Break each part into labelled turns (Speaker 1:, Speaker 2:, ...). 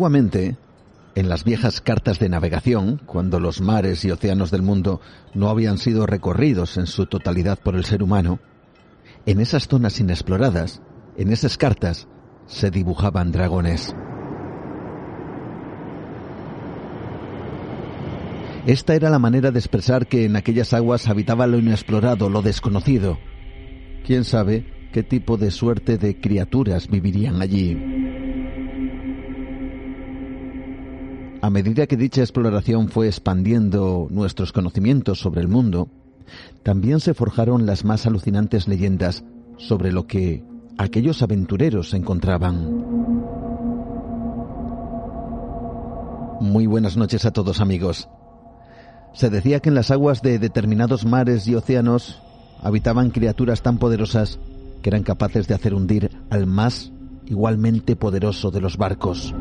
Speaker 1: Antiguamente, en las viejas cartas de navegación, cuando los mares y océanos del mundo no habían sido recorridos en su totalidad por el ser humano, en esas zonas inexploradas, en esas cartas, se dibujaban dragones. Esta era la manera de expresar que en aquellas aguas habitaba lo inexplorado, lo desconocido. ¿Quién sabe qué tipo de suerte de criaturas vivirían allí? A medida que dicha exploración fue expandiendo nuestros conocimientos sobre el mundo, también se forjaron las más alucinantes leyendas sobre lo que aquellos aventureros encontraban. Muy buenas noches a todos amigos. Se decía que en las aguas de determinados mares y océanos habitaban criaturas tan poderosas que eran capaces de hacer hundir al más igualmente poderoso de los barcos.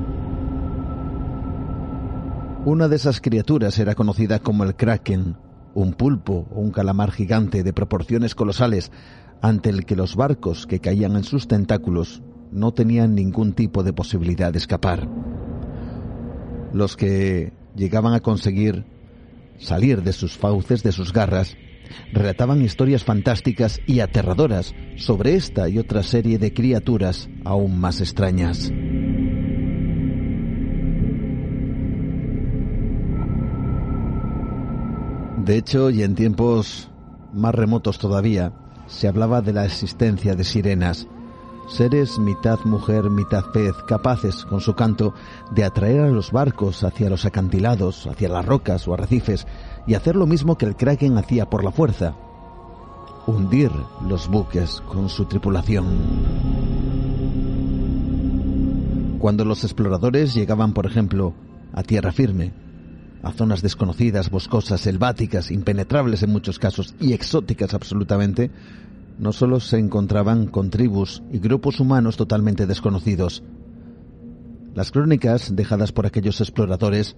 Speaker 1: Una de esas criaturas era conocida como el kraken, un pulpo o un calamar gigante de proporciones colosales ante el que los barcos que caían en sus tentáculos no tenían ningún tipo de posibilidad de escapar. Los que llegaban a conseguir salir de sus fauces, de sus garras, relataban historias fantásticas y aterradoras sobre esta y otra serie de criaturas aún más extrañas. De hecho, y en tiempos más remotos todavía, se hablaba de la existencia de sirenas, seres mitad mujer, mitad pez, capaces, con su canto, de atraer a los barcos hacia los acantilados, hacia las rocas o arrecifes, y hacer lo mismo que el kraken hacía por la fuerza, hundir los buques con su tripulación. Cuando los exploradores llegaban, por ejemplo, a tierra firme, a zonas desconocidas, boscosas, selváticas, impenetrables en muchos casos y exóticas absolutamente, no solo se encontraban con tribus y grupos humanos totalmente desconocidos. Las crónicas dejadas por aquellos exploradores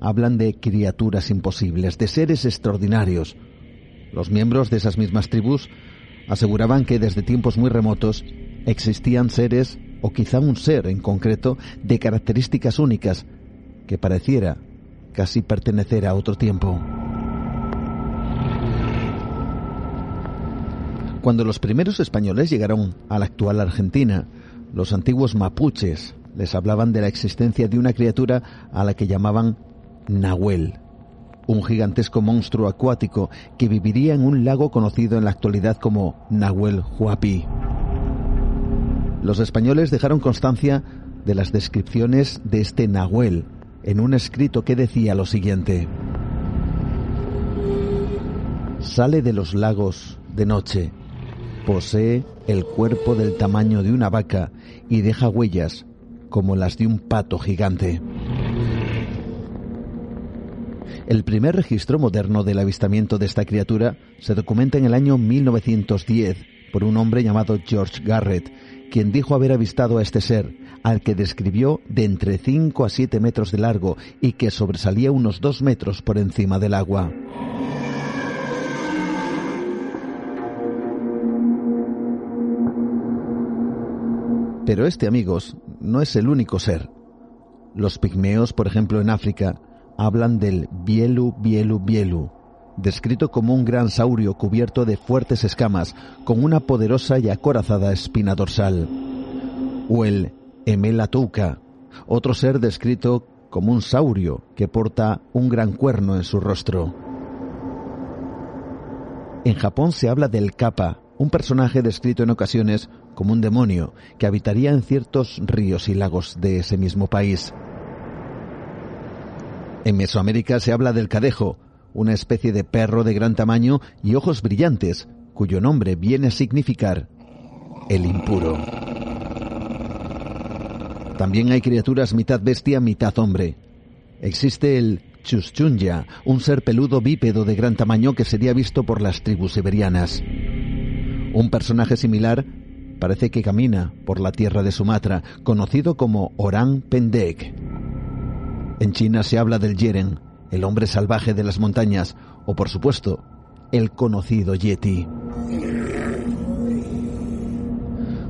Speaker 1: hablan de criaturas imposibles, de seres extraordinarios. Los miembros de esas mismas tribus aseguraban que desde tiempos muy remotos existían seres, o quizá un ser en concreto, de características únicas, que pareciera casi pertenecer a otro tiempo. Cuando los primeros españoles llegaron a la actual Argentina, los antiguos mapuches les hablaban de la existencia de una criatura a la que llamaban Nahuel, un gigantesco monstruo acuático que viviría en un lago conocido en la actualidad como Nahuel Huapi. Los españoles dejaron constancia de las descripciones de este Nahuel en un escrito que decía lo siguiente. Sale de los lagos de noche, posee el cuerpo del tamaño de una vaca y deja huellas como las de un pato gigante. El primer registro moderno del avistamiento de esta criatura se documenta en el año 1910 por un hombre llamado George Garrett, quien dijo haber avistado a este ser, al que describió de entre 5 a 7 metros de largo y que sobresalía unos 2 metros por encima del agua. Pero este, amigos, no es el único ser. Los pigmeos, por ejemplo, en África, hablan del bielu, bielu, bielu, descrito como un gran saurio cubierto de fuertes escamas, con una poderosa y acorazada espina dorsal. O el Emelatouka, otro ser descrito como un saurio que porta un gran cuerno en su rostro. En Japón se habla del kappa, un personaje descrito en ocasiones como un demonio que habitaría en ciertos ríos y lagos de ese mismo país. En Mesoamérica se habla del cadejo, una especie de perro de gran tamaño y ojos brillantes, cuyo nombre viene a significar el impuro. También hay criaturas mitad bestia, mitad hombre. Existe el Chuschunja, un ser peludo bípedo de gran tamaño que sería visto por las tribus siberianas. Un personaje similar parece que camina por la tierra de Sumatra, conocido como Orang Pendek. En China se habla del Yeren, el hombre salvaje de las montañas, o por supuesto, el conocido Yeti.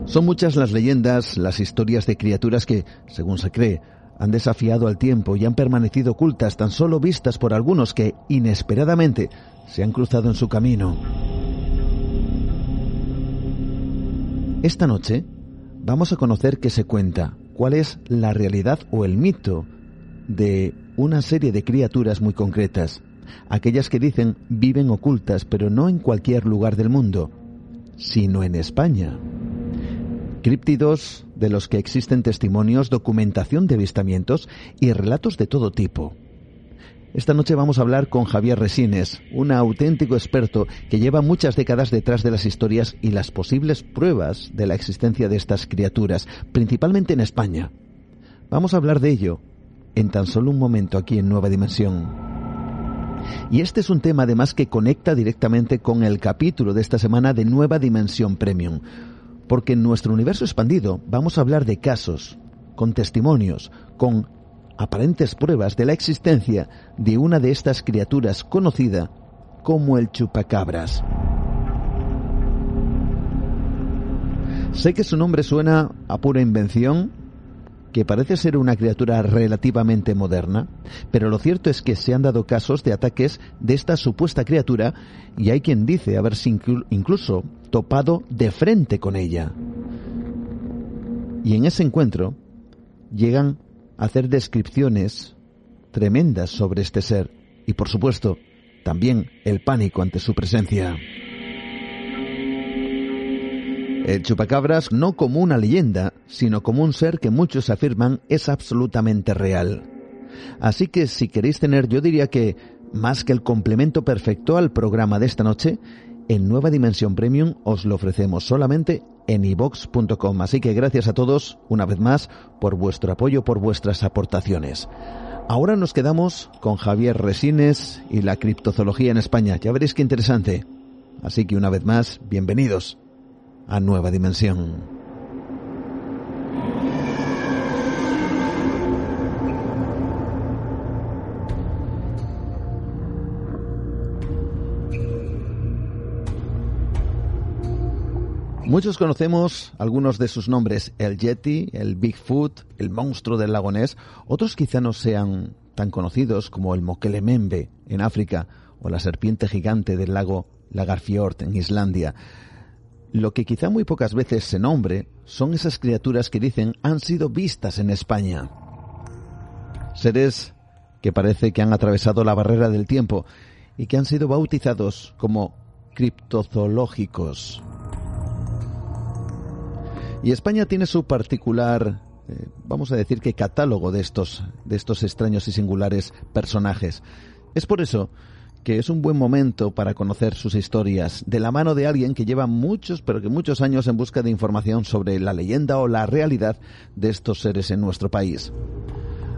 Speaker 1: Son muchas las leyendas, las historias de criaturas que, según se cree, han desafiado al tiempo y han permanecido ocultas, tan solo vistas por algunos que, inesperadamente, se han cruzado en su camino. Esta noche vamos a conocer qué se cuenta, cuál es la realidad o el mito de una serie de criaturas muy concretas, aquellas que dicen viven ocultas, pero no en cualquier lugar del mundo, sino en España. De los que existen testimonios, documentación de avistamientos y relatos de todo tipo. Esta noche vamos a hablar con Javier Resines, un auténtico experto que lleva muchas décadas detrás de las historias y las posibles pruebas de la existencia de estas criaturas, principalmente en España. Vamos a hablar de ello en tan solo un momento aquí en Nueva Dimensión. Y este es un tema además que conecta directamente con el capítulo de esta semana de Nueva Dimensión Premium, porque en nuestro universo expandido vamos a hablar de casos, con testimonios, con aparentes pruebas de la existencia de una de estas criaturas conocida como el chupacabras. Sé que su nombre suena a pura invención, que parece ser una criatura relativamente moderna, pero lo cierto es que se han dado casos de ataques de esta supuesta criatura y hay quien dice haberse incluso topado de frente con ella. Y en ese encuentro llegan hacer descripciones tremendas sobre este ser y por supuesto también el pánico ante su presencia. El chupacabras no como una leyenda, sino como un ser que muchos afirman es absolutamente real. Así que si queréis tener, yo diría que más que el complemento perfecto al programa de esta noche, en Nueva Dimensión Premium os lo ofrecemos solamente en ivox.com. Así que gracias a todos, una vez más, por vuestro apoyo, por vuestras aportaciones. Ahora nos quedamos con Javier Resines y la criptozoología en España. Ya veréis qué interesante. Así que una vez más, bienvenidos a Nueva Dimensión. Muchos conocemos algunos de sus nombres, el Yeti, el Bigfoot, el monstruo del lago Ness. Otros quizá no sean tan conocidos como el Mokelemembe en África o la serpiente gigante del lago Lagarfjord en Islandia. Lo que quizá muy pocas veces se nombre son esas criaturas que dicen han sido vistas en España. Seres que parece que han atravesado la barrera del tiempo y que han sido bautizados como criptozoológicos. Y España tiene su particular, eh, vamos a decir que catálogo de estos, de estos extraños y singulares personajes. Es por eso que es un buen momento para conocer sus historias de la mano de alguien que lleva muchos, pero que muchos años en busca de información sobre la leyenda o la realidad de estos seres en nuestro país.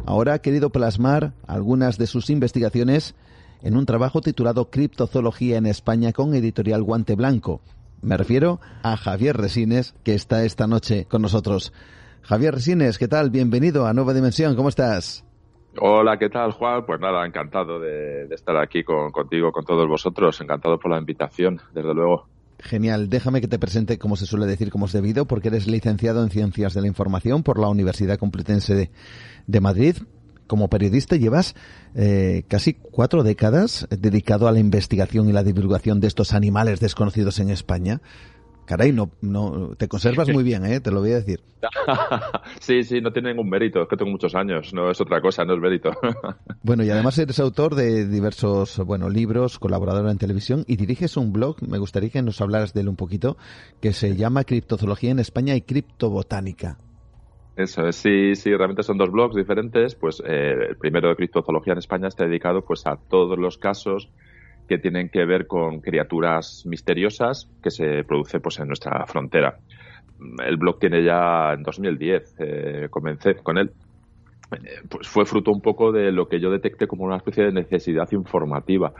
Speaker 1: Ahora ha querido plasmar algunas de sus investigaciones en un trabajo titulado Criptozoología en España con editorial Guante Blanco, me refiero a Javier Resines, que está esta noche con nosotros. Javier Resines, ¿qué tal? Bienvenido a Nueva Dimensión, ¿cómo estás?
Speaker 2: Hola, ¿qué tal, Juan? Pues nada, encantado de, estar aquí contigo, con todos vosotros. Encantado por la invitación, desde luego.
Speaker 1: Genial. Déjame que te presente, como se suele decir, como es debido, porque eres licenciado en Ciencias de la Información por la Universidad Complutense de Madrid, como periodista llevas eh, casi cuatro décadas dedicado a la investigación y la divulgación de estos animales desconocidos en España. Caray, no, no, te conservas muy bien, ¿eh? te lo voy a decir.
Speaker 2: sí, sí, no tiene ningún mérito, es que tengo muchos años, no es otra cosa, no es mérito.
Speaker 1: bueno, y además eres autor de diversos, bueno, libros, colaborador en televisión y diriges un blog, me gustaría que nos hablaras de él un poquito, que se llama Criptozoología en España y Criptobotánica.
Speaker 2: Eso es, sí, sí, realmente son dos blogs diferentes. Pues eh, el primero de criptozoología en España está dedicado pues a todos los casos que tienen que ver con criaturas misteriosas que se producen pues en nuestra frontera. El blog tiene ya en 2010, eh, comencé con él. Eh, pues fue fruto un poco de lo que yo detecté como una especie de necesidad informativa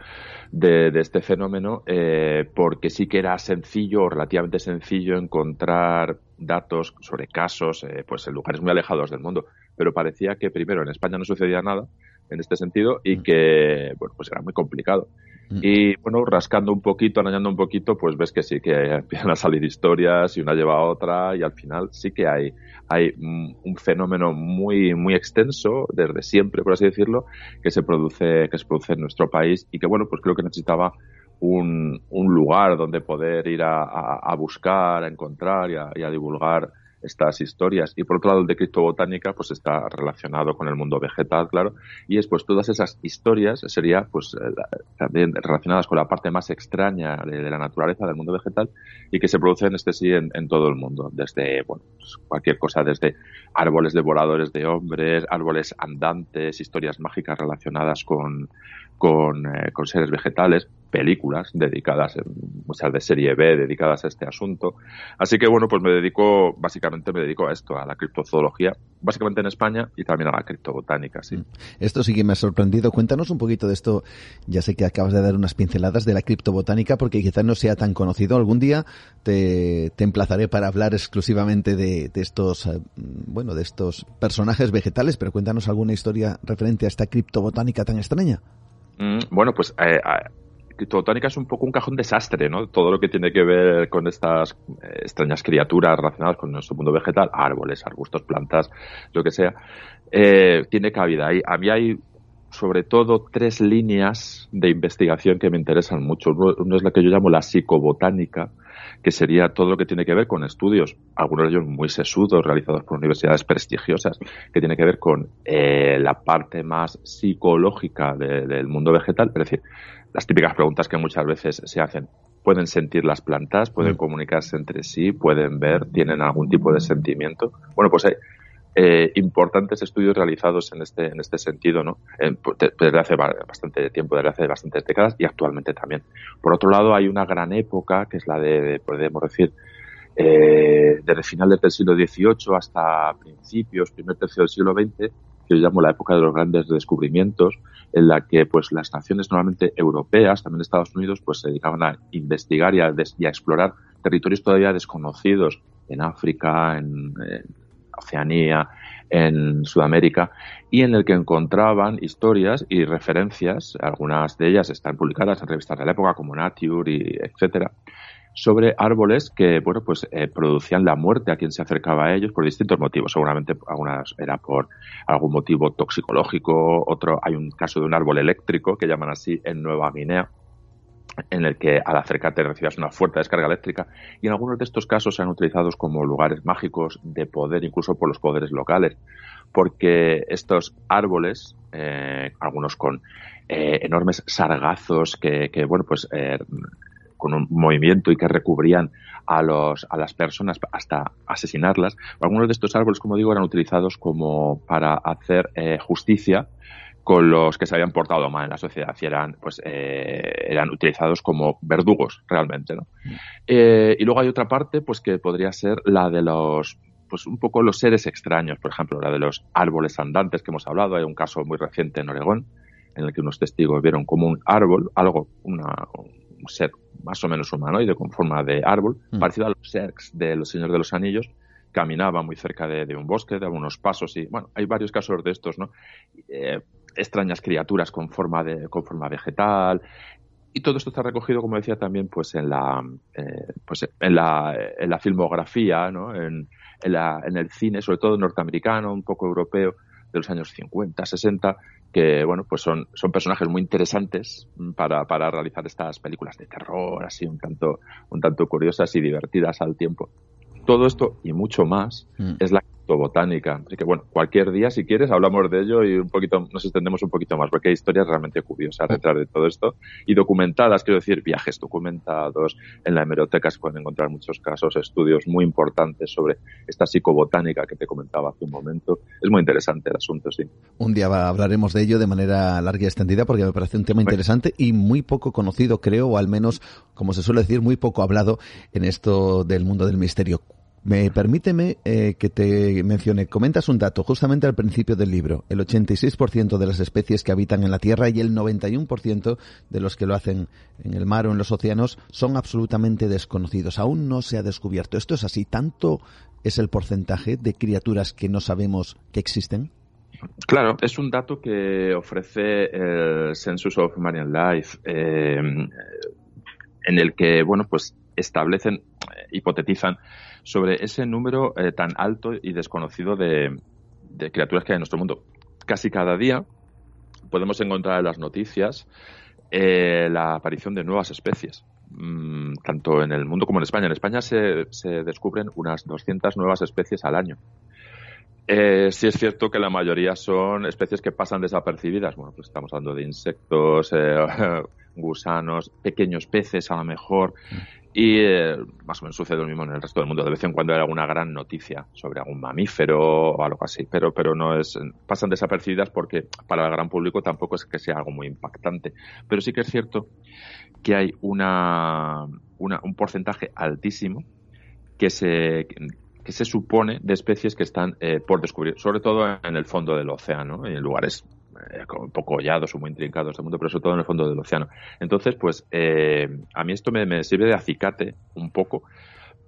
Speaker 2: de, este fenómeno, eh, porque sí que era sencillo, relativamente sencillo, encontrar datos sobre casos eh, pues en lugares muy alejados del mundo. Pero parecía que primero en España no sucedía nada en este sentido y mm. que bueno pues era muy complicado. Mm. Y bueno, rascando un poquito, arañando un poquito, pues ves que sí, que empiezan a salir historias y una lleva a otra y al final sí que hay, hay un fenómeno muy, muy extenso desde siempre, por así decirlo, que se produce, que se produce en nuestro país y que bueno, pues creo que necesitaba un, un lugar donde poder ir a, a, buscar, a encontrar y a divulgar estas historias. Y por otro lado, el de criptobotánica pues está relacionado con el mundo vegetal, claro, y es pues todas esas historias sería pues eh, también relacionadas con la parte más extraña de, la naturaleza del mundo vegetal y que se producen este sí en, todo el mundo, desde bueno, pues, cualquier cosa, desde árboles devoradores de hombres, árboles andantes, historias mágicas relacionadas con, con, eh, con seres vegetales, películas dedicadas, muchas de serie B, dedicadas a este asunto. Así que bueno, pues me dedico, básicamente me dedico a esto, a la criptozoología, básicamente en España y también a la criptobotánica, sí. Mm.
Speaker 1: Esto sí que me ha sorprendido. Cuéntanos un poquito de esto, ya sé que acabas de dar unas pinceladas de la criptobotánica porque quizás no sea tan conocido. Algún día te, te emplazaré para hablar exclusivamente de, de estos, eh, bueno, de estos personajes vegetales, pero cuéntanos alguna historia referente a esta criptobotánica tan extraña.
Speaker 2: Mm, bueno, pues eh, es un poco un cajón desastre, ¿no? Todo lo que tiene que ver con estas eh, extrañas criaturas relacionadas con nuestro mundo vegetal, árboles, arbustos, plantas, lo que sea, eh, tiene cabida. a mí hay sobre todo tres líneas de investigación que me interesan mucho. Uno, es la que yo llamo la psicobotánica, que sería todo lo que tiene que ver con estudios, algunos de ellos muy sesudos, realizados por universidades prestigiosas, que tiene que ver con eh, la parte más psicológica del mundo vegetal, es decir, las típicas preguntas que muchas veces se hacen. ¿Pueden sentir las plantas? ¿Pueden mm. comunicarse entre sí? ¿Pueden ver? ¿Tienen algún tipo de sentimiento? Bueno, pues hay eh, importantes estudios realizados en este, en este sentido, ¿no? Pues, desde hace bastante tiempo, desde hace bastantes décadas y actualmente también. Por otro lado, hay una gran época, que es la de, podemos decir, eh, desde finales del siglo XVIII hasta principios, primer tercio del siglo XX, que yo llamo la época de los grandes descubrimientos, en la que pues las naciones normalmente europeas, también Estados Unidos, pues se dedicaban a investigar y a, explorar territorios todavía desconocidos en África, en, Oceanía, en Sudamérica, y en el que encontraban historias y referencias, algunas de ellas están publicadas en revistas de la época como Nature y etcétera, sobre árboles que, bueno, pues eh, producían la muerte a quien se acercaba a ellos por distintos motivos. Seguramente algunas era por algún motivo toxicológico, otro hay un caso de un árbol eléctrico que llaman así en Nueva Guinea en el que al acercarte recibas una fuerte descarga eléctrica y en algunos de estos casos se han utilizado como lugares mágicos de poder incluso por los poderes locales porque estos árboles eh, algunos con eh, enormes sargazos que, bueno pues con un movimiento y que recubrían a, los, a las personas hasta asesinarlas. Algunos de estos árboles, como digo, eran utilizados como para hacer eh, justicia con los que se habían portado mal en la sociedad y eran, pues, eh, eran utilizados como verdugos realmente. ¿no? Eh, y luego hay otra parte pues que podría ser la de los pues un poco los seres extraños, por ejemplo, la de los árboles andantes que hemos hablado. Hay un caso muy reciente en Oregón en el que unos testigos vieron como un árbol, algo, una, un ser más o menos humanoide con forma de árbol, mm. parecido a los Serks de Los Señores de los Anillos, caminaba muy cerca de, un bosque, de algunos pasos y, bueno, hay varios casos de estos, ¿no? Eh, extrañas criaturas con forma, de, con forma vegetal, y todo esto está recogido, como decía, también pues en la, eh, pues en la, en la filmografía, ¿no? en, en, la, en el cine, sobre todo norteamericano, un poco europeo, de los años 50, 60, que bueno, pues son, son personajes muy interesantes para, para realizar estas películas de terror, así un tanto, un tanto curiosas y divertidas al tiempo. Todo esto y mucho más mm. es la botánica. Así que bueno, cualquier día, si quieres, hablamos de ello y un poquito, nos extendemos un poquito más, porque hay historias realmente curiosas detrás de todo esto y documentadas, quiero decir, viajes documentados. En la hemeroteca se pueden encontrar muchos casos, estudios muy importantes sobre esta psicobotánica que te comentaba hace un momento. Es muy interesante el asunto, sí.
Speaker 1: Un día hablaremos de ello de manera larga y extendida porque me parece un tema interesante y muy poco conocido, creo, o al menos, como se suele decir, muy poco hablado en esto del mundo del misterio. Me permíteme eh, que te mencione, comentas un dato justamente al principio del libro. El 86% de las especies que habitan en la Tierra y el 91% de los que lo hacen en el mar o en los océanos son absolutamente desconocidos. Aún no se ha descubierto. ¿Esto es así? ¿Tanto es el porcentaje de criaturas que no sabemos que existen?
Speaker 2: Claro, es un dato que ofrece el Census of Marine Life, eh, en el que, bueno, pues establecen, eh, hipotetizan sobre ese número eh, tan alto y desconocido de, criaturas que hay en nuestro mundo. Casi cada día podemos encontrar en las noticias eh, la aparición de nuevas especies, mm, tanto en el mundo como en España. En España se, descubren unas 200 nuevas especies al año. Eh, sí es cierto que la mayoría son especies que pasan desapercibidas. Bueno, pues estamos hablando de insectos, gusanos, pequeños peces a lo mejor. Y eh, más o menos sucede lo mismo en el resto del mundo. De vez en cuando hay alguna gran noticia sobre algún mamífero o algo así, pero, pero no es, pasan desapercibidas porque para el gran público tampoco es que sea algo muy impactante. Pero sí que es cierto que hay una, un porcentaje altísimo que se, que se supone de especies que están eh, por descubrir, sobre todo en el fondo del océano, en lugares un poco hollados o muy intrincados del mundo, pero sobre todo en el fondo del océano. Entonces, pues eh, a mí esto me, sirve de acicate un poco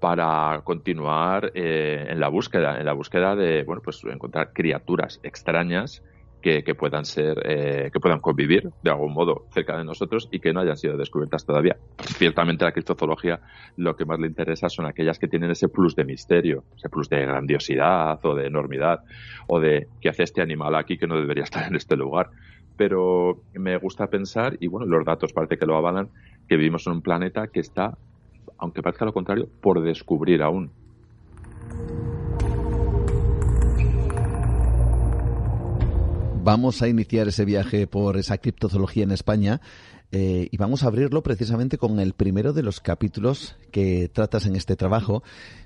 Speaker 2: para continuar eh, en la búsqueda, en la búsqueda de, bueno, pues encontrar criaturas extrañas que, puedan ser, eh, que puedan convivir de algún modo cerca de nosotros y que no hayan sido descubiertas todavía. Ciertamente la criptozoología lo que más le interesa son aquellas que tienen ese plus de misterio, ese plus de grandiosidad o de enormidad o de qué hace este animal aquí que no debería estar en este lugar. Pero me gusta pensar, y bueno, los datos parece que lo avalan, que vivimos en un planeta que está, aunque parezca lo contrario, por descubrir aún.
Speaker 1: Vamos a iniciar ese viaje por esa criptozoología en España eh, y vamos a abrirlo precisamente con el primero de los capítulos que tratas en este trabajo.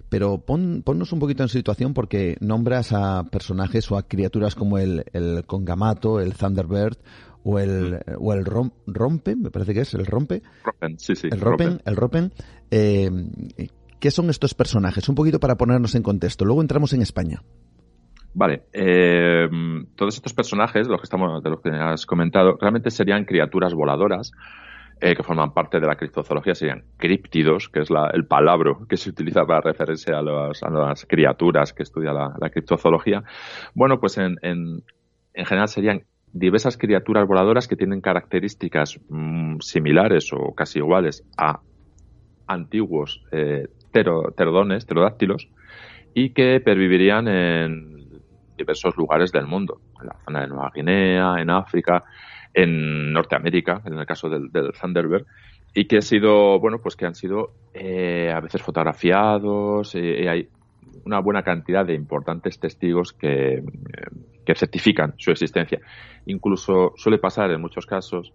Speaker 1: Pero ponnos un poquito en situación porque nombras a personajes o a criaturas como el, el Congamato, el Thunderbird o el, o el rompe, me parece que es el rompe.
Speaker 2: sí, sí.
Speaker 1: El rompen, el rompen. Eh, ¿Qué son estos personajes? Un poquito para ponernos en contexto. Luego entramos en España.
Speaker 2: Vale, eh, todos estos personajes, los que estamos, de los que has comentado, realmente serían criaturas voladoras eh, que forman parte de la criptozoología, serían críptidos, que es el palabra que se utiliza para referirse a, las criaturas que estudia la, criptozoología. Bueno, pues en, en, general serían diversas criaturas voladoras que tienen características mm, similares o casi iguales a antiguos eh, pterodones, pterodáctilos, y que pervivirían en diversos lugares del mundo, en la zona de Nueva Guinea, en África, en Norteamérica, en el caso del, Thunderbird, y que ha sido, bueno, pues que han sido eh, a veces fotografiados, eh, y hay una buena cantidad de importantes testigos que, que certifican su existencia. Incluso suele pasar en muchos casos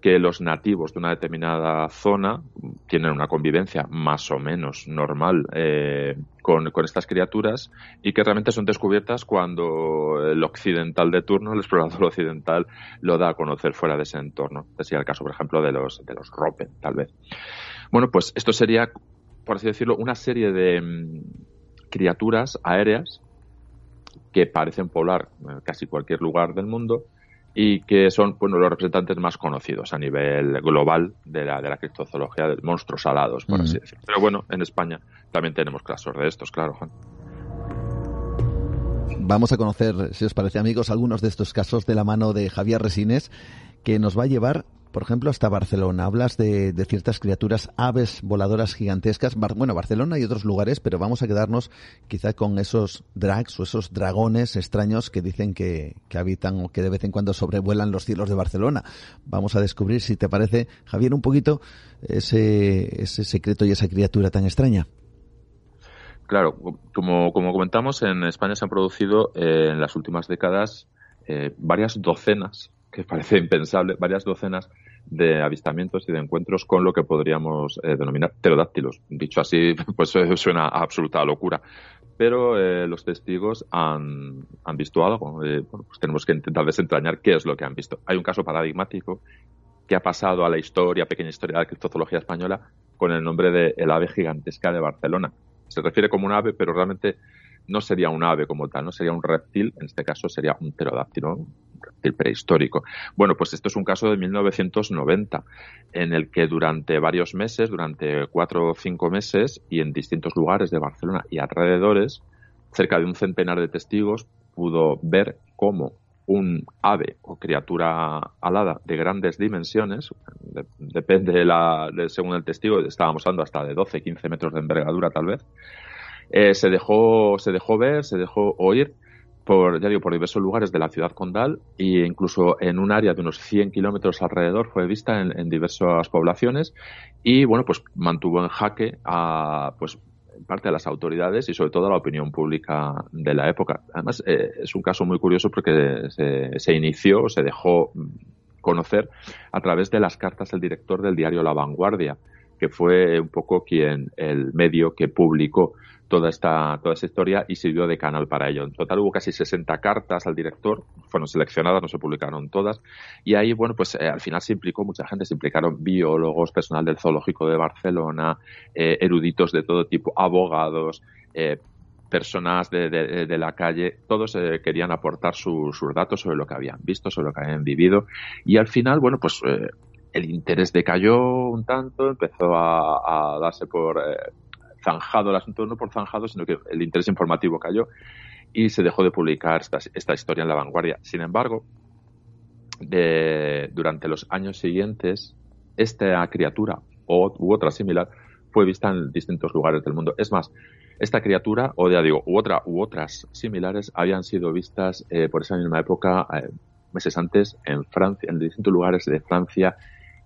Speaker 2: que los nativos de una determinada zona tienen una convivencia más o menos normal eh, con, estas criaturas y que realmente son descubiertas cuando el occidental de turno, el explorador occidental, lo da a conocer fuera de ese entorno. Este sería el caso, por ejemplo, de los, de los Ropen, tal vez. Bueno, pues esto sería, por así decirlo, una serie de mm, criaturas aéreas que parecen poblar eh, casi cualquier lugar del mundo y que son bueno, los representantes más conocidos a nivel global de la, de la criptozoología de monstruos alados, por así decirlo. Pero bueno, en España también tenemos casos de estos, claro, Juan.
Speaker 1: Vamos a conocer, si os parece amigos, algunos de estos casos de la mano de Javier Resines, que nos va a llevar por ejemplo, hasta Barcelona. Hablas de, ciertas criaturas, aves voladoras gigantescas. bueno, Barcelona y otros lugares, pero vamos a quedarnos quizá con esos drags o esos dragones extraños que dicen que, que habitan o que de vez en cuando sobrevuelan los cielos de Barcelona. Vamos a descubrir, si te parece, Javier, un poquito ese, ese secreto y esa criatura tan extraña.
Speaker 2: Claro, como, comentamos, en España se han producido eh, en las últimas décadas eh, varias docenas, que parece impensable, varias docenas de avistamientos y de encuentros con lo que podríamos eh, denominar pterodáctilos. Dicho así, pues suena a absoluta locura. Pero los testigos han, han visto algo. bueno, pues tenemos que intentar desentrañar qué es lo que han visto. Hay un caso paradigmático que ha pasado a la historia, pequeña historia de la criptozoología española, con el nombre de el ave gigantesca de Barcelona se refiere como un ave, pero realmente no sería un ave como tal, no sería un reptil, en este caso sería un pterodáctilo, un reptil prehistórico. Bueno, pues esto es un caso de 1990, en el que durante varios meses, durante cuatro o cinco meses, y en distintos lugares de Barcelona y alrededores, cerca de un centenar de testigos pudo ver cómo un ave o criatura alada de grandes dimensiones, depende de la, según el testigo, estábamos hablando hasta de 12, 15 metros de envergadura tal vez, eh, se dejó, se dejó ver, se dejó oír por, ya digo, por diversos lugares de la ciudad condal e incluso en un área de unos 100 kilómetros alrededor fue vista en, diversas poblaciones y bueno, pues mantuvo en jaque a, pues parte de las autoridades y sobre todo a la opinión pública de la época. Además, eh, es un caso muy curioso porque se, se inició, se dejó conocer a través de las cartas del director del diario La Vanguardia, que fue un poco quien el medio que publicó toda esta, toda esta historia y sirvió de canal para ello. En total hubo casi 60 cartas al director, fueron seleccionadas, no se publicaron todas, y ahí, bueno, pues eh, al final se implicó mucha gente, se implicaron biólogos, personal del Zoológico de Barcelona, eh, eruditos de todo tipo, abogados, eh, personas de, de, la calle, todos querían aportar sus datos sobre lo que habían visto, sobre lo que habían vivido, y al final, bueno, pues el interés decayó un tanto, empezó a darse por zanjado el asunto, no por zanjado, sino que el interés informativo cayó y se dejó de publicar esta, esta historia en la vanguardia. Sin embargo, de, durante los años siguientes, esta criatura o, u otra similar fue vista en distintos lugares del mundo. Es más, esta criatura, o ya digo, u otra u otras similares, habían sido vistas eh, por esa misma época, eh, meses antes, en Francia, en distintos lugares de Francia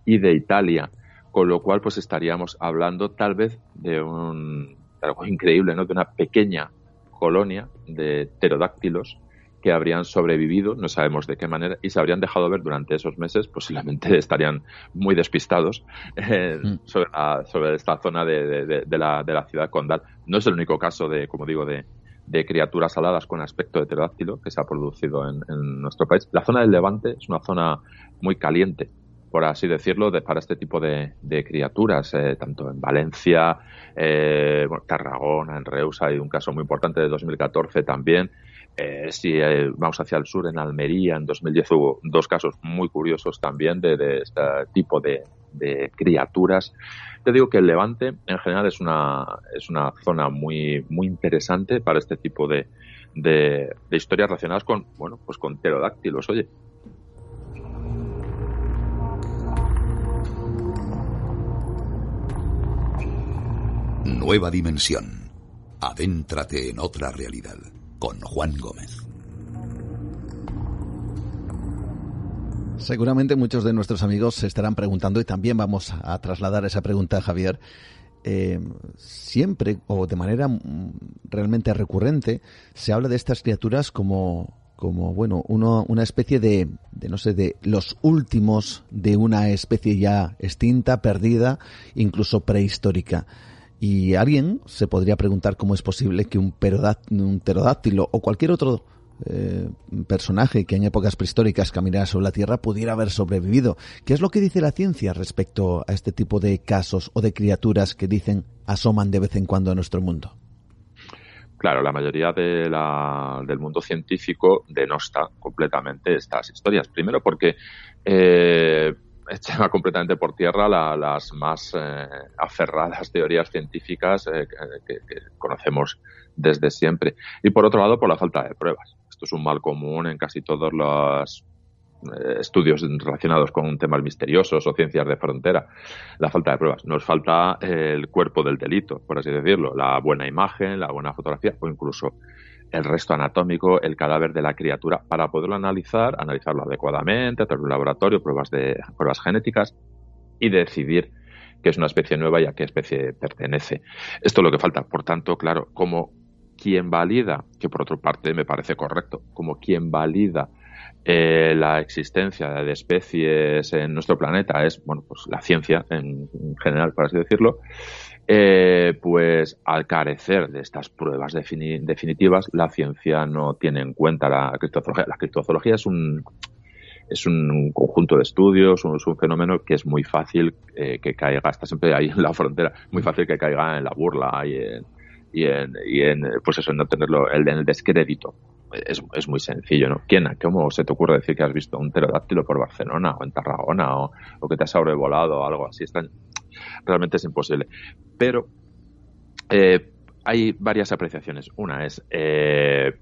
Speaker 2: y de Italia con lo cual pues estaríamos hablando tal vez de un algo increíble, ¿no? De una pequeña colonia de pterodáctilos que habrían sobrevivido, no sabemos de qué manera, y se habrían dejado ver durante esos meses, posiblemente estarían muy despistados eh, mm. sobre, esta zona de, la, de, la, ciudad condal. No es el único caso de, como digo, de, criaturas aladas con aspecto de pterodáctilo que se ha producido en, en, nuestro país. La zona del Levante es una zona muy caliente por así decirlo, de, para este tipo de, criaturas, eh, tanto en Valencia, eh, Tarragona, en Reus hay un caso muy importante de 2014 también. Eh, si eh, vamos hacia el sur, en Almería, en 2010 hubo dos casos muy curiosos también de, este tipo de, criaturas. Te digo que el Levante en general es una, es una zona muy, muy interesante para este tipo de, de, historias relacionadas con, bueno, pues con pterodáctilos. Oye,
Speaker 3: Nueva dimensión. Adéntrate en otra realidad con Juan Gómez.
Speaker 1: Seguramente muchos de nuestros amigos se estarán preguntando y también vamos a trasladar esa pregunta a Javier. Eh, siempre o de manera mm, realmente recurrente se habla de estas criaturas como como bueno uno, una especie de, de no sé de los últimos de una especie ya extinta perdida incluso prehistórica y alguien se podría preguntar cómo es posible que un, pterodáctilo o cualquier otro eh, personaje que en épocas prehistóricas caminara sobre la Tierra pudiera haber sobrevivido. ¿Qué es lo que dice la ciencia respecto a este tipo de casos o de criaturas que dicen asoman de vez en cuando a nuestro mundo?
Speaker 2: Claro, la mayoría de la, del mundo científico denosta completamente estas historias. Primero porque eh, echa completamente por tierra las más eh, aferradas teorías científicas eh, que, conocemos desde siempre. Y por otro lado, por la falta de pruebas. Esto es un mal común en casi todas las eh, estudios relacionados con temas misteriosos o ciencias de frontera, la falta de pruebas. Nos falta el cuerpo del delito, por así decirlo, la buena imagen, la buena fotografía o incluso el resto anatómico, el cadáver de la criatura, para poderlo analizar, analizarlo adecuadamente, hacer un laboratorio, pruebas de pruebas genéticas y decidir que es una especie nueva y a qué especie pertenece. Esto es lo que falta. Por tanto, claro, como quien valida, que por otra parte me parece correcto, como quien valida eh, la existencia de especies en nuestro planeta es, bueno, pues la ciencia en, general, por así decirlo, eh, pues al carecer de estas pruebas definitivas, la ciencia no tiene en cuenta la criptozoología. La criptozoología es un, es un conjunto de estudios, es un fenómeno que es muy fácil eh, que caiga, está siempre ahí en la frontera, muy fácil que caiga en la burla y en, y en, y en pues eso, en no tenerlo, en el descrédito. Es, es, muy sencillo, ¿no? ¿Quién, cómo se te ocurre decir que has visto un pterodáctilo por Barcelona o en Tarragona o, que te has sobrevolado o algo así? realmente es imposible. Pero eh, hay varias apreciaciones. Una es, eh,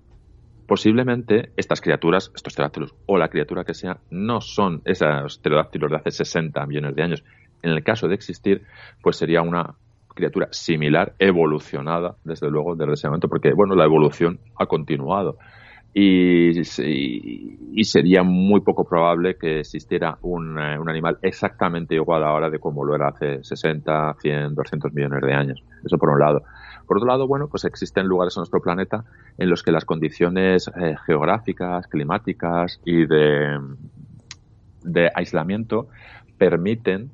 Speaker 2: posiblemente estas criaturas, estos pterodáctilos o la criatura que sea, no son esos pterodáctilos de hace 60 millones de años. En el caso de existir, pues sería una criatura similar, evolucionada, desde luego, desde ese momento, porque, bueno, la evolución ha continuado. Y, y, sería muy poco probable que existiera un, eh, un, animal exactamente igual ahora de como lo era hace 60, 100, 200 millones de años. Eso por un lado. Por otro lado, bueno, pues existen lugares en nuestro planeta en los que las condiciones eh, geográficas, climáticas y de aislamiento permiten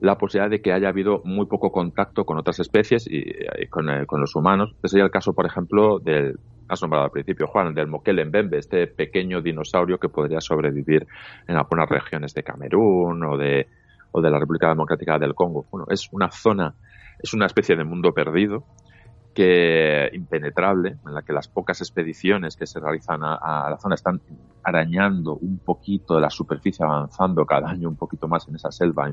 Speaker 2: la posibilidad de que haya habido muy poco contacto con otras especies y, eh, con, los humanos. Ese sería el caso, por ejemplo, del, has nombrado al principio, Juan, del Mokelembembe, este pequeño dinosaurio que podría sobrevivir en algunas regiones de Camerún o de, o de la República Democrática del Congo. Bueno, es una zona, es una especie de mundo perdido que impenetrable, en la que las pocas expediciones que se realizan a, la zona están arañando un poquito de la superficie, avanzando cada año un poquito más en esa selva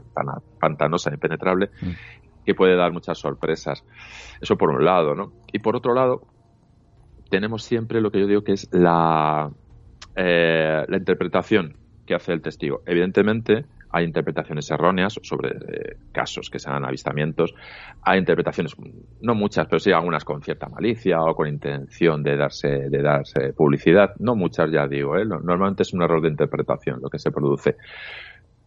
Speaker 2: pantanosa, impenetrable, mm. que puede dar muchas sorpresas. Eso por un lado, ¿no? Y por otro lado, tenemos siempre lo que yo digo que es la, eh, la interpretación que hace el testigo. Evidentemente, hay interpretaciones erróneas sobre eh, casos que sean avistamientos. Hay interpretaciones, no muchas, pero sí algunas con cierta malicia o con intención de darse, de darse publicidad. No muchas, ya digo, ¿eh? normalmente es un error de interpretación lo que se produce.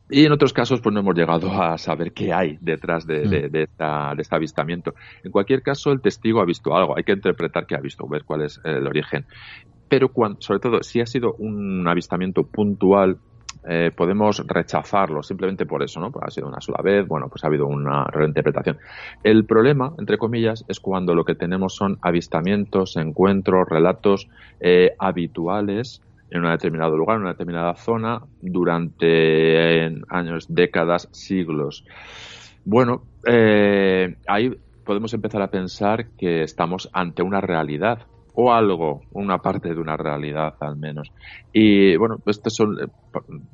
Speaker 2: Y en otros casos, pues no hemos llegado a saber qué hay detrás de, de, de, esta, de, este avistamiento. En cualquier caso, el testigo ha visto algo. Hay que interpretar qué ha visto, ver cuál es el origen. Pero cuando, sobre todo, si ha sido un avistamiento puntual, eh, podemos rechazarlo simplemente por eso, ¿no? Pues ha sido una sola vez, bueno, pues ha habido una reinterpretación. El problema, entre comillas, es cuando lo que tenemos son avistamientos, encuentros, relatos eh, habituales en un determinado lugar, en una determinada zona, durante años, décadas, siglos. Bueno, eh, ahí podemos empezar a pensar que estamos ante una realidad, o algo, una parte de una realidad al menos. Y bueno, estos son, eh,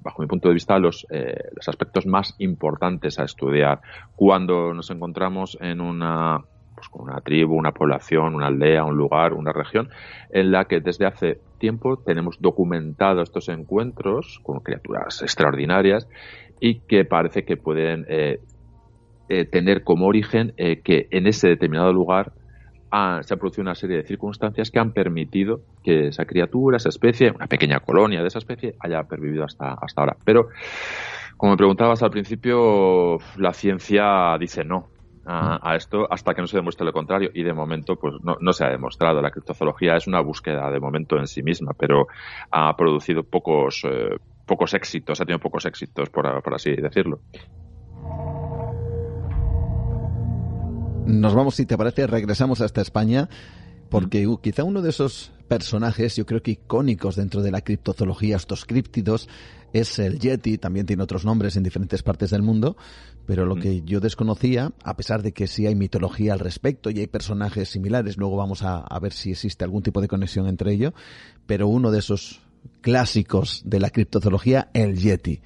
Speaker 2: bajo mi punto de vista, los, eh, los aspectos más importantes a estudiar cuando nos encontramos en una pues con una tribu, una población, una aldea, un lugar, una región, en la que desde hace tiempo tenemos documentados estos encuentros con criaturas extraordinarias y que parece que pueden eh, tener como origen que en ese determinado lugar se ha producido una serie de circunstancias que han permitido que esa criatura, esa especie, una pequeña colonia de esa especie, haya pervivido hasta, hasta ahora. Pero, como me preguntabas al principio, la ciencia dice no a, esto hasta que no se demuestre lo contrario y de momento pues no, no, se ha demostrado. La criptozoología es una búsqueda de momento en sí misma, pero ha producido pocos, eh, pocos éxitos, ha tenido pocos éxitos, por así decirlo.
Speaker 1: Nos vamos, si te parece, regresamos hasta España, porque quizá uno de esos personajes, yo creo que icónicos dentro de la criptozoología, estos críptidos, es el Yeti, también tiene otros nombres en diferentes partes del mundo, pero lo que yo desconocía, a pesar de que sí hay mitología al respecto y hay personajes similares, luego vamos a, a ver si existe algún tipo de conexión entre ello, pero uno de esos clásicos de la criptozoología, el Yeti.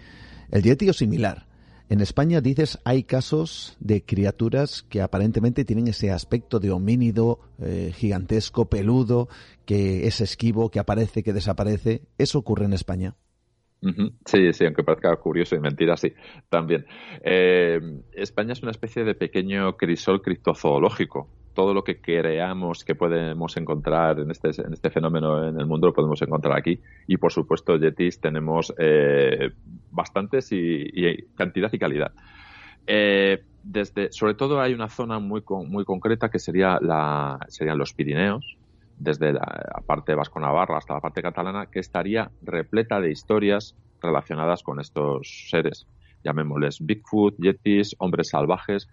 Speaker 1: El Yeti o similar. En España dices hay casos de criaturas que aparentemente tienen ese aspecto de homínido eh, gigantesco, peludo, que es esquivo, que aparece, que desaparece. ¿Eso ocurre en España?
Speaker 2: Sí, sí, aunque parezca curioso y mentira, sí, también. Eh, España es una especie de pequeño crisol criptozoológico. Todo lo que creamos que podemos encontrar en este, en este fenómeno en el mundo lo podemos encontrar aquí. Y por supuesto, Yetis tenemos eh, bastantes y, cantidad y calidad. Eh, desde, sobre todo hay una zona muy, muy concreta que sería la, serían los Pirineos, desde la parte vasco-navarra hasta la parte catalana, que estaría repleta de historias relacionadas con estos seres. Llamémosles Bigfoot, Yetis, hombres salvajes.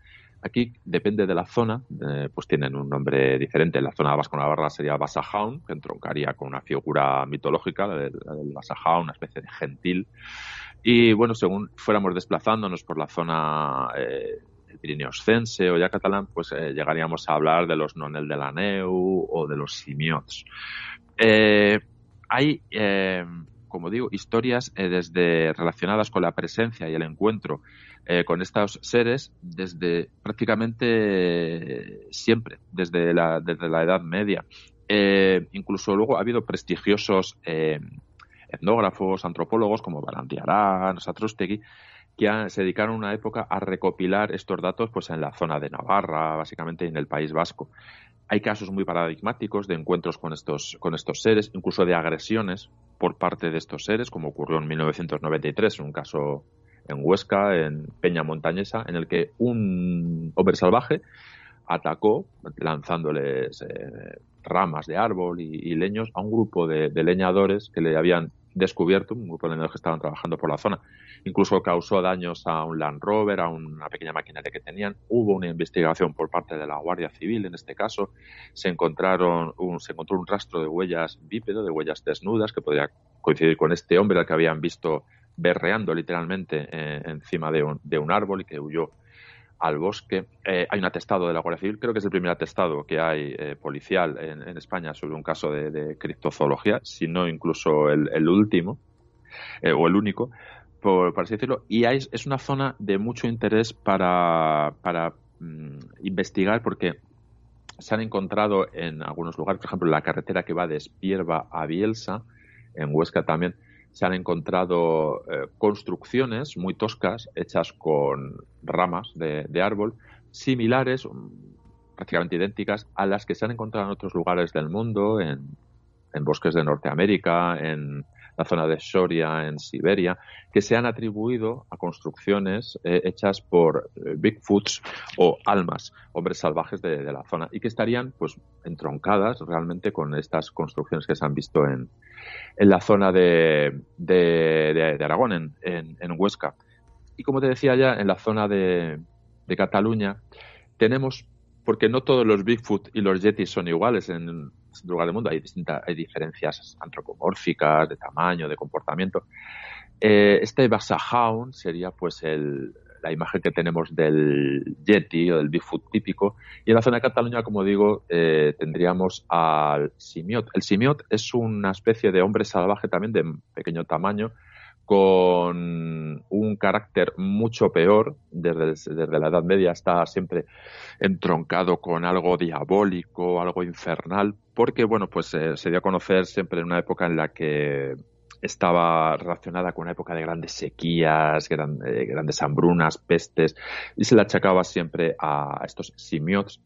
Speaker 2: Aquí depende de la zona, eh, pues tienen un nombre diferente. En la zona vasco-navarra sería Basajaun, que entroncaría con una figura mitológica del, del una especie de gentil. Y bueno, según fuéramos desplazándonos por la zona eh, o ya catalán, pues eh, llegaríamos a hablar de los Nonel de la Neu o de los Simiots. Eh, hay, como digo, historias desde relacionadas con la presencia y el encuentro con estos seres desde prácticamente siempre, desde la, desde la Edad Media. incluso luego ha habido prestigiosos etnógrafos, antropólogos como Barandiarán, Satrustegui, que se dedicaron una época a recopilar estos datos pues en la zona de Navarra, básicamente en el País Vasco. Hay casos muy paradigmáticos de encuentros con estos, con estos seres, incluso de agresiones por parte de estos seres, como ocurrió en 1993, un caso en Huesca, en Peña Montañesa, en el que un hombre salvaje atacó lanzándoles eh, ramas de árbol y, leños a un grupo de, de, leñadores que le habían descubierto, un grupo de leñadores que estaban trabajando por la zona. Incluso causó daños a un Land Rover, a una pequeña maquinaria que tenían. Hubo una investigación por parte de la Guardia Civil en este caso. Se encontraron un, se encontró un rastro de huellas bípedo, de huellas desnudas, que podría coincidir con este hombre al que habían visto berreando literalmente eh, encima de un, de un árbol y que huyó al bosque. Eh, hay un atestado de la Guardia Civil, creo que es el primer atestado que hay eh, policial en, España sobre un caso de, criptozoología, si no incluso el, último o el único por, así decirlo, y es una zona de mucho interés para, mm, investigar porque se han encontrado en algunos lugares, por ejemplo, la carretera que va de Espierva a Bielsa, en Huesca también, se han encontrado eh, construcciones muy toscas hechas con ramas de, árbol, similares, mm, prácticamente idénticas, a las que se han encontrado en otros lugares del mundo, en, en bosques de Norteamérica, en, la zona de Soria en Siberia, que se han atribuido a construcciones eh, hechas por eh, Bigfoots o almas, hombres salvajes de, la zona, y que estarían pues entroncadas realmente con estas construcciones que se han visto en, en la zona de, de, Aragón, en, en, Huesca. Y como te decía ya, en la zona de, de Cataluña tenemos porque no todos los Bigfoot y los Yetis son iguales en lugar del mundo. Hay, distintas, hay diferencias antropomórficas, de tamaño, de comportamiento. Eh, este Basajaun sería pues el, la imagen que tenemos del Yeti o del Bigfoot típico. Y en la zona de Cataluña, como digo, eh, tendríamos al Simiot. El Simiot es una especie de hombre salvaje también de pequeño tamaño, con un carácter mucho peor, desde, desde, la Edad Media está siempre entroncado con algo diabólico, algo infernal, porque, bueno, pues eh, se dio a conocer siempre en una época en la que estaba relacionada con una época de grandes sequías, eh, grandes hambrunas, pestes, y se le achacaba siempre a estos simiots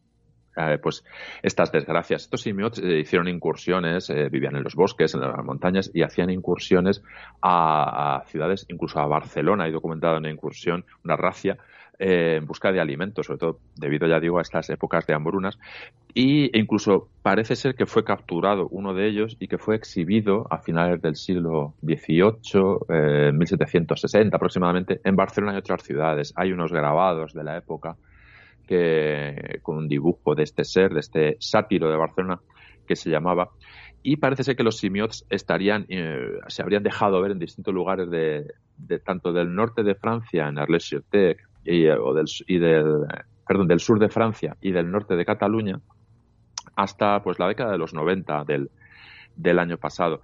Speaker 2: eh, pues estas desgracias. Estos simios eh, hicieron incursiones, eh, vivían en los bosques, en las montañas y hacían incursiones a, ciudades, incluso a Barcelona. Hay documentada una incursión, una racia en busca de alimentos, sobre todo debido, ya digo, a estas épocas de hambrunas. Y e incluso parece ser que fue capturado uno de ellos y que fue exhibido a finales del siglo XVIII, 1760 aproximadamente, en Barcelona y otras ciudades. Hay unos grabados de la época con un dibujo de este ser, de este sátiro de Barcelona que se llamaba. Y parece ser que los simiots estarían, eh, se habrían dejado ver en distintos lugares de, tanto del norte de Francia, en Arles-sur-Tech, y, eh, o del, y del, perdón, del sur de Francia y del norte de Cataluña, hasta pues la década de los 90 del, del año pasado.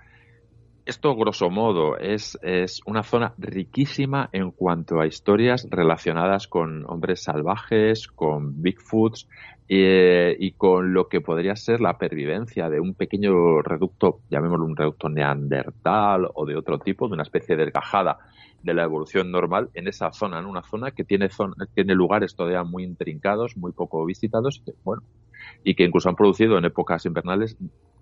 Speaker 2: Esto, grosso modo, es, es una zona riquísima en cuanto a historias relacionadas con hombres salvajes, con Bigfoots eh, y con lo que podría ser la pervivencia de un pequeño reducto, llamémoslo un reducto neandertal o de otro tipo, de una especie de desgajada de la evolución normal en esa zona, en una zona que tiene, tiene lugares todavía muy intrincados, muy poco visitados, bueno, y que incluso han producido en épocas invernales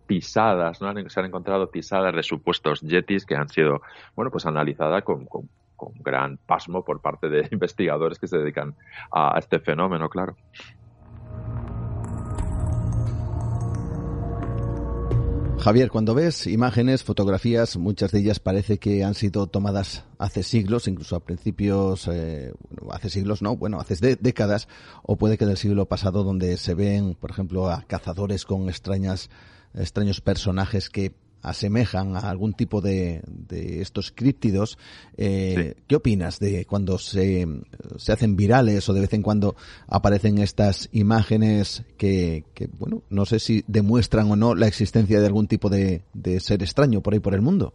Speaker 2: pisadas, ¿no? Se han encontrado pisadas de supuestos yetis que han sido, bueno, pues analizadas con, con, gran pasmo por parte de investigadores que se dedican a, este fenómeno, claro.
Speaker 1: Javier, cuando ves imágenes, fotografías, muchas de ellas parece que han sido tomadas hace siglos, incluso a principios, eh, hace siglos no, bueno, hace décadas, o puede que del siglo pasado, donde se ven, por ejemplo, a cazadores con extrañas extraños personajes que asemejan a algún tipo de, de estos críptidos. Eh, ¿Qué opinas de cuando se, se, hacen virales o de vez en cuando aparecen estas imágenes que, que, bueno, no sé si demuestran o no la existencia de algún tipo de, de ser extraño por ahí por el mundo?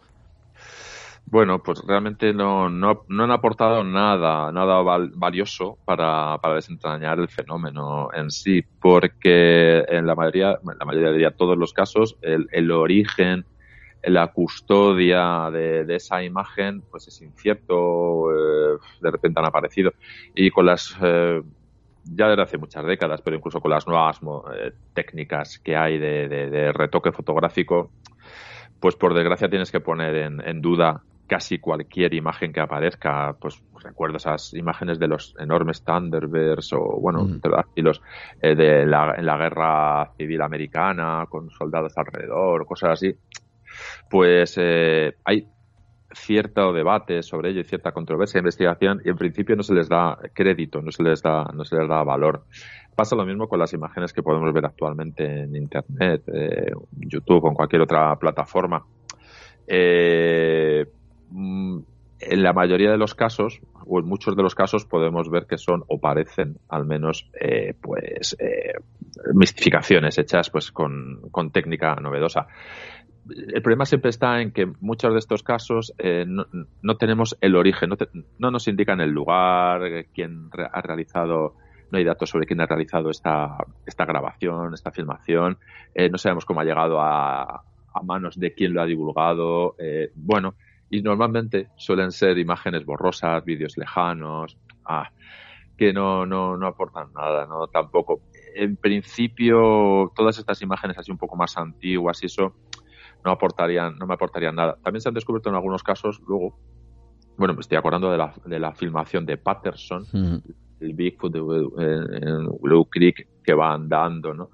Speaker 2: Bueno, pues realmente no, no, no han aportado nada, nada valioso para, para, desentrañar el fenómeno en sí, porque en la mayoría, en la mayoría diría todos los casos, el, el origen, la custodia de, de, esa imagen, pues es incierto, eh, de repente han aparecido. Y con las eh, ya desde hace muchas décadas, pero incluso con las nuevas eh, técnicas que hay de, de, de, retoque fotográfico, pues por desgracia tienes que poner en, en duda casi cualquier imagen que aparezca, pues recuerdo esas imágenes de los enormes Thunderbirds o, bueno, mm. los, eh, de la, en la guerra civil americana con soldados alrededor, cosas así, pues eh, hay cierto debate sobre ello y cierta controversia, investigación y en principio no se les da crédito, no se les da, no se les da valor. Pasa lo mismo con las imágenes que podemos ver actualmente en Internet, eh, YouTube o en cualquier otra plataforma. Eh, en la mayoría de los casos, o en muchos de los casos, podemos ver que son o parecen al menos eh, pues eh, mistificaciones hechas pues con, técnica novedosa. El problema siempre está en que muchos de estos casos eh, no, tenemos el origen, no, te, no, nos indican el lugar, quién ha realizado, no hay datos sobre quién ha realizado esta, grabación, esta filmación, no sabemos cómo ha llegado a manos de quién lo ha divulgado. bueno, y normalmente suelen ser imágenes borrosas, vídeos lejanos, ah, que no, no, no aportan nada, no tampoco. En principio, todas estas imágenes así un poco más antiguas y eso no aportarían, no me aportarían nada. También se han descubierto en algunos casos, luego, bueno, me estoy acordando de la, de la filmación de Patterson, el Bigfoot de, en Blue Creek que va andando, ¿no?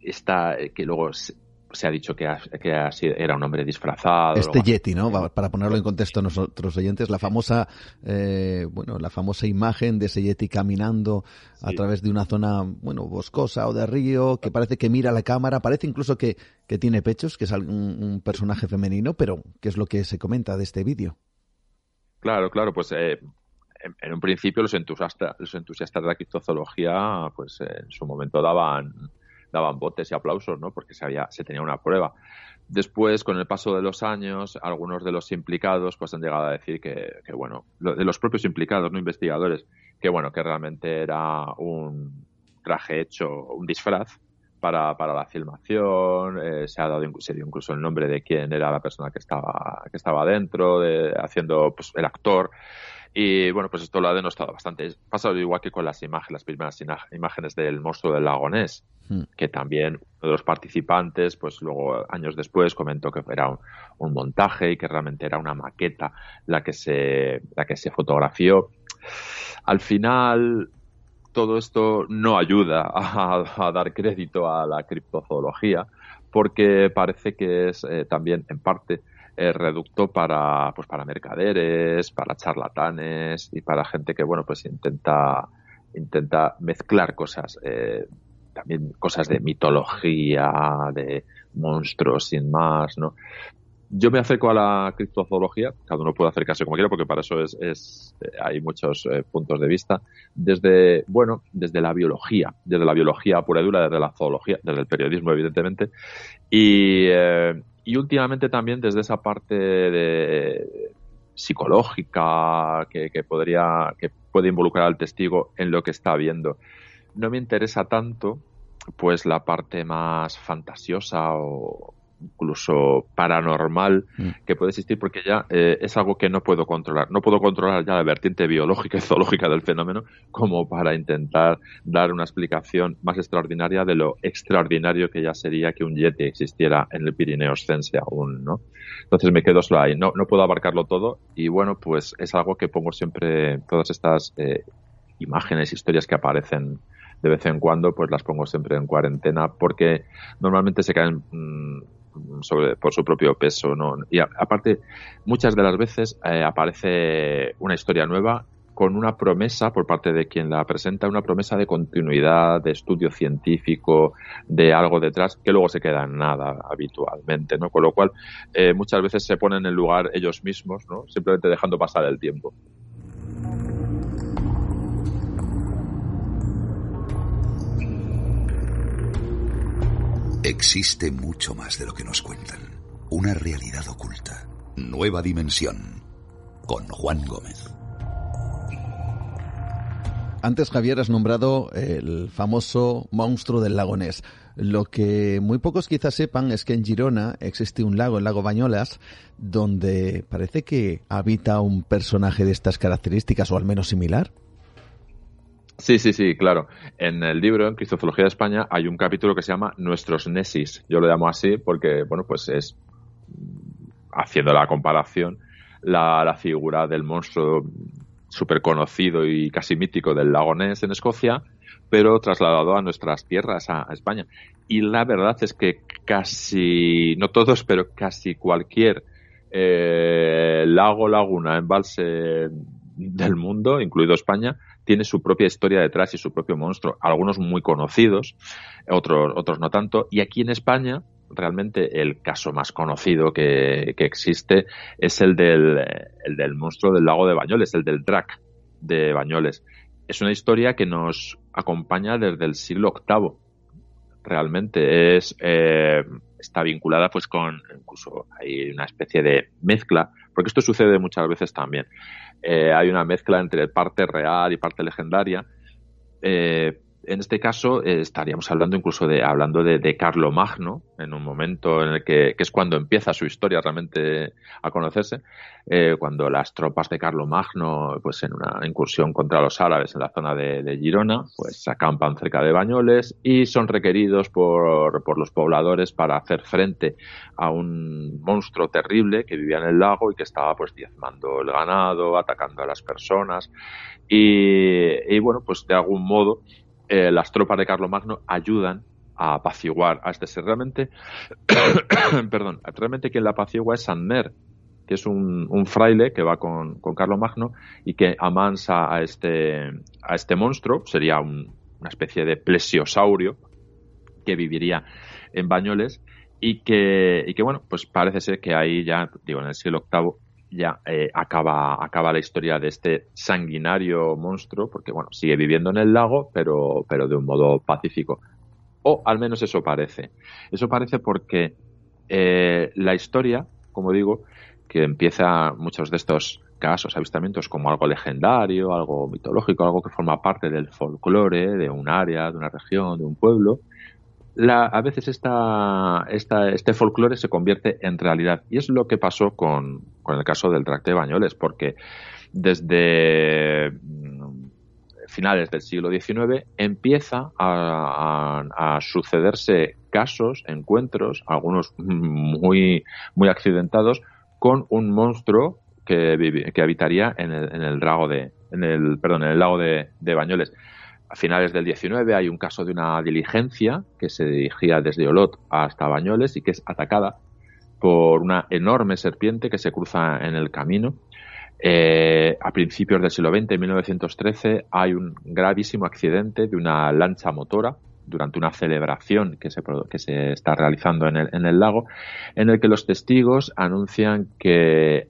Speaker 2: Está, que luego se ha dicho que, era un hombre disfrazado.
Speaker 1: Este Yeti, ¿no? Para ponerlo en contexto a nuestros oyentes, la famosa, eh, bueno, la famosa imagen de ese Yeti caminando a través de una zona, bueno, boscosa o de río, que parece que mira la cámara, parece incluso que, que tiene pechos, que es un, un, personaje femenino, pero ¿qué es lo que se comenta de este vídeo?
Speaker 2: Claro, claro, pues eh, en, en, un principio los entusiastas, los entusiastas de la criptozoología, pues en su momento daban daban botes y aplausos, ¿no? Porque se, había, se tenía una prueba. Después, con el paso de los años, algunos de los implicados pues han llegado a decir que, que bueno, de los propios implicados, no investigadores, que bueno, que realmente era un traje hecho, un disfraz para, para la filmación, eh, se ha dado se dio incluso el nombre de quién era la persona que estaba, que estaba dentro, de, haciendo pues, el actor. Y bueno, pues esto lo ha denostado bastante. Pasa igual que con las imágenes, las primeras imágenes del monstruo del lago Ness, hmm. que también uno de los participantes, pues luego años después comentó que era un, un, montaje y que realmente era una maqueta la que se, la que se fotografió. Al final, todo esto no ayuda a, a dar crédito a la criptozoología, porque parece que es eh, también en parte eh, reducto para, pues para mercaderes, para charlatanes y para gente que, bueno, pues intenta, intenta mezclar cosas, eh, también cosas de mitología, de monstruos sin más, ¿no? Yo me acerco a la criptozoología, cada uno puede acercarse como quiera porque para eso es, es eh, hay muchos puntos de vista, desde, bueno, desde la biología, desde la biología pura y dura, desde la zoología, desde el periodismo evidentemente, y, y últimamente también desde esa parte de psicológica que, que podría que puede involucrar al testigo en lo que está viendo. No me interesa tanto pues la parte más fantasiosa o, incluso paranormal mm. que puede existir porque ya eh, es algo que no puedo controlar. No puedo controlar ya la vertiente biológica y zoológica del fenómeno como para intentar dar una explicación más extraordinaria de lo extraordinario que ya sería que un yeti existiera en el Pirineo Oscense aún, ¿no? Entonces me quedo solo ahí. No, no puedo abarcarlo todo y bueno, pues es algo que pongo siempre todas estas eh, imágenes, historias que aparecen de vez en cuando, pues las pongo siempre en cuarentena porque normalmente se caen mm, sobre, por su propio peso. ¿no? Y aparte, muchas de las veces eh, aparece una historia nueva con una promesa por parte de quien la presenta, una promesa de continuidad, de estudio científico, de algo detrás, que luego se queda en nada habitualmente, ¿no? Con lo cual, eh, muchas veces se ponen en lugar ellos mismos, ¿no? Simplemente dejando pasar el tiempo.
Speaker 3: Existe mucho más de lo que nos cuentan. Una realidad oculta. Nueva dimensión. Con Juan Gómez.
Speaker 1: Antes Javier has nombrado el famoso monstruo del lago Ness. Lo que muy pocos quizás sepan es que en Girona existe un lago, el lago Bañolas, donde parece que habita un personaje de estas características o al menos similar.
Speaker 2: Sí, sí, sí, claro. En el libro, en Cristozoología de España, hay un capítulo que se llama Nuestros Nesis. Yo lo llamo así porque, bueno, pues es, haciendo la comparación, la, la figura del monstruo súper conocido y casi mítico del lago Ness en Escocia, pero trasladado a nuestras tierras, a, España. Y la verdad es que casi, no todos, pero casi cualquier eh, lago, laguna, embalse del mundo, incluido España, tiene su propia historia detrás y su propio monstruo. Algunos muy conocidos, otros, otros no tanto. Y aquí en España, realmente el caso más conocido que, existe es el del, el del monstruo del lago de Bañoles, el del Drac de Bañoles. Es una historia que nos acompaña desde el siglo VIII. Realmente es eh, está vinculada pues con incluso hay una especie de mezcla, porque esto sucede muchas veces también. Eh, hay una mezcla entre parte real y parte legendaria. Eh, en este caso eh, estaríamos hablando incluso de hablando de, de Magno en un momento en el que, que, es cuando empieza su historia realmente a conocerse eh, cuando las tropas de Carlo Magno pues en una incursión contra los árabes en la zona de, Girona pues acampan cerca de Bañoles y son requeridos por, por los pobladores para hacer frente a un monstruo terrible que vivía en el lago y que estaba pues diezmando el ganado atacando a las personas. Y, y bueno pues de algún modo eh, las tropas de Carlomagno ayudan a apaciguar a este ser. Realmente, perdón, realmente quien la apacigua es Sanmer, que es un, fraile que va con, con Carlomagno y que amansa a este, a este monstruo, sería una especie de plesiosaurio que viviría en Bañoles y que, y que, bueno, pues parece ser que ahí ya, digo, en el siglo VIII ya eh, acaba, acaba la historia de este sanguinario monstruo, porque bueno, sigue viviendo en el lago, pero, pero de un modo pacífico. O al menos eso parece. Eso parece porque eh, la historia, como digo, que empieza muchos de estos casos, avistamientos como algo legendario, algo mitológico, algo que forma parte del folclore de un área, de una región, de un pueblo, a veces este folclore se convierte en realidad. Y es lo que pasó con, con el caso del tracto de Bañoles, porque desde mm, finales del siglo XIX empieza a, sucederse casos, encuentros, algunos muy, muy accidentados, con un monstruo que, que habitaría en el, en el lago de, en el, perdón, en el lago de Bañoles a finales del 19 hay un caso de una diligencia que se dirigía desde Olot hasta Bañoles y que es atacada por una enorme serpiente que se cruza en el camino. Eh, a principios del siglo XX, en 1913, hay un gravísimo accidente de una lancha motora durante una celebración que se, que se está realizando en el, en el lago, en el que los testigos anuncian que eh,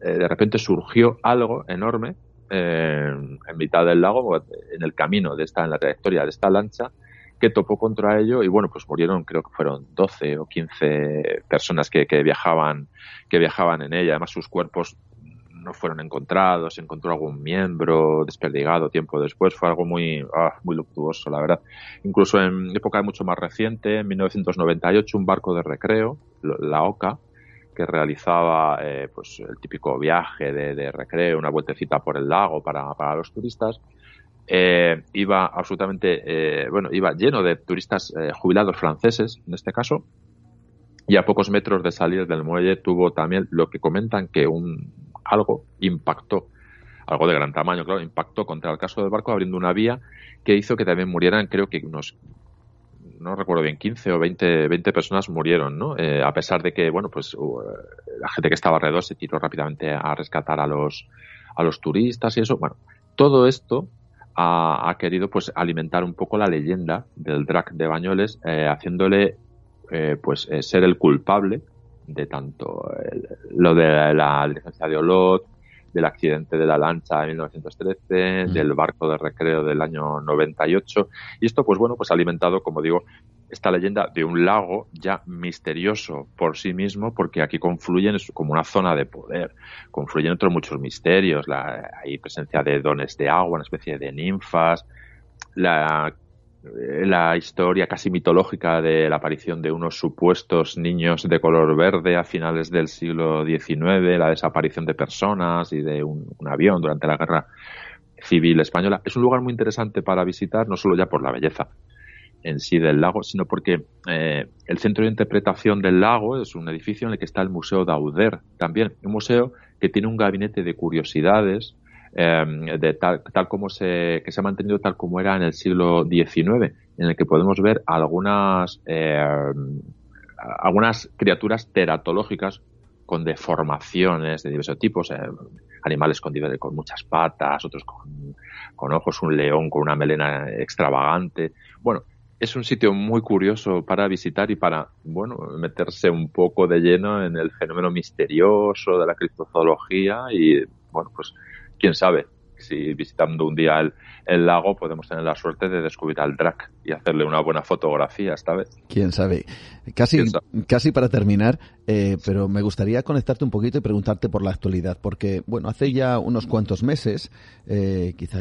Speaker 2: de repente surgió algo enorme en mitad del lago, en el camino de esta, en la trayectoria de esta lancha, que topó contra ello y bueno, pues murieron creo que fueron 12 o 15 personas que, que viajaban que viajaban en ella. Además sus cuerpos no fueron encontrados, se encontró algún miembro desperdigado tiempo después, fue algo muy, ah, muy luctuoso, la verdad. Incluso en época mucho más reciente, en 1998, un barco de recreo, la OCA, que realizaba eh, pues el típico viaje de, recreo, una vueltecita por el lago para, para los turistas, eh, iba absolutamente, eh, bueno, iba lleno de turistas jubilados franceses, en este caso, y a pocos metros de salir del muelle tuvo también lo que comentan que un algo impactó, algo de gran tamaño, claro, impactó contra el caso del barco abriendo una vía que hizo que también murieran, creo que unos no recuerdo bien, 15 o 20, 20 personas murieron, ¿no? Eh, a pesar de que, bueno, pues la gente que estaba alrededor se tiró rápidamente a rescatar a los, a los turistas y eso. Bueno, todo esto ha, querido pues alimentar un poco la leyenda del Drac de Bañoles, eh, haciéndole eh, pues ser el culpable de tanto lo de la licencia de Olot, del accidente de la lancha de 1913, mm. del barco de recreo del año 98. Y esto, pues bueno, pues ha alimentado, como digo, esta leyenda de un lago ya misterioso por sí mismo, porque aquí confluyen como una zona de poder, confluyen otros muchos misterios, la, hay presencia de dones de agua, una especie de ninfas, la la historia casi mitológica de la aparición de unos supuestos niños de color verde a finales del siglo XIX, la desaparición de personas y de un, avión durante la guerra civil española. Es un lugar muy interesante para visitar, no solo ya por la belleza en sí del lago, sino porque eh, el centro de interpretación del lago es un edificio en el que está el Museo Dauder, también un museo que tiene un gabinete de curiosidades, Em, de tal, tal como se, que se ha mantenido tal como era en el siglo XIX, en el que podemos ver algunas, em, algunas criaturas teratológicas con deformaciones de diversos tipos, eh, animales con, con muchas patas, otros con, con ojos, un león con una melena extravagante. Bueno, es un sitio muy curioso para visitar y para, bueno, meterse un poco de lleno en el fenómeno misterioso de la criptozoología y, bueno, pues quién sabe si visitando un día el, el lago podemos tener la suerte de descubrir al Drac y hacerle una buena fotografía esta vez.
Speaker 1: Quién sabe. Casi, casi para terminar, eh, pero me gustaría conectarte un poquito y preguntarte por la actualidad, porque, bueno, hace ya unos cuantos meses, eh, quizá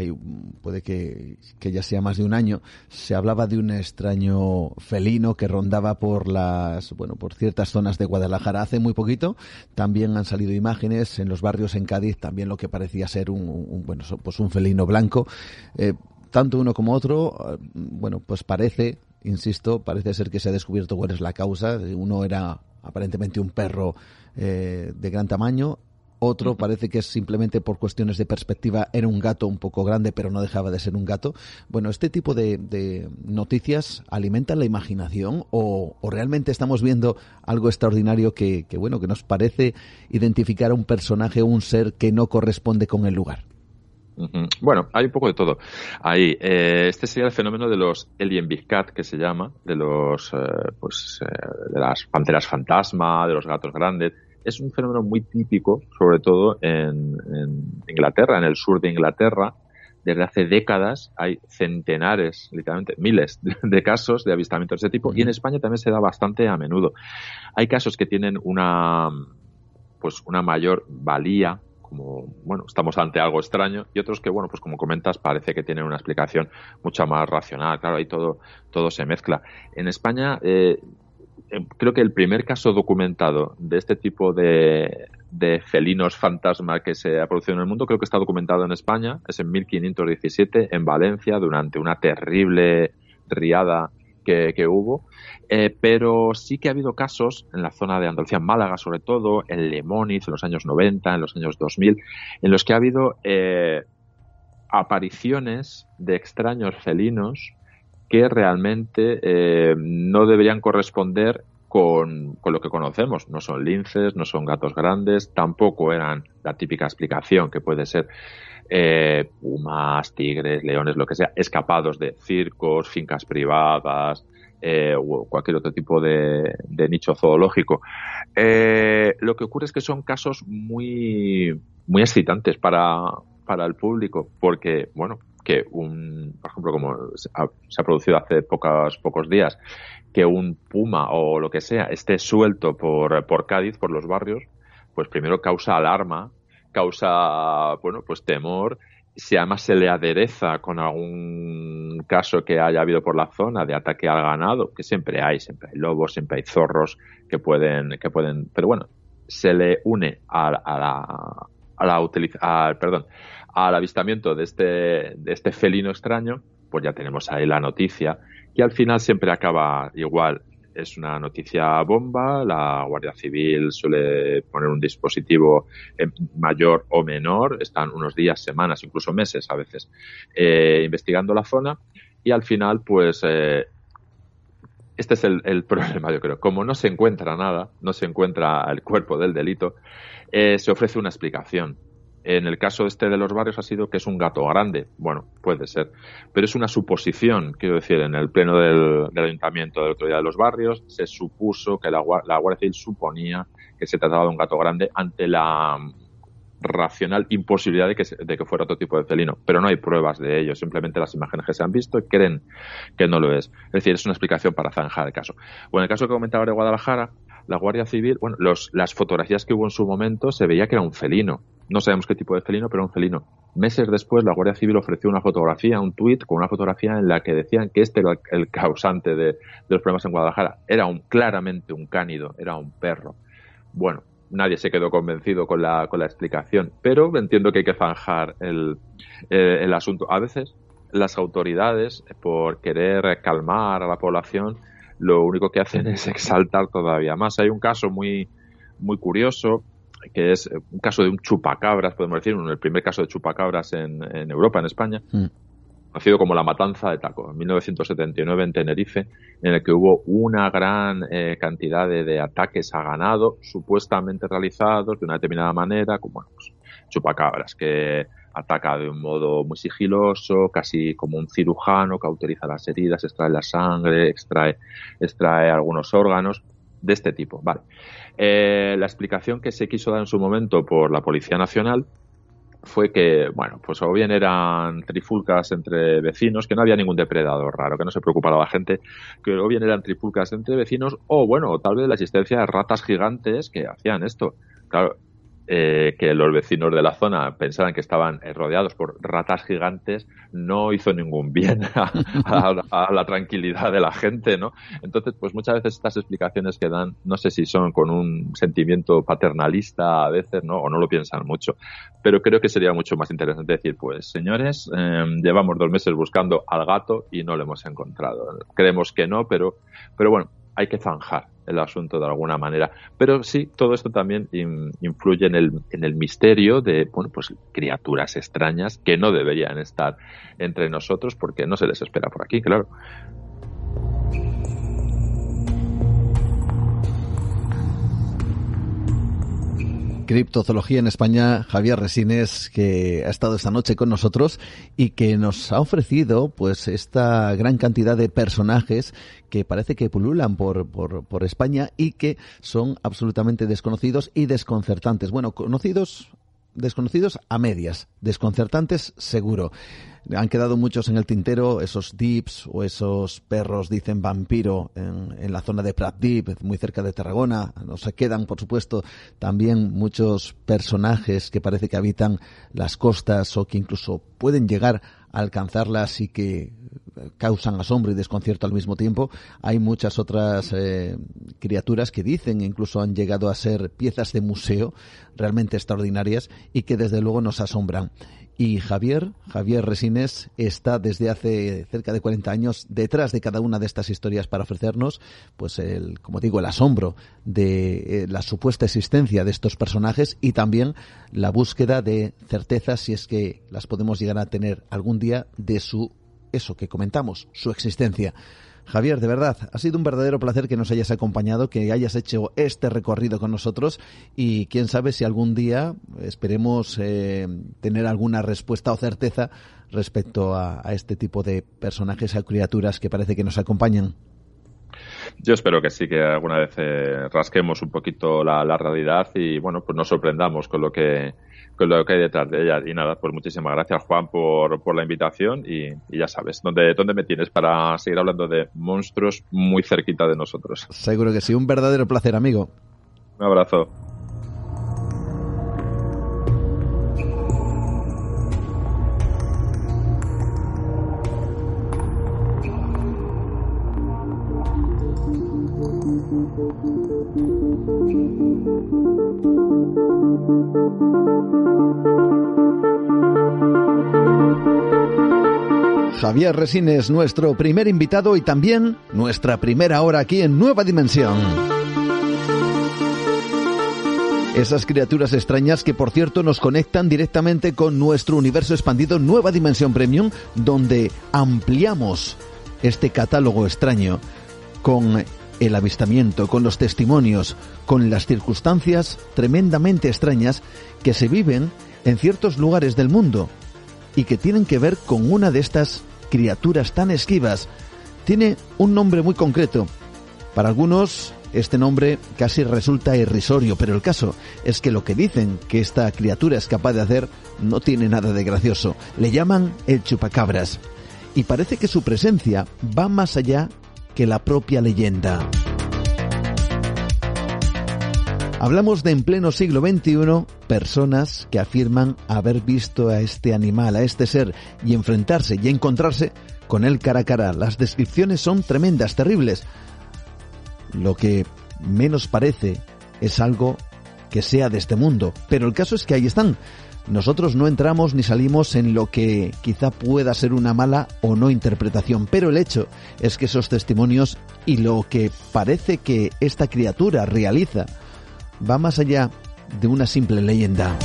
Speaker 1: puede que, que, ya sea más de un año, se hablaba de un extraño felino que rondaba por las, bueno, por ciertas zonas de Guadalajara. Hace muy poquito también han salido imágenes en los barrios en Cádiz, también lo que parecía ser un, un bueno, pues un felino blanco. Eh, tanto uno como otro, eh, bueno, pues parece, insisto, parece ser que se ha descubierto cuál es la causa. Uno era aparentemente un perro eh, de gran tamaño, otro parece que es simplemente por cuestiones de perspectiva, era un gato un poco grande, pero no dejaba de ser un gato. Bueno, ¿este tipo de, noticias alimentan la imaginación o, realmente estamos viendo algo extraordinario que, que, bueno, que nos parece identificar a un personaje o un ser que no corresponde con el lugar?
Speaker 2: Bueno, hay un poco de todo. Ahí, eh, este sería el fenómeno de los Alien Big Cat, que se llama, de los, eh, pues, eh, de las panteras fantasma, de los gatos grandes. Es un fenómeno muy típico, sobre todo en, Inglaterra, en el sur de Inglaterra. Desde hace décadas hay centenares, literalmente miles de, casos de avistamiento de ese tipo. Y en España también se da bastante a menudo. Hay casos que tienen una, pues, una mayor valía como, bueno, estamos ante algo extraño y otros que, bueno, pues como comentas, parece que tienen una explicación mucho más racional. Claro, ahí todo, todo se mezcla. En España, eh, eh, creo que el primer caso documentado de este tipo de, de felinos fantasma que se ha producido en el mundo, creo que está documentado en España, es en 1517, en Valencia, durante una terrible riada que, hubo. Eh, pero sí que ha habido casos en la zona de Andalucía, Málaga sobre todo, en Lemoniz en los años 90, en los años 2000, en los que ha habido eh, apariciones de extraños felinos que realmente eh, no deberían corresponder con, con, lo que conocemos. No son linces, no son gatos grandes, tampoco eran la típica explicación que puede ser eh, pumas, tigres, leones, lo que sea, escapados de circos, fincas privadas, eh, o cualquier otro tipo de, nicho zoológico. Eh, lo que ocurre es que son casos muy, muy excitantes para, para el público, porque, bueno, que un, por ejemplo, como se ha, producido hace pocos, pocos días, que un puma o lo que sea esté suelto por, por Cádiz, por los barrios, pues primero causa alarma, causa, bueno, pues temor, si además se le adereza con algún caso que haya habido por la zona de ataque al ganado, que siempre hay, siempre hay lobos, siempre hay zorros que pueden, que pueden, pero bueno, se le une a, la, a la perdón, al avistamiento de este, de este felino extraño, pues ya tenemos ahí la noticia, que al final siempre acaba igual. Es una noticia bomba, la Guardia Civil suele poner un dispositivo eh, mayor o menor, están unos días, semanas, incluso meses a veces, eh, investigando la zona y al final, pues, eh, este es el, el, problema, yo creo. Como no se encuentra nada, no se encuentra el cuerpo del delito, se ofrece una explicación. En el caso este de los barrios ha sido que es un gato grande. Bueno, puede ser. Pero es una suposición, quiero decir, en el pleno del, ayuntamiento del otro día de los barrios se supuso que la, la Guardia Civil suponía que se trataba de un gato grande ante la racional imposibilidad de que, de que fuera otro tipo de felino. Pero no hay pruebas de ello, simplemente las imágenes que se han visto creen que no lo es. Es decir, es una explicación para zanjar el caso. Bueno, en el caso que comentaba de Guadalajara, la Guardia Civil, bueno, los, las fotografías que hubo en su momento se veía que era un felino. No sabemos qué tipo de felino, pero un felino. Meses después, la Guardia Civil ofreció una fotografía, un tuit con una fotografía en la que decían que este era el causante de, los problemas en Guadalajara. Era un, claramente un cánido, era un perro. Bueno, nadie se quedó convencido con la, con la explicación, pero entiendo que hay que zanjar el, eh, el asunto. A veces las autoridades, por querer calmar a la población, lo único que hacen es exaltar todavía más. Hay un caso muy, muy curioso que es un caso de un chupacabras, podemos decir, el primer caso de chupacabras en, en Europa, en España, mm. conocido como la matanza de Taco, en 1979 en Tenerife, en el que hubo una gran eh, cantidad de, ataques a ganado, supuestamente realizados de una determinada manera, como pues, chupacabras, que ataca de un modo muy sigiloso, casi como un cirujano, cauteriza las heridas, extrae la sangre, extrae, extrae algunos órganos de este tipo. Vale. Eh, la explicación que se quiso dar en su momento por la Policía Nacional fue que, bueno, pues o bien eran trifulcas entre vecinos, que no había ningún depredador raro, que no se preocupara la gente, que o bien eran trifulcas entre vecinos, o bueno, tal vez la existencia de ratas gigantes que hacían esto. Claro, eh, que los vecinos de la zona pensaran que estaban eh, rodeados por ratas gigantes no hizo ningún bien a, la tranquilidad de la gente, ¿no? Entonces, pues muchas veces estas explicaciones que dan, no sé si son con un sentimiento paternalista a veces, ¿no? O no lo piensan mucho. Pero creo que sería mucho más interesante decir, pues señores, em, llevamos dos meses buscando al gato y no lo hemos encontrado. Creemos que no, pero, pero bueno, hay que zanjar el asunto de alguna manera. Pero sí, todo esto también influye en el, en el misterio de, bueno, pues criaturas extrañas que no deberían estar entre nosotros porque no se les espera por aquí, claro.
Speaker 1: Criptozoología en España, Javier Resines, que ha estado esta noche con nosotros y que nos ha ofrecido pues esta gran cantidad de personajes que parece que pululan por, por, por España y que son absolutamente desconocidos y desconcertantes. Bueno, conocidos desconocidos a medias, desconcertantes seguro. Han quedado muchos en el tintero, esos dips o esos perros, dicen vampiro, en, la zona de Prat Deep, muy cerca de Tarragona. Nos quedan, por supuesto, también muchos personajes que parece que habitan las costas o que incluso pueden llegar alcanzarlas y que causan asombro y desconcierto al mismo tiempo. Hay muchas otras eh, criaturas que dicen, incluso han llegado a ser piezas de museo realmente extraordinarias y que desde luego nos asombran. Y Javier, Javier Resines, está desde hace cerca de 40 años detrás de cada una de estas historias para ofrecernos, pues el, como digo, el asombro de eh, la supuesta existencia de estos personajes y también la búsqueda de certezas, si es que las podemos llegar a tener algún día, de su eso que comentamos, su existencia. Javier, de verdad, ha sido un verdadero placer que nos hayas acompañado, que hayas hecho este recorrido con nosotros y quién sabe si algún día esperemos eh, tener alguna respuesta o certeza respecto a, este tipo de personajes, a criaturas que parece que nos acompañan.
Speaker 2: yo espero que sí, que alguna vez eh, rasquemos un poquito la, la, realidad y bueno, pues nos sorprendamos con lo que con lo que hay detrás de ella. Y nada, pues muchísimas gracias Juan por, por la invitación y, y, ya sabes, ¿dónde, ¿dónde me tienes para seguir hablando de monstruos muy cerquita de nosotros?
Speaker 1: Seguro que sí, un verdadero placer, amigo.
Speaker 2: Un abrazo.
Speaker 1: Javier Resines, nuestro primer invitado y también nuestra primera hora aquí en Nueva Dimensión. Esas criaturas extrañas que por cierto nos conectan directamente con nuestro universo expandido Nueva Dimensión Premium, donde ampliamos este catálogo extraño con el avistamiento, con los testimonios, con las circunstancias tremendamente extrañas que se viven en ciertos lugares del mundo y que tienen que ver con una de estas criaturas tan esquivas. Tiene un nombre muy concreto. Para algunos este nombre casi resulta irrisorio, pero el caso es que lo que dicen que esta criatura es capaz de hacer no tiene nada de gracioso. Le llaman el chupacabras. Y parece que su presencia va más allá que la propia leyenda. Hablamos de en pleno siglo XXI personas que afirman haber visto a este animal, a este ser, y enfrentarse y encontrarse con él cara a cara. Las descripciones son tremendas, terribles. Lo que menos parece es algo que sea de este mundo. Pero el caso es que ahí están. Nosotros no entramos ni salimos en lo que quizá pueda ser una mala o no interpretación, pero el hecho es que esos testimonios y lo que parece que esta criatura realiza va más allá de una simple leyenda.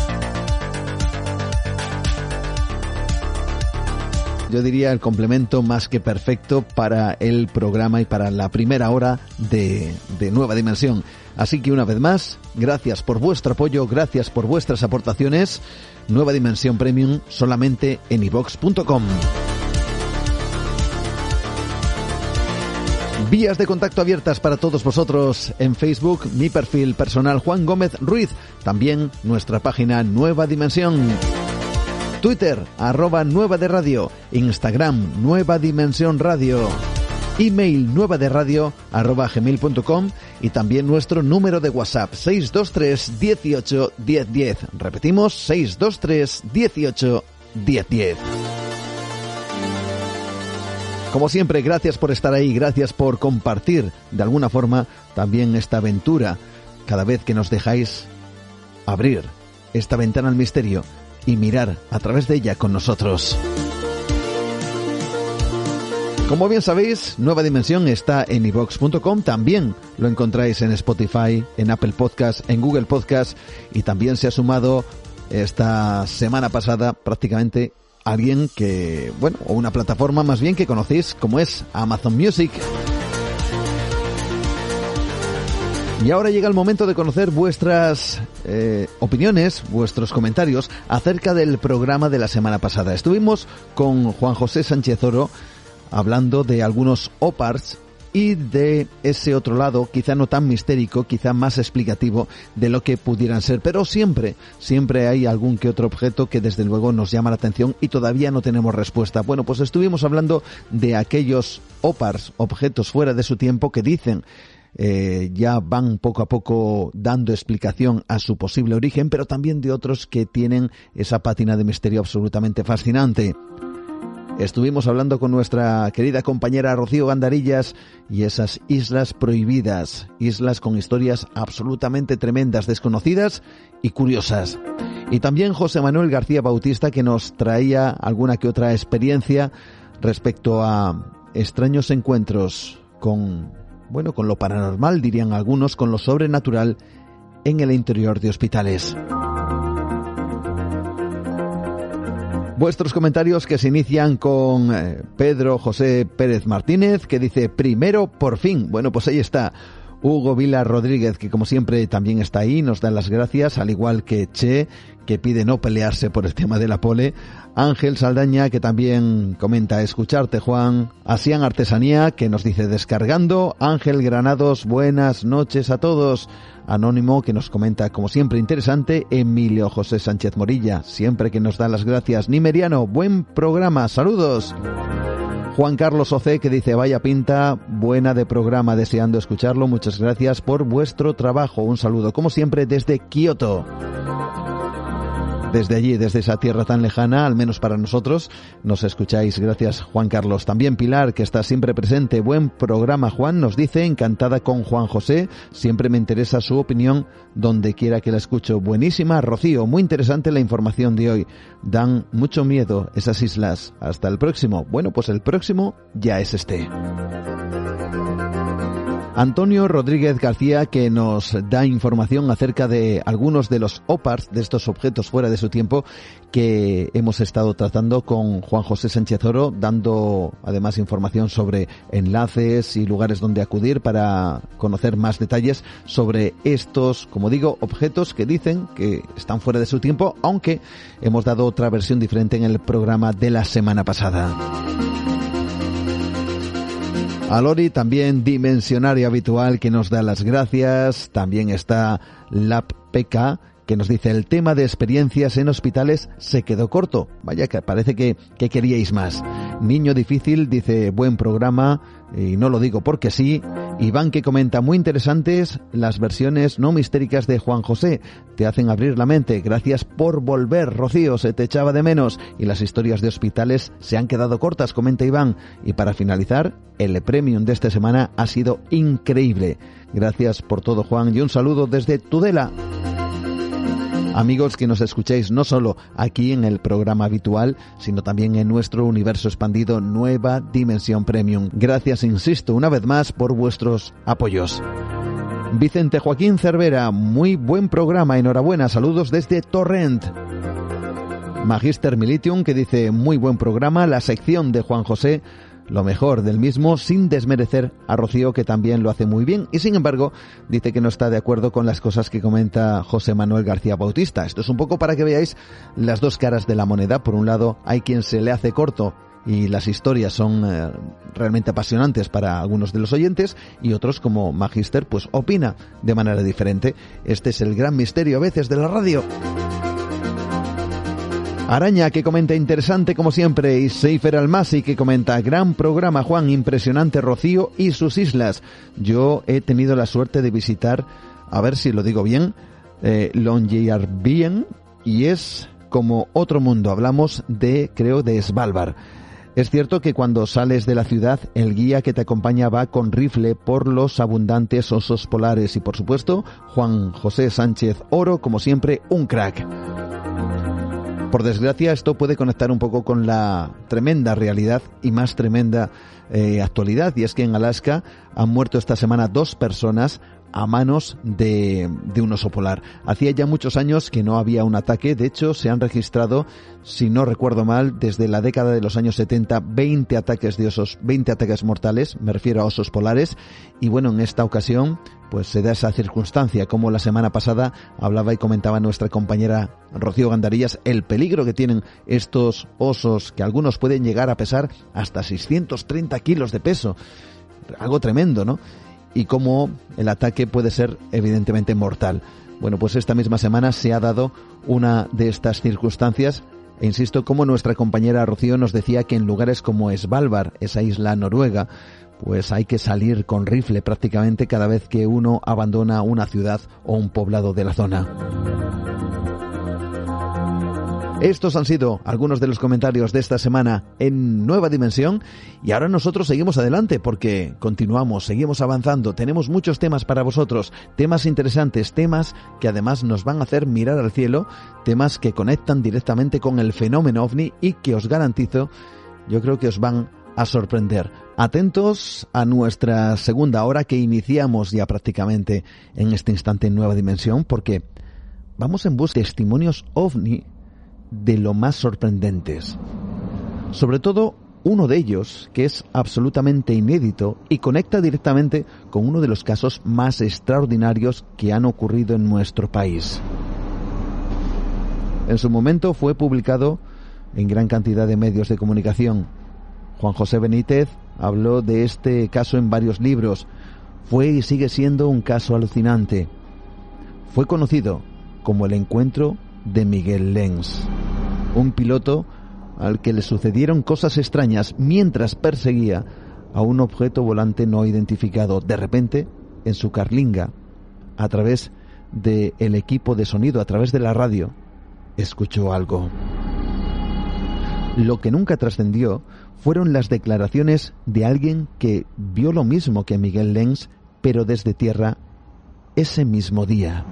Speaker 1: Yo diría el complemento más que perfecto para el programa y para la primera hora de, de Nueva Dimensión. Así que una vez más, gracias por vuestro apoyo, gracias por vuestras aportaciones. Nueva Dimensión Premium solamente en ivox.com. Vías de contacto abiertas para todos vosotros en Facebook, mi perfil personal Juan Gómez Ruiz, también nuestra página Nueva Dimensión. Twitter, arroba Nueva de Radio, Instagram, Nueva Dimensión Radio, email nueva de radio, arroba gmail.com y también nuestro número de WhatsApp 623 18 1010. Repetimos, 623 18 1010. Como siempre, gracias por estar ahí, gracias por compartir de alguna forma también esta aventura. Cada vez que nos dejáis abrir esta ventana al misterio y mirar a través de ella con nosotros. Como bien sabéis, Nueva Dimensión está en ivox.com, también lo encontráis en Spotify, en Apple Podcast, en Google Podcast y también se ha sumado esta semana pasada prácticamente alguien que, bueno, o una plataforma más bien que conocéis como es Amazon Music. Y ahora llega el momento de conocer vuestras eh, opiniones, vuestros comentarios acerca del programa de la semana pasada. Estuvimos con Juan José Sánchez Oro hablando de algunos OPARs y de ese otro lado, quizá no tan mistérico, quizá más explicativo de lo que pudieran ser, pero siempre, siempre hay algún que otro objeto que desde luego nos llama la atención y todavía no tenemos respuesta. Bueno, pues estuvimos hablando de aquellos OPARs, objetos fuera de su tiempo, que dicen eh, ya van poco a poco dando explicación a su posible origen, pero también de otros que tienen esa pátina de misterio absolutamente fascinante. Estuvimos hablando con nuestra querida compañera Rocío Gandarillas y esas islas prohibidas, islas con historias absolutamente tremendas, desconocidas y curiosas. Y también José Manuel García Bautista que nos traía alguna que otra experiencia respecto a extraños encuentros con, bueno, con lo paranormal, dirían algunos, con lo sobrenatural en el interior de hospitales. Vuestros comentarios que se inician con eh, Pedro José Pérez Martínez, que dice, primero por fin. Bueno, pues ahí está. Hugo Vila Rodríguez, que como siempre también está ahí, nos da las gracias, al igual que Che, que pide no pelearse por el tema de la pole. Ángel Saldaña, que también comenta escucharte, Juan. Asian Artesanía, que nos dice descargando. Ángel Granados, buenas noches a todos. Anónimo, que nos comenta, como siempre, interesante. Emilio José Sánchez Morilla, siempre que nos da las gracias. Nimeriano, buen programa, saludos. Juan Carlos Oce que dice vaya pinta, buena de programa, deseando escucharlo. Muchas gracias por vuestro trabajo. Un saludo, como siempre, desde Kioto desde allí, desde esa tierra tan lejana, al menos para nosotros. Nos escucháis, gracias Juan Carlos. También Pilar, que está siempre presente. Buen programa, Juan, nos dice, encantada con Juan José. Siempre me interesa su opinión donde quiera que la escucho. Buenísima, Rocío, muy interesante la información de hoy. Dan mucho miedo esas islas. Hasta el próximo. Bueno, pues el próximo ya es este. Antonio Rodríguez García que nos da información acerca de algunos de los OPARs, de estos objetos fuera de su tiempo, que hemos estado tratando con Juan José Sánchez Oro, dando además información sobre enlaces y lugares donde acudir para conocer más detalles sobre estos, como digo, objetos que dicen que están fuera de su tiempo, aunque hemos dado otra versión diferente en el programa de la semana pasada. A Lori también dimensionario habitual que nos da las gracias. También está Lap PK que nos dice el tema de experiencias en hospitales se quedó corto. Vaya que parece que, que queríais más. Niño difícil dice buen programa y no lo digo porque sí. Iván que comenta muy interesantes las versiones no mistéricas de Juan José. Te hacen abrir la mente. Gracias por volver, Rocío. Se te echaba de menos. Y las historias de hospitales se han quedado cortas, comenta Iván. Y para finalizar, el premium de esta semana ha sido increíble. Gracias por todo, Juan. Y un saludo desde Tudela. Amigos que nos escuchéis no solo aquí en el programa habitual, sino también en nuestro universo expandido Nueva Dimensión Premium. Gracias, insisto, una vez más por vuestros apoyos. Vicente Joaquín Cervera, muy buen programa, enhorabuena, saludos desde Torrent. Magister Militium que dice muy buen programa, la sección de Juan José lo mejor del mismo sin desmerecer a Rocío que también lo hace muy bien y sin embargo dice que no está de acuerdo con las cosas que comenta José Manuel García Bautista. Esto es un poco para que veáis las dos caras de la moneda. Por un lado hay quien se le hace corto y las historias son eh, realmente apasionantes para algunos de los oyentes y otros como Magister pues opina de manera diferente. Este es el gran misterio a veces de la radio. Araña que comenta interesante como siempre y Seifer Almasi que comenta gran programa Juan, impresionante Rocío y sus islas. Yo he tenido la suerte de visitar, a ver si lo digo bien, eh, Longyearbyen y es como otro mundo. Hablamos de, creo, de Svalbard. Es cierto que cuando sales de la ciudad, el guía que te acompaña va con rifle por los abundantes osos polares y, por supuesto, Juan José Sánchez Oro, como siempre, un crack. Por desgracia, esto puede conectar un poco con la tremenda realidad y más tremenda eh, actualidad, y es que en Alaska han muerto esta semana dos personas a manos de, de, un oso polar. Hacía ya muchos años que no había un ataque, de hecho se han registrado, si no recuerdo mal, desde la década de los años 70, 20 ataques de osos, 20 ataques mortales, me refiero a osos polares, y bueno, en esta ocasión pues se da esa circunstancia, como la semana pasada hablaba y comentaba nuestra compañera Rocío Gandarillas, el peligro que tienen estos osos, que algunos pueden llegar a pesar hasta 630 kilos de peso, algo tremendo, ¿no? Y cómo el ataque puede ser evidentemente mortal. Bueno, pues esta misma semana se ha dado una de estas circunstancias e insisto, como nuestra compañera Rocío nos decía que en lugares como Svalbard, esa isla noruega, pues hay que salir con rifle prácticamente cada vez que uno abandona una ciudad o un poblado de la zona. Estos han sido algunos de los comentarios de esta semana en Nueva Dimensión. Y ahora nosotros seguimos adelante porque continuamos, seguimos avanzando, tenemos muchos temas para vosotros, temas interesantes, temas que además nos van a hacer mirar al cielo, temas que conectan directamente con el fenómeno ovni y que os garantizo, yo creo que os van a sorprender. Atentos a nuestra segunda hora que iniciamos ya prácticamente en este instante en Nueva Dimensión porque vamos en busca de testimonios ovni de lo más sorprendentes. Sobre todo uno de ellos que es absolutamente inédito y conecta directamente con uno de los casos más extraordinarios que han ocurrido en nuestro país. En su momento fue publicado en gran cantidad de medios de comunicación. Juan José Benítez habló de este caso en varios libros. Fue y sigue siendo un caso alucinante. Fue conocido como el encuentro de Miguel Lenz, un piloto al que le sucedieron cosas extrañas mientras perseguía a un objeto volante no identificado. De repente, en su carlinga, a través del el equipo de sonido, a través de la radio, escuchó algo. Lo que nunca trascendió fueron las declaraciones de alguien que vio lo mismo que Miguel Lenz, pero desde tierra, ese mismo día.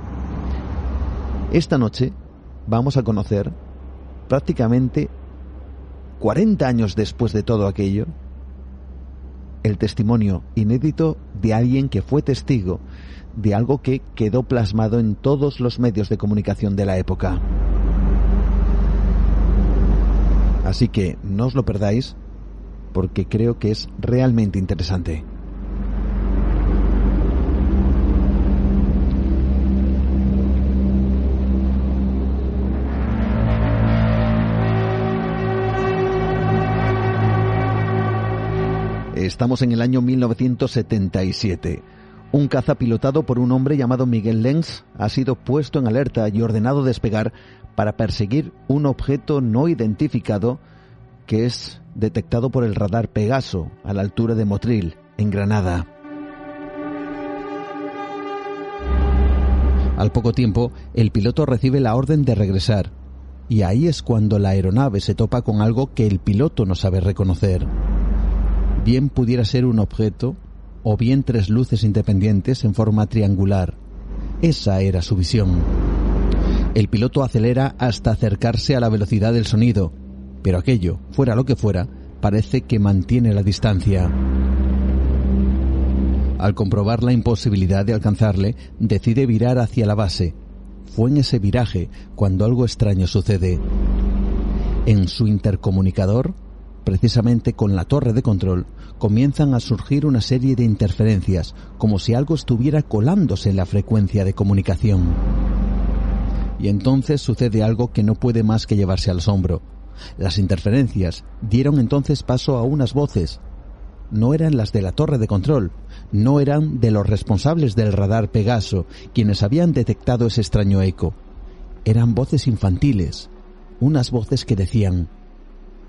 Speaker 1: Esta noche vamos a conocer prácticamente 40 años después de todo aquello, el testimonio inédito de alguien que fue testigo de algo que quedó plasmado en todos los medios de comunicación de la época. Así que no os lo perdáis porque creo que es realmente interesante. Estamos en el año 1977. Un caza pilotado por un hombre llamado Miguel Lenz ha sido puesto en alerta y ordenado despegar para perseguir un objeto no identificado que es detectado por el radar Pegaso a la altura de Motril, en Granada. Al poco tiempo, el piloto recibe la orden de regresar, y ahí es cuando la aeronave se topa con algo que el piloto no sabe reconocer bien pudiera ser un objeto o bien tres luces independientes en forma triangular. Esa era su visión. El piloto acelera hasta acercarse a la velocidad del sonido, pero aquello, fuera lo que fuera, parece que mantiene la distancia. Al comprobar la imposibilidad de alcanzarle, decide virar hacia la base. Fue en ese viraje cuando algo extraño sucede. En su intercomunicador precisamente con la torre de control, comienzan a surgir una serie de interferencias, como si algo estuviera colándose en la frecuencia de comunicación. Y entonces sucede algo que no puede más que llevarse al asombro. Las interferencias dieron entonces paso a unas voces. No eran las de la torre de control, no eran de los responsables del radar Pegaso, quienes habían detectado ese extraño eco. Eran voces infantiles, unas voces que decían,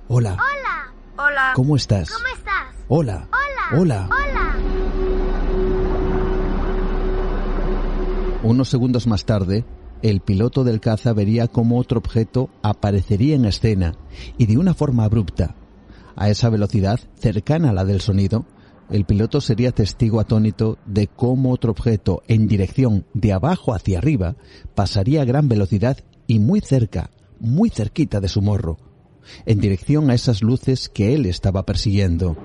Speaker 1: Hola.
Speaker 4: Hola. Hola.
Speaker 1: ¿Cómo estás?
Speaker 4: ¿Cómo estás?
Speaker 1: Hola.
Speaker 4: Hola.
Speaker 1: Hola.
Speaker 4: Hola.
Speaker 1: Unos segundos más tarde, el piloto del caza vería cómo otro objeto aparecería en escena y de una forma abrupta. A esa velocidad, cercana a la del sonido, el piloto sería testigo atónito de cómo otro objeto en dirección de abajo hacia arriba pasaría a gran velocidad y muy cerca, muy cerquita de su morro, en dirección a esas luces que él estaba persiguiendo.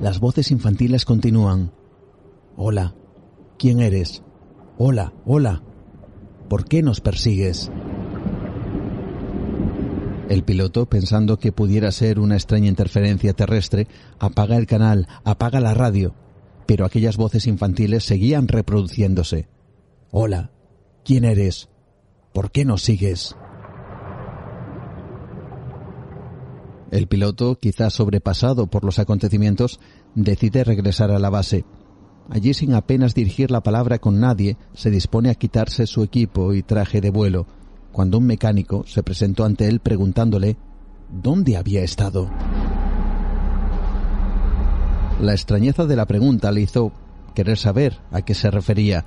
Speaker 1: Las voces infantiles continúan. Hola, ¿quién eres? Hola, hola. ¿Por qué nos persigues? El piloto, pensando que pudiera ser una extraña interferencia terrestre, apaga el canal, apaga la radio, pero aquellas voces infantiles seguían reproduciéndose. Hola, ¿quién eres? ¿Por qué nos sigues? El piloto, quizás sobrepasado por los acontecimientos, decide regresar a la base. Allí, sin apenas dirigir la palabra con nadie, se dispone a quitarse su equipo y traje de vuelo, cuando un mecánico se presentó ante él preguntándole dónde había estado. La extrañeza de la pregunta le hizo querer saber a qué se refería,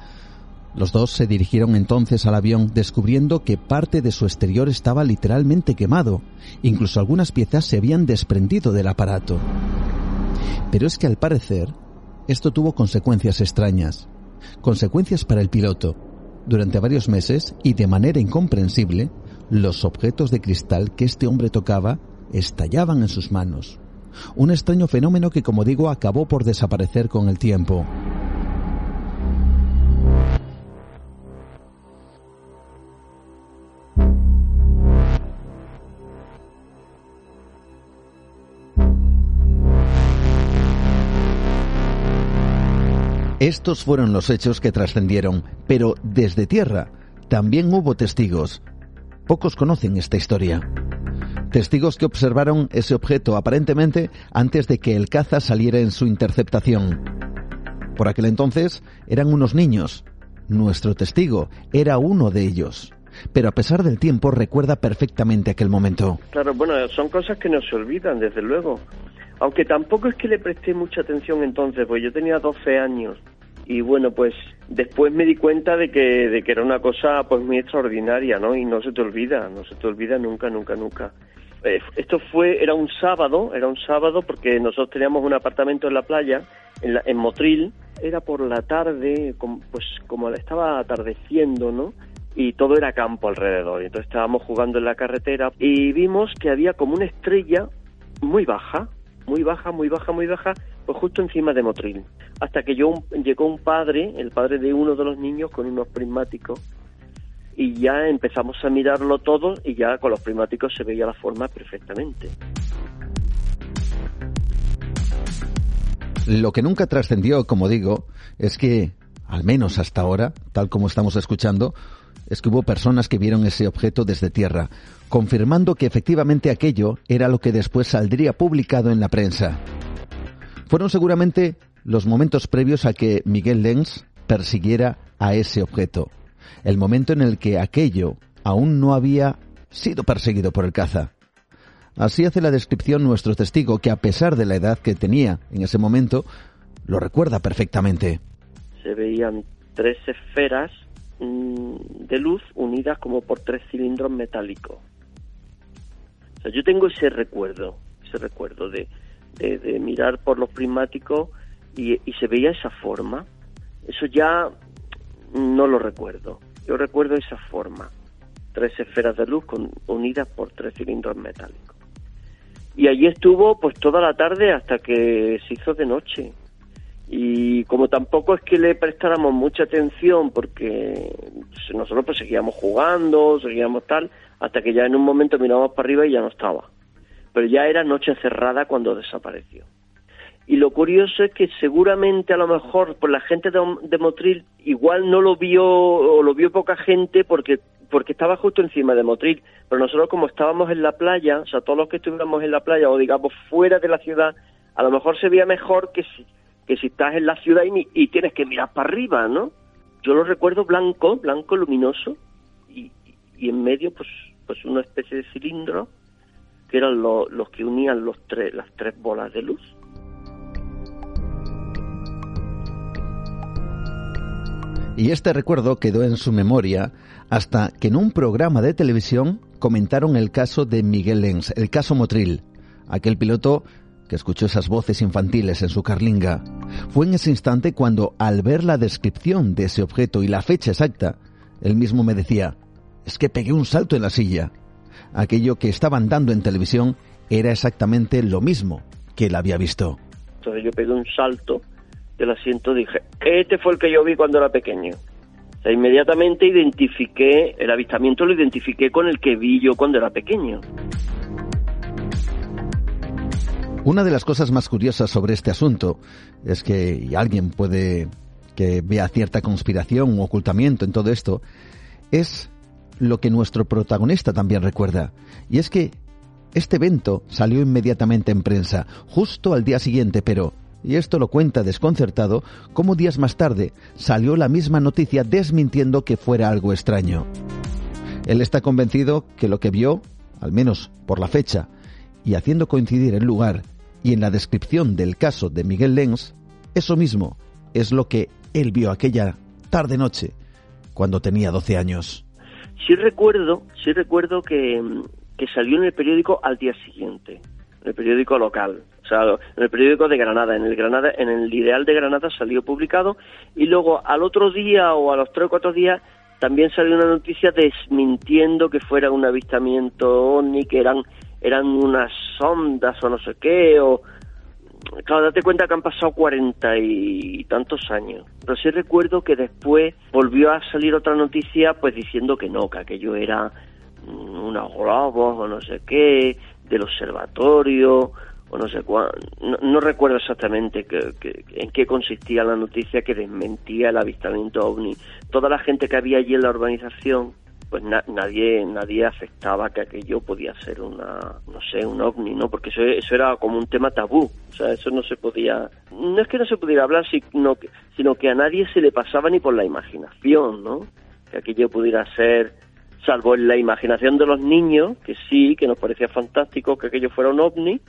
Speaker 1: los dos se dirigieron entonces al avión descubriendo que parte de su exterior estaba literalmente quemado. Incluso algunas piezas se habían desprendido del aparato. Pero es que al parecer, esto tuvo consecuencias extrañas. Consecuencias para el piloto. Durante varios meses, y de manera incomprensible, los objetos de cristal que este hombre tocaba estallaban en sus manos. Un extraño fenómeno que, como digo, acabó por desaparecer con el tiempo. Estos fueron los hechos que trascendieron, pero desde tierra también hubo testigos. Pocos conocen esta historia. Testigos que observaron ese objeto aparentemente antes de que el caza saliera en su interceptación. Por aquel entonces eran unos niños. Nuestro testigo era uno de ellos. Pero a pesar del tiempo recuerda perfectamente aquel momento.
Speaker 4: Claro, bueno, son cosas que no se olvidan, desde luego. Aunque tampoco es que le presté mucha atención entonces, pues yo tenía 12 años y bueno, pues después me di cuenta de que, de que era una cosa pues muy extraordinaria, ¿no? Y no se te olvida, no se te olvida nunca, nunca, nunca. Eh, esto fue, era un sábado, era un sábado porque nosotros teníamos un apartamento en la playa, en, en Motril, era por la tarde, pues como estaba atardeciendo, ¿no? y todo era campo alrededor. Entonces estábamos jugando en la carretera y vimos que había como una estrella muy baja, muy baja, muy baja, muy baja, pues justo encima de Motril. Hasta que llegó un padre, el padre de uno de los niños, con unos prismáticos, y ya empezamos a mirarlo todo y ya con los prismáticos se veía la forma perfectamente.
Speaker 1: Lo que nunca trascendió, como digo, es que, al menos hasta ahora, tal como estamos escuchando, es que hubo personas que vieron ese objeto desde tierra, confirmando que efectivamente aquello era lo que después saldría publicado en la prensa. Fueron seguramente los momentos previos a que Miguel Lenz persiguiera a ese objeto, el momento en el que aquello aún no había sido perseguido por el caza. Así hace la descripción nuestro testigo, que a pesar de la edad que tenía en ese momento, lo recuerda perfectamente.
Speaker 4: Se veían tres esferas Mm, de luz unidas como por tres cilindros metálicos. Yo tengo ese recuerdo, ese recuerdo de, de, mirar por los prismáticos y, se veía esa forma. Eso ya no lo recuerdo. Yo recuerdo esa forma. Tres esferas de luz unidas por tres cilindros metálicos. Y allí estuvo pues toda la tarde hasta que se hizo de noche y como tampoco es que le prestáramos mucha atención porque nosotros pues seguíamos jugando, seguíamos tal, hasta que ya en un momento mirábamos para arriba y ya no estaba. Pero ya era noche cerrada cuando desapareció. Y lo curioso es que seguramente a lo mejor por la gente de, Motril igual no lo vio o lo vio poca gente porque porque estaba justo encima de Motril, pero nosotros como estábamos en la playa, o sea, todos los que estuviéramos en la playa o digamos fuera de la ciudad, a lo mejor se veía mejor que si, que si estás en la ciudad y, tienes que mirar para arriba, ¿no? Yo lo recuerdo blanco, blanco luminoso, y, en medio pues, pues una especie de cilindro, que eran los que unían las tres bolas de luz.
Speaker 1: Y este recuerdo quedó en su memoria hasta que en un programa de televisión comentaron el caso de Miguel Lenz, el caso Motril, aquel piloto que escuchó esas voces infantiles en su carlinga. Fue en ese instante cuando, al ver la descripción de ese objeto y la fecha exacta, él mismo me decía, es que pegué un salto en la silla. Aquello que estaban dando en televisión era exactamente lo mismo que él había visto.
Speaker 4: Entonces yo pegué un salto del asiento y dije, este fue el que yo vi cuando era pequeño. O sea, inmediatamente identifiqué, el avistamiento lo identifiqué con el que vi yo cuando era pequeño.
Speaker 1: Una de las cosas más curiosas sobre este asunto es que, alguien puede que vea cierta conspiración o ocultamiento en todo esto, es lo que nuestro protagonista también recuerda. Y es que este evento salió inmediatamente en prensa, justo al día siguiente, pero, y esto lo cuenta desconcertado, como días más tarde salió la misma noticia desmintiendo que fuera algo extraño. Él está convencido que lo que vio, al menos por la fecha, y haciendo coincidir el lugar y en la descripción del caso de Miguel Lenz, eso mismo es lo que él vio aquella tarde-noche cuando tenía 12 años.
Speaker 4: Sí recuerdo, sí recuerdo que, salió en el periódico al día siguiente, en el periódico local, o sea, en el periódico de Granada, en el Granada, en el Ideal de Granada salió publicado y luego al otro día o a los tres o cuatro días también salió una noticia desmintiendo que fuera un avistamiento ovni, que eran eran unas ondas o no sé qué, o... Claro, date cuenta que han pasado cuarenta y tantos años. Pero sí recuerdo que después volvió a salir otra noticia pues diciendo que no, que aquello era unos globos o no sé qué, del observatorio, o no sé cuál, no, recuerdo exactamente en qué consistía la noticia que desmentía el avistamiento ovni. Toda la gente que había allí en la urbanización, pues nadie nadie aceptaba que aquello podía ser una, no sé, un ovni, ¿no? Porque eso, eso era como un tema tabú, o sea, eso no se podía, no es que no se pudiera hablar, sino que, sino que a nadie se le pasaba ni por la imaginación, ¿no? Que aquello pudiera ser salvo en la imaginación de los niños, que sí, que nos parecía fantástico que aquello fuera un ovni,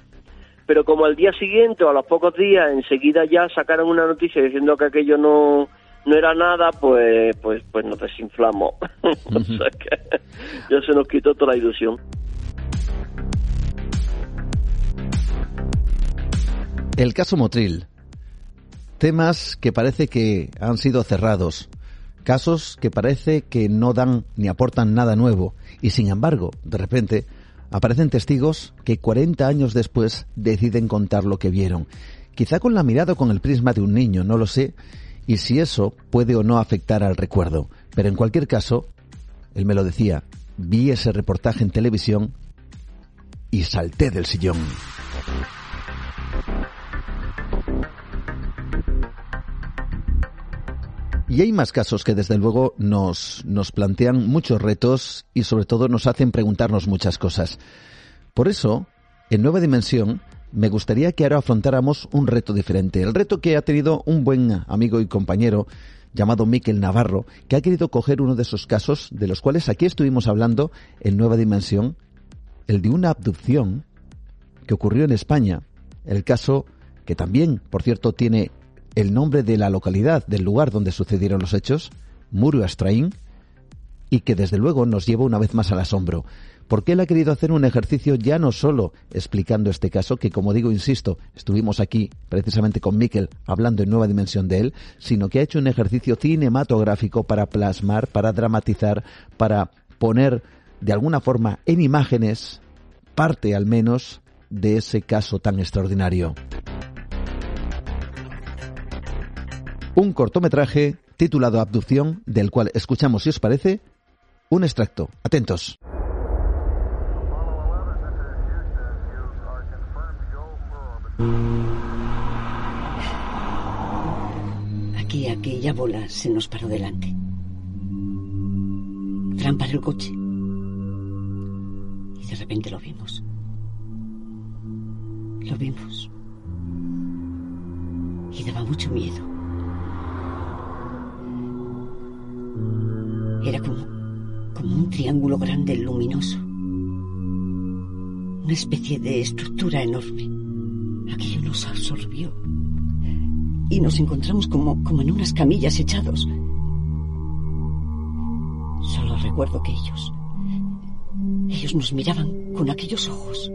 Speaker 4: pero como al día siguiente o a los pocos días enseguida ya sacaron una noticia diciendo que aquello no no era nada, pues pues pues nos desinflamó. o sea que ya se nos quitó toda la ilusión.
Speaker 1: El caso Motril. Temas que parece que han sido cerrados. Casos que parece que no dan ni aportan nada nuevo. Y sin embargo, de repente, aparecen testigos que 40 años después deciden contar lo que vieron. Quizá con la mirada o con el prisma de un niño, no lo sé, y si eso puede o no afectar al recuerdo. Pero en cualquier caso, él me lo decía, vi ese reportaje en televisión y salté del sillón. Y hay más casos que desde luego nos, nos plantean muchos retos y sobre todo nos hacen preguntarnos muchas cosas. Por eso, en Nueva Dimensión, me gustaría que ahora afrontáramos un reto diferente. El reto que ha tenido un buen amigo y compañero llamado Miquel Navarro, que ha querido coger uno de esos casos de los cuales aquí estuvimos hablando en Nueva Dimensión, el de una abducción que ocurrió en España. El caso que también, por cierto, tiene el nombre de la localidad, del lugar donde sucedieron los hechos, Murio Astraín, y que desde luego nos lleva una vez más al asombro, porque él ha querido hacer un ejercicio ya no solo explicando este caso, que como digo, insisto, estuvimos aquí precisamente con Miquel hablando en nueva dimensión de él, sino que ha hecho un ejercicio cinematográfico para plasmar, para dramatizar, para poner de alguna forma en imágenes parte al menos de ese caso tan extraordinario. un cortometraje titulado Abducción, del cual escuchamos, si os parece, un extracto. Atentos.
Speaker 5: Aquí aquella bola se nos paró delante. Fran el coche. Y de repente lo vimos. Lo vimos. Y daba mucho miedo. Era como, como un triángulo grande luminoso. Una especie de estructura enorme. Aquello nos absorbió. Y nos encontramos como, como en unas camillas echados. Solo recuerdo que ellos... Ellos nos miraban con aquellos ojos.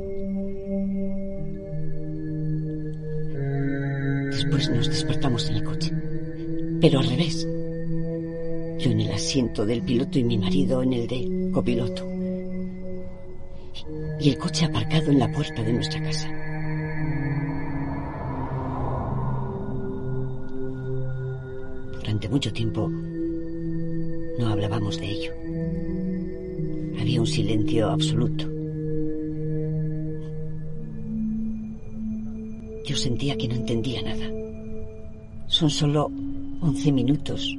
Speaker 5: Después nos despertamos en el coche. Pero al revés. Yo en el asiento del piloto y mi marido en el de copiloto. Y el coche aparcado en la puerta de nuestra casa. Mucho tiempo no hablábamos de ello. Había un silencio absoluto. Yo sentía que no entendía nada. Son solo once minutos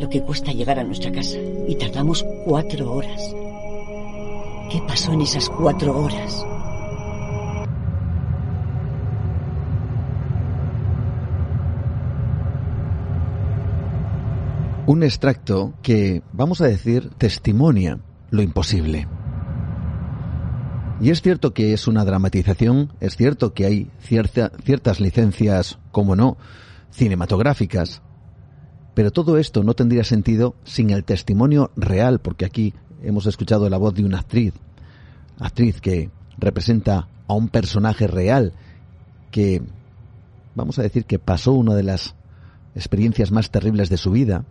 Speaker 5: lo que cuesta llegar a nuestra casa y tardamos cuatro horas. ¿Qué pasó en esas cuatro horas?
Speaker 1: Un extracto que, vamos a decir, testimonia lo imposible. Y es cierto que es una dramatización, es cierto que hay ciertas licencias, como no, cinematográficas, pero todo esto no tendría sentido sin el testimonio real, porque aquí hemos escuchado la voz de una actriz, actriz que representa a un personaje real que, vamos a decir, que pasó una de las experiencias más terribles de su vida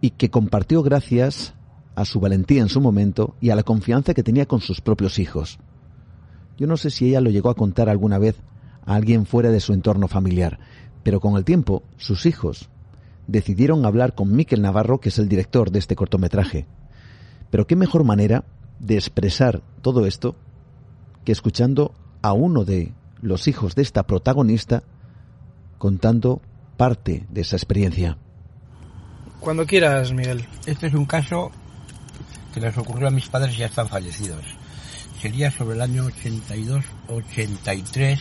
Speaker 1: y que compartió gracias a su valentía en su momento y a la confianza que tenía con sus propios hijos. Yo no sé si ella lo llegó a contar alguna vez a alguien fuera de su entorno familiar, pero con el tiempo sus hijos decidieron hablar con Miquel Navarro, que es el director de este cortometraje. Pero qué mejor manera de expresar todo esto que escuchando a uno de los hijos de esta protagonista contando parte de esa experiencia.
Speaker 6: Cuando quieras, Miguel.
Speaker 7: Este es un caso que les ocurrió a mis padres y ya están fallecidos. Sería sobre el año 82-83,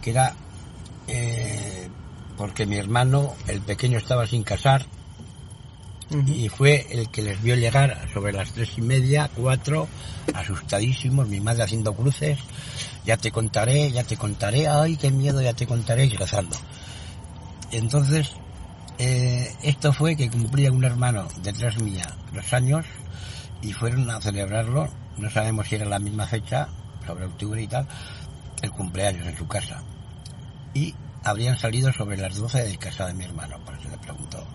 Speaker 7: que era eh, porque mi hermano, el pequeño, estaba sin casar y fue el que les vio llegar sobre las tres y media, cuatro, asustadísimos, mi madre haciendo cruces, ya te contaré, ya te contaré, ay, qué miedo, ya te contaré, y rezando. Entonces, eh, esto fue que cumplía un hermano detrás mía los años y fueron a celebrarlo, no sabemos si era la misma fecha, sobre octubre y tal, el cumpleaños en su casa. Y habrían salido sobre las 12 de casa de mi hermano, por eso le preguntó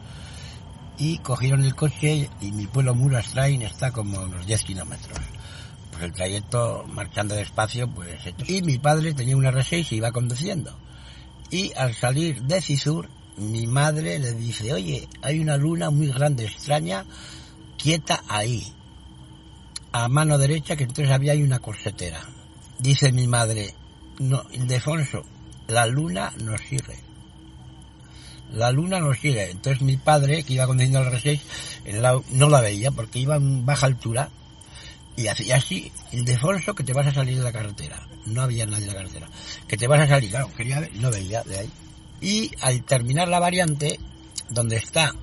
Speaker 7: y cogieron el coche y mi pueblo Murastrain está como unos 10 kilómetros. Pues el trayecto marchando despacio, pues... Y mi padre tenía un R6 y iba conduciendo. Y al salir de Cisur, mi madre le dice, oye, hay una luna muy grande, extraña, quieta ahí. A mano derecha, que entonces había ahí una corsetera. Dice mi madre, no, Ildefonso, la luna nos sigue la luna nos sigue. Entonces mi padre, que iba conduciendo el R6, no la veía porque iba en baja altura y así, el defonso que te vas a salir de la carretera. No había nadie en la carretera. Que te vas a salir, claro, quería ver, no veía de ahí. Y al terminar la variante, donde está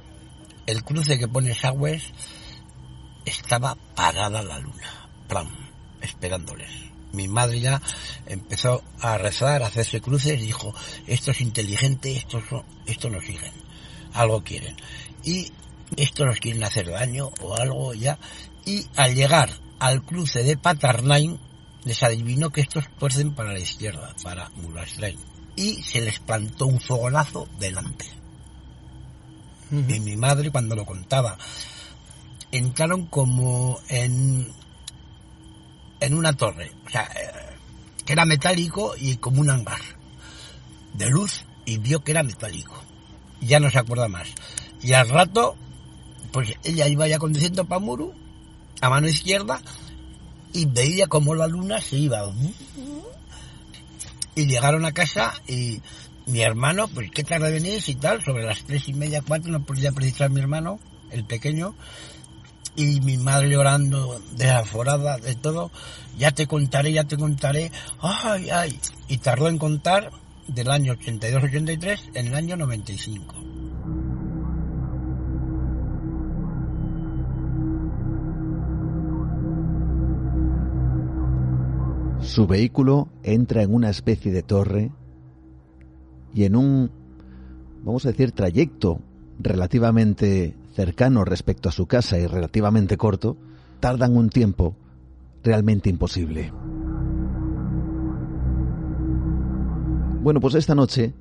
Speaker 7: el cruce que pone Sagües, estaba parada la luna, plan, esperándoles mi madre ya empezó a rezar, a hacerse cruces dijo, esto es inteligente, esto, esto nos siguen, algo quieren. Y esto nos quieren hacer daño o algo ya. Y al llegar al cruce de Patarnain, les adivinó que estos tuercen para la izquierda, para Mulastrain. Y se les plantó un fogonazo delante. Y mi madre cuando lo contaba, entraron como en en una torre, o sea, eh, que era metálico y como un hangar de luz y vio que era metálico. Ya no se acuerda más. Y al rato, pues ella iba ya conduciendo para Muru, a mano izquierda, y veía como la luna se iba. Y llegaron a casa y mi hermano, pues qué tarde venís y tal, sobre las tres y media, cuatro, no podía precisar mi hermano, el pequeño, y mi madre llorando, desaforada de todo, ya te contaré, ya te contaré, ay, ay, y tardó en contar del año 82-83 en el año 95.
Speaker 1: Su vehículo entra en una especie de torre y en un, vamos a decir, trayecto relativamente cercano respecto a su casa y relativamente corto, tardan un tiempo realmente imposible. Bueno, pues esta noche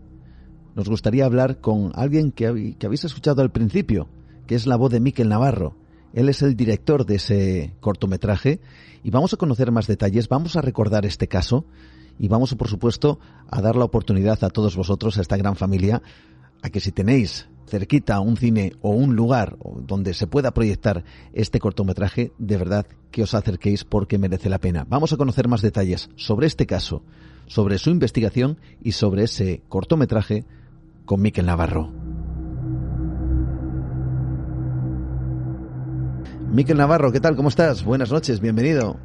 Speaker 1: nos gustaría hablar con alguien que, habéis escuchado al principio, que es la voz de Miquel Navarro. Él es el director de ese cortometraje y vamos a conocer más detalles, vamos a recordar este caso y vamos, por supuesto, a dar la oportunidad a todos vosotros, a esta gran familia, a que si tenéis cerquita un cine o un lugar donde se pueda proyectar este cortometraje, de verdad que os acerquéis porque merece la pena. Vamos a conocer más detalles sobre este caso, sobre su investigación y sobre ese cortometraje con Miquel Navarro. Miquel Navarro, ¿qué tal? ¿Cómo estás? Buenas noches, bienvenido.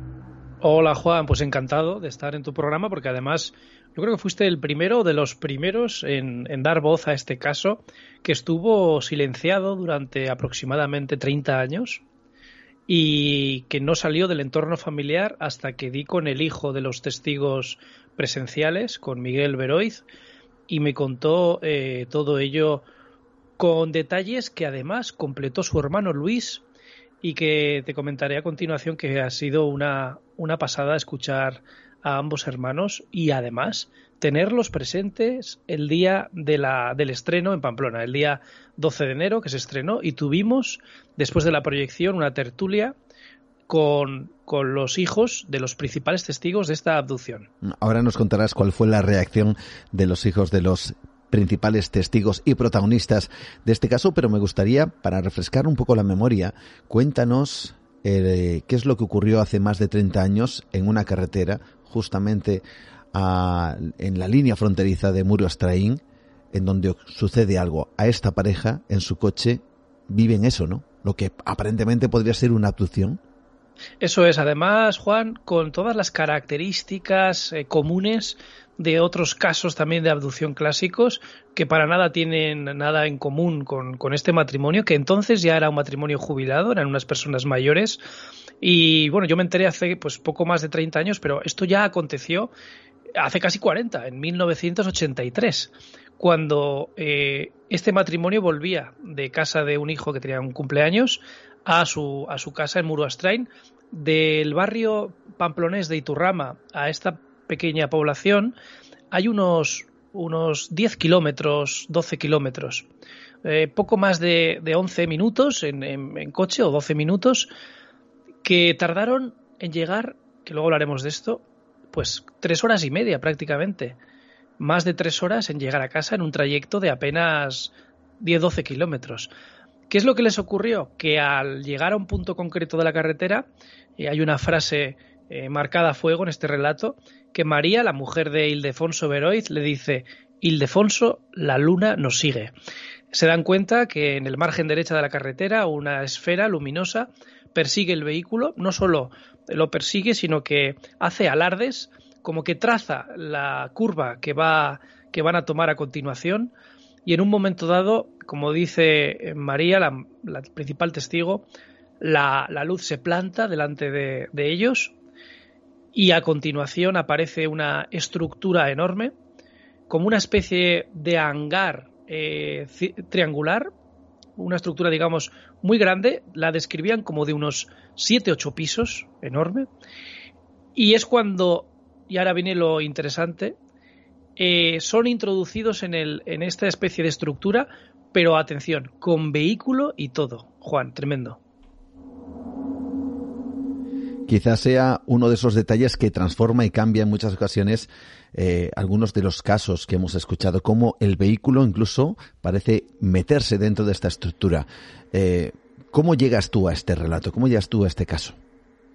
Speaker 6: Hola Juan, pues encantado de estar en tu programa porque además yo creo que fuiste el primero de los primeros en, dar voz a este caso que estuvo silenciado durante aproximadamente 30 años y que no salió del entorno familiar hasta que di con el hijo de los testigos presenciales, con Miguel Beroiz, y me contó eh, todo ello con detalles que además completó su hermano Luis y que te comentaré a continuación que ha sido una, una pasada escuchar a ambos hermanos y además tenerlos presentes el día de la, del estreno en Pamplona, el día 12 de enero que se estrenó y tuvimos después de la proyección una tertulia con, con, los hijos de los principales testigos de esta abducción.
Speaker 1: Ahora nos contarás cuál fue la reacción de los hijos de los principales testigos y protagonistas de este caso, pero me gustaría, para refrescar un poco la memoria, cuéntanos eh, qué es lo que ocurrió hace más de 30 años en una carretera justamente en la línea fronteriza de Muro Astraín, en donde sucede algo. A esta pareja, en su coche, viven eso, ¿no? Lo que aparentemente podría ser una abducción.
Speaker 6: Eso es, además, Juan, con todas las características eh, comunes de otros casos también de abducción clásicos que para nada tienen nada en común con, con, este matrimonio, que entonces ya era un matrimonio jubilado, eran unas personas mayores. Y bueno, yo me enteré hace pues poco más de 30 años, pero esto ya aconteció hace casi 40, en 1983, cuando eh, este matrimonio volvía de casa de un hijo que tenía un cumpleaños a su, a su casa en Muruastrain, del barrio pamplonés de Iturrama a esta pequeña población hay unos, unos 10 kilómetros, 12 kilómetros. Eh, poco más de, de 11 minutos en, en, coche o 12 minutos que tardaron en llegar, que luego hablaremos de esto, pues tres horas y media prácticamente. Más de tres horas en llegar a casa en un trayecto de apenas 10-12 kilómetros. ¿Qué es lo que les ocurrió? Que al llegar a un punto concreto de la carretera, y hay una frase eh, marcada a fuego en este relato, que María, la mujer de Ildefonso Beroiz, le dice, Ildefonso, la luna nos sigue. Se dan cuenta que en el margen derecha de la carretera una esfera luminosa persigue el vehículo, no solo lo persigue, sino que hace alardes, como que traza la curva que, va, que van a tomar a continuación, y en un momento dado, como dice María, la, principal testigo, la, luz se planta delante de, ellos y a continuación aparece una estructura enorme, como una especie de hangar eh, triangular, una estructura, digamos, muy grande, la describían como de unos 7-8 pisos, enorme, y es cuando, y ahora viene lo interesante, eh, son introducidos en esta especie de estructura, pero atención, con vehículo y todo. Juan, tremendo.
Speaker 1: Quizás sea uno de esos detalles que transforma y cambia en muchas ocasiones eh, algunos de los casos que hemos escuchado, como el vehículo incluso parece meterse dentro de esta estructura. Eh, ¿Cómo llegas tú a este relato? ¿Cómo llegas tú a este caso?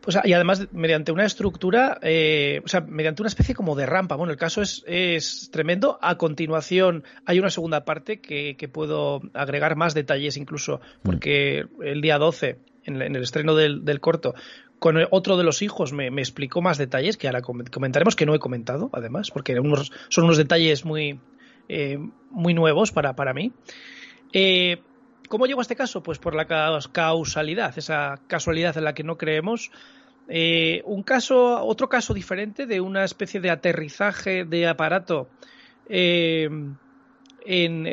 Speaker 6: Pues, y además, mediante una estructura, eh, o sea, mediante una especie como de rampa. Bueno, el caso es, es tremendo. A continuación, hay una segunda parte que, que puedo agregar más detalles incluso, porque el día 12, en, el estreno del, del corto, con otro de los hijos me, explicó más detalles que ahora comentaremos, que no he comentado, además, porque son unos detalles muy, eh, muy nuevos para, para mí. Eh, ¿Cómo llegó a este caso? Pues por la causalidad, esa casualidad en la que no creemos. Eh, un caso, otro caso diferente de una especie de aterrizaje de aparato en,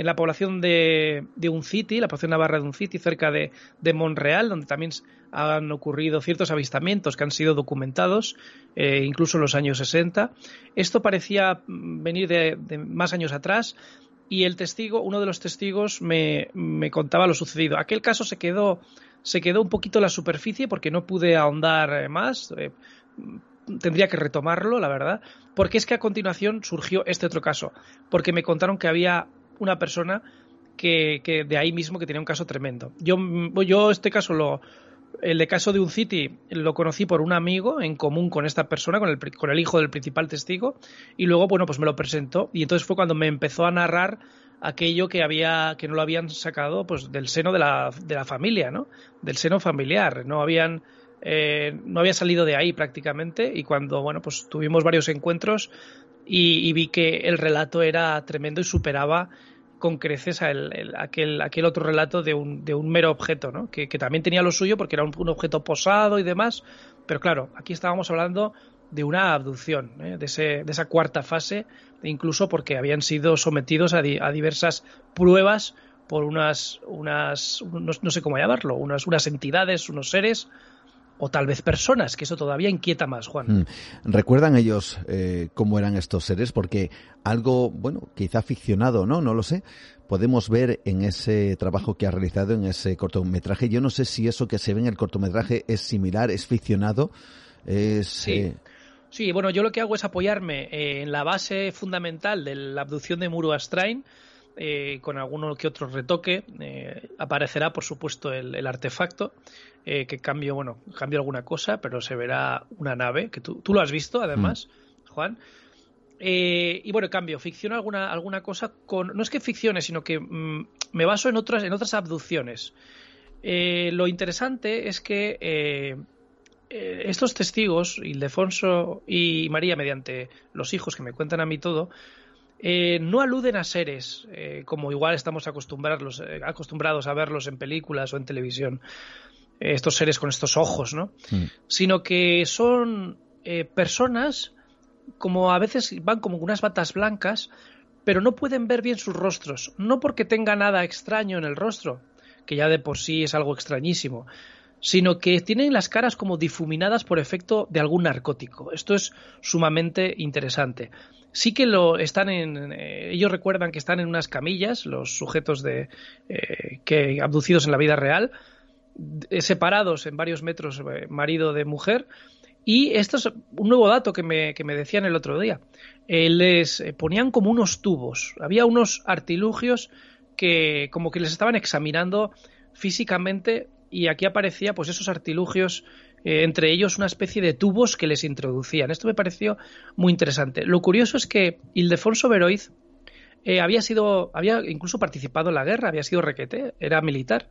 Speaker 6: la población de, de Uncity, la población navarra de Uncity, cerca de, de Monreal, donde también han ocurrido ciertos avistamientos que han sido documentados, eh, incluso en los años 60. Esto parecía venir de, más años atrás y el testigo, uno de los testigos, me, contaba lo sucedido. Aquel caso se quedó, se quedó un poquito en la superficie porque no pude ahondar eh, más. Eh, tendría que retomarlo, la verdad, porque es que a continuación surgió este otro caso, porque me contaron que había una persona que, que, de ahí mismo que tenía un caso tremendo. Yo, yo este caso lo, el caso de un City lo conocí por un amigo en común con esta persona, con el, con el hijo del principal testigo, y luego, bueno, pues me lo presentó, y entonces fue cuando me empezó a narrar aquello que había, que no lo habían sacado, pues del seno de la, de la familia, ¿no? Del seno familiar, no habían, eh, no había salido de ahí prácticamente, y cuando, bueno, pues tuvimos varios encuentros y vi que el relato era tremendo y superaba con creces a aquel, aquel otro relato de un, de un mero objeto, ¿no? que, también tenía lo suyo porque era un, objeto posado y demás, pero claro, aquí estábamos hablando de una abducción, ¿eh? de, ese, de, esa cuarta fase, incluso porque habían sido sometidos a, a diversas pruebas por unas, unas no, sé cómo llamarlo, unas, unas entidades, unos seres o tal vez personas, que eso todavía inquieta más, Juan.
Speaker 1: Mm. ¿Recuerdan ellos eh, cómo eran estos seres? Porque algo, bueno, quizá ficcionado, ¿no? No lo sé. Podemos ver en ese trabajo que ha realizado, en ese cortometraje. Yo no sé si eso que se ve en el cortometraje es similar, es ficcionado. Es,
Speaker 6: sí. Eh, sí, bueno, yo lo que hago es apoyarme eh, en la base fundamental de la abducción de Muru Astrain, eh, con alguno que otro retoque. Eh, aparecerá, por supuesto, el, artefacto, eh, que cambio, bueno, cambio alguna cosa, pero se verá una nave, que tú, tú lo has visto, además, mm. Juan. Y bueno, cambio, ficciono alguna, alguna cosa con. No es que ficcione, sino que mm, me baso en otras, en otras abducciones. Lo interesante es que estos testigos, Ildefonso y María, mediante los hijos que me cuentan a mí todo, no aluden a seres como igual estamos acostumbrados, acostumbrados a verlos en películas o en televisión, estos seres con estos ojos, ¿no? Mm. Sino que son personas como a veces van como unas batas blancas, pero no pueden ver bien sus rostros, no porque tenga nada extraño en el rostro, que ya de por sí es algo extrañísimo, sino que tienen las caras como difuminadas por efecto de algún narcótico. Esto es sumamente interesante. Sí que lo están en, eh, ellos recuerdan que están en unas camillas, los sujetos de eh, que abducidos en la vida real, separados en varios metros eh, marido de mujer, y esto es un nuevo dato que me, que me decían el otro día. Les ponían como unos tubos, había unos artilugios que como que les estaban examinando físicamente y aquí aparecía pues esos artilugios eh, entre ellos una especie de tubos que les introducían. Esto me pareció muy interesante. Lo curioso es que Ildefonso Beroiz había sido, había incluso participado en la guerra, había sido requete, era militar.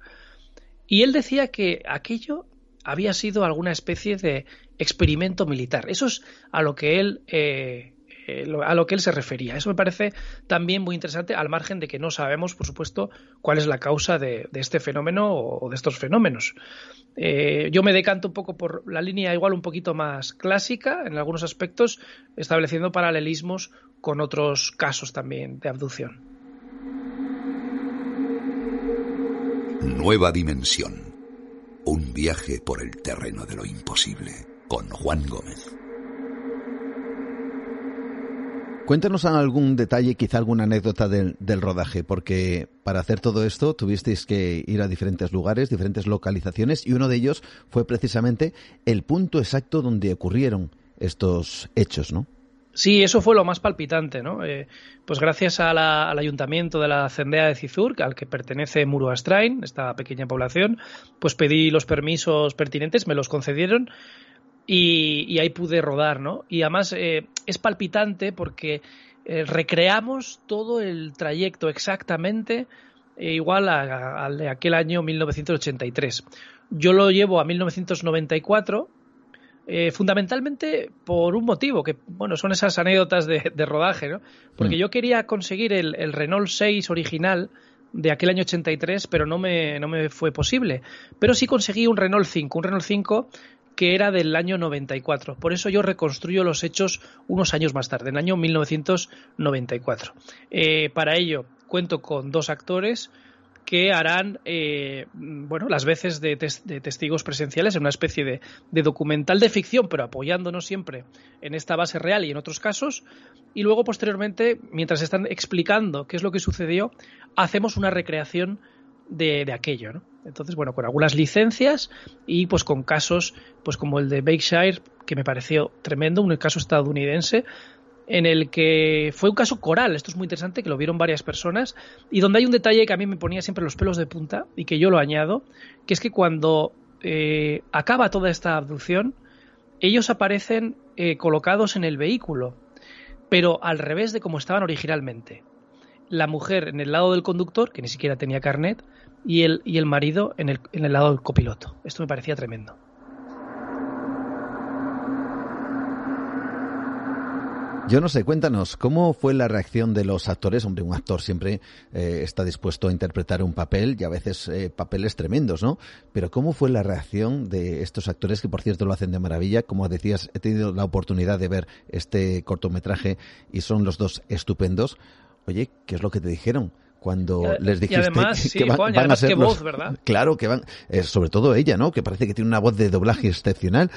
Speaker 6: Y él decía que aquello había sido alguna especie de experimento militar. Eso es a lo que él eh, eh, a lo que él se refería. Eso me parece también muy interesante, al margen de que no sabemos, por supuesto, cuál es la causa de, este fenómeno o, de estos fenómenos. Eh, yo me decanto un poco por la línea igual un poquito más clásica en algunos aspectos, estableciendo paralelismos con otros casos también de abducción.
Speaker 3: Nueva dimensión. Un viaje por el terreno de lo imposible con Juan Gómez.
Speaker 1: Cuéntanos algún detalle, quizá alguna anécdota del, rodaje, porque para hacer todo esto tuvisteis que ir a diferentes lugares, diferentes localizaciones, y uno de ellos fue precisamente el punto exacto donde ocurrieron estos hechos, ¿no?
Speaker 6: Sí, eso fue lo más palpitante, ¿no? Eh, pues gracias al ayuntamiento de la Cendea de Cizur, al que pertenece Muruastrain, esta pequeña población, pues pedí los permisos pertinentes, me los concedieron y, ahí pude rodar, ¿no? Y además eh, es palpitante porque eh, recreamos todo el trayecto exactamente igual al de aquel año 1983. Yo lo llevo a 1994 eh, fundamentalmente por un motivo, que bueno, son esas anécdotas de, rodaje, ¿no? Porque mm. yo quería conseguir el, Renault 6 original de aquel año 83, pero no me, no me fue posible. Pero sí conseguí un Renault 5, un Renault 5 que era del año 94. Por eso yo reconstruyo los hechos unos años más tarde, en el año 1994. Eh, para ello cuento con dos actores, que harán eh, bueno las veces de, testigos presenciales en una especie de, documental de ficción, pero apoyándonos siempre en esta base real y en otros casos. Y luego, posteriormente, mientras están explicando qué es lo que sucedió, hacemos una recreación de, aquello. ¿no? Entonces, bueno, con algunas licencias y pues con casos pues como el de Berkshire, que me pareció tremendo, un caso estadounidense en el que fue un caso coral, esto es muy interesante, que lo vieron varias personas, y donde hay un detalle que a mí me ponía siempre los pelos de punta, y que yo lo añado, que es que cuando eh, acaba toda esta abducción, ellos aparecen eh, colocados en el vehículo, pero al revés de como estaban originalmente. La mujer en el lado del conductor, que ni siquiera tenía carnet, y el, y el marido en el, en el lado del copiloto. Esto me parecía tremendo.
Speaker 1: Yo no sé, cuéntanos, ¿cómo fue la reacción de los actores? Hombre, un actor siempre eh, está dispuesto a interpretar un papel y a veces eh, papeles tremendos, ¿no? Pero ¿cómo fue la reacción de estos actores que, por cierto, lo hacen de maravilla? Como decías, he tenido la oportunidad de ver este cortometraje y son los dos estupendos. Oye, ¿qué es lo que te dijeron? Cuando les dijiste
Speaker 6: que, van, a ser voz, ¿verdad?
Speaker 1: claro que van eh, sobre todo ella no que parece que tiene una voz de doblaje excepcional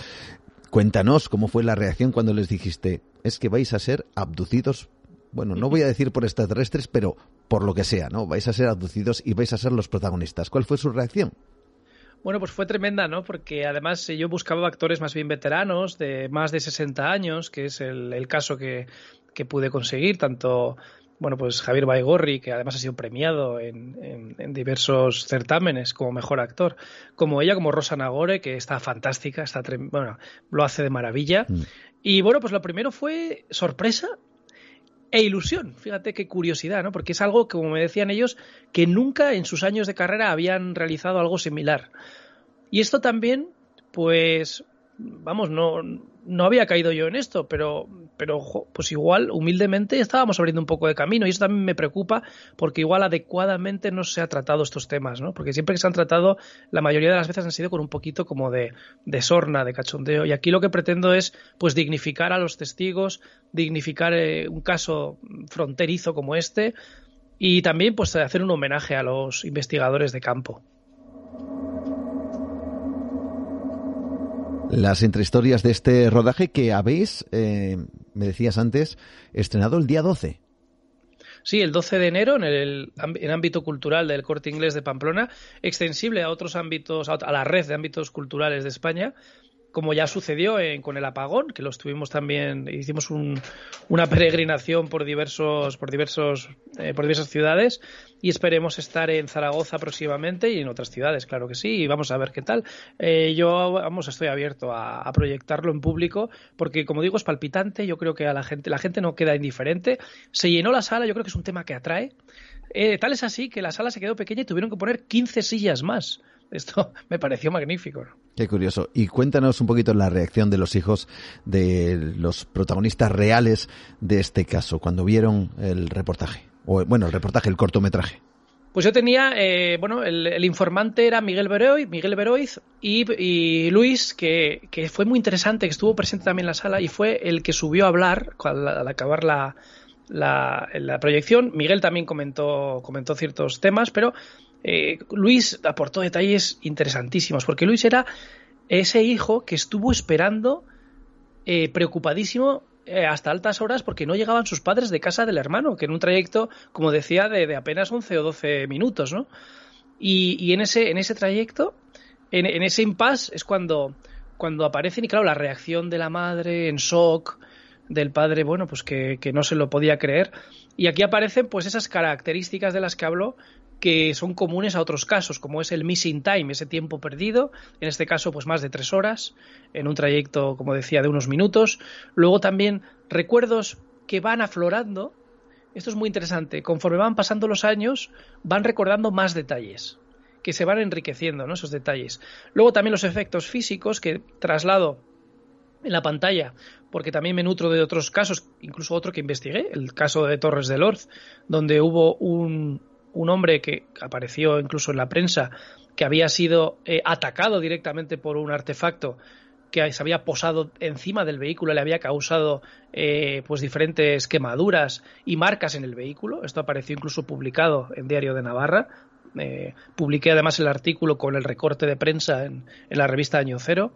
Speaker 1: Cuéntanos cómo fue la reacción cuando les dijiste, es que vais a ser abducidos, bueno, no voy a decir por extraterrestres, pero por lo que sea, ¿no? Vais a ser abducidos y vais a ser los protagonistas. ¿Cuál fue su reacción?
Speaker 6: Bueno, pues fue tremenda, ¿no? Porque además yo buscaba actores más bien veteranos, de más de 60 años, que es el, caso que, que, pude conseguir, tanto bueno, pues Javier Baigorri, que además ha sido premiado en, diversos certámenes como mejor actor, como ella, como Rosa Nagore, que está fantástica, está bueno, lo hace de maravilla. Mm. Y bueno, pues lo primero fue sorpresa e ilusión. Fíjate qué curiosidad, ¿no? Porque es algo, como me decían ellos, que nunca en sus años de carrera habían realizado algo similar. Y esto también, pues, vamos, no, no había caído yo en esto, pero, pero pues igual, humildemente, estábamos abriendo un poco de camino y eso también me preocupa porque igual adecuadamente no se ha tratado estos temas, ¿no? Porque siempre que se han tratado, la mayoría de las veces han sido con un poquito como de, de sorna, de cachondeo. Y aquí lo que pretendo es, pues, dignificar a los testigos, dignificar eh, un caso fronterizo como este y también, pues, hacer un homenaje a los investigadores de campo.
Speaker 1: Las entrehistorias de este rodaje que habéis, eh, me decías antes, estrenado el día 12.
Speaker 6: Sí, el 12 de enero en el en ámbito cultural del Corte Inglés de Pamplona, extensible a otros ámbitos, a la red de ámbitos culturales de España, como ya sucedió con el apagón, que lo estuvimos también, hicimos una peregrinación por diversos, por diversos, eh, por diversas ciudades y esperemos estar en Zaragoza próximamente y en otras ciudades, claro que sí, y vamos a ver qué tal. Eh, yo, vamos, estoy abierto a, proyectarlo en público porque, como digo, es palpitante. Yo creo que a la gente, la gente no queda indiferente. Se llenó la sala, yo creo que es un tema que atrae. Eh, tal es así que la sala se quedó pequeña y tuvieron que poner 15 sillas más. Esto me pareció magnífico.
Speaker 1: Qué curioso. Y cuéntanos un poquito la reacción de los hijos de los protagonistas reales de este caso cuando vieron el reportaje. O, bueno, el reportaje, el cortometraje.
Speaker 6: Pues yo tenía, eh, bueno, el, informante era Miguel Beroiz, Miguel Beroiz y, Luis, que, fue muy interesante, que estuvo presente también en la sala y fue el que subió a hablar al, acabar la, la, la, proyección. Miguel también comentó, comentó ciertos temas, pero eh, Luis aportó detalles interesantísimos, porque Luis era ese hijo que estuvo esperando, eh, preocupadísimo, eh, hasta altas horas porque no llegaban sus padres de casa del hermano, que en un trayecto, como decía, de, apenas 11 o 12 minutos, ¿no? Y, en, ese, en ese trayecto, en, ese impasse, es cuando, cuando aparecen, y claro, la reacción de la madre en shock, del padre, bueno, pues que, que, no se lo podía creer. Y aquí aparecen pues esas características de las que habló que son comunes a otros casos, como es el missing time, ese tiempo perdido, en este caso pues más de tres horas, en un trayecto, como decía, de unos minutos. Luego también recuerdos que van aflorando. Esto es muy interesante. Conforme van pasando los años, van recordando más detalles, que se van enriqueciendo, ¿no? Esos detalles. Luego también los efectos físicos que traslado en la pantalla, porque también me nutro de otros casos, incluso otro que investigué, el caso de Torres de Lorz, donde hubo un, un hombre que apareció incluso en la prensa, que había sido eh, atacado directamente por un artefacto que se había posado encima del vehículo, le había causado eh, pues diferentes quemaduras y marcas en el vehículo. Esto apareció incluso publicado en Diario de Navarra. Eh, publiqué además el artículo con el recorte de prensa en, la revista Año Cero.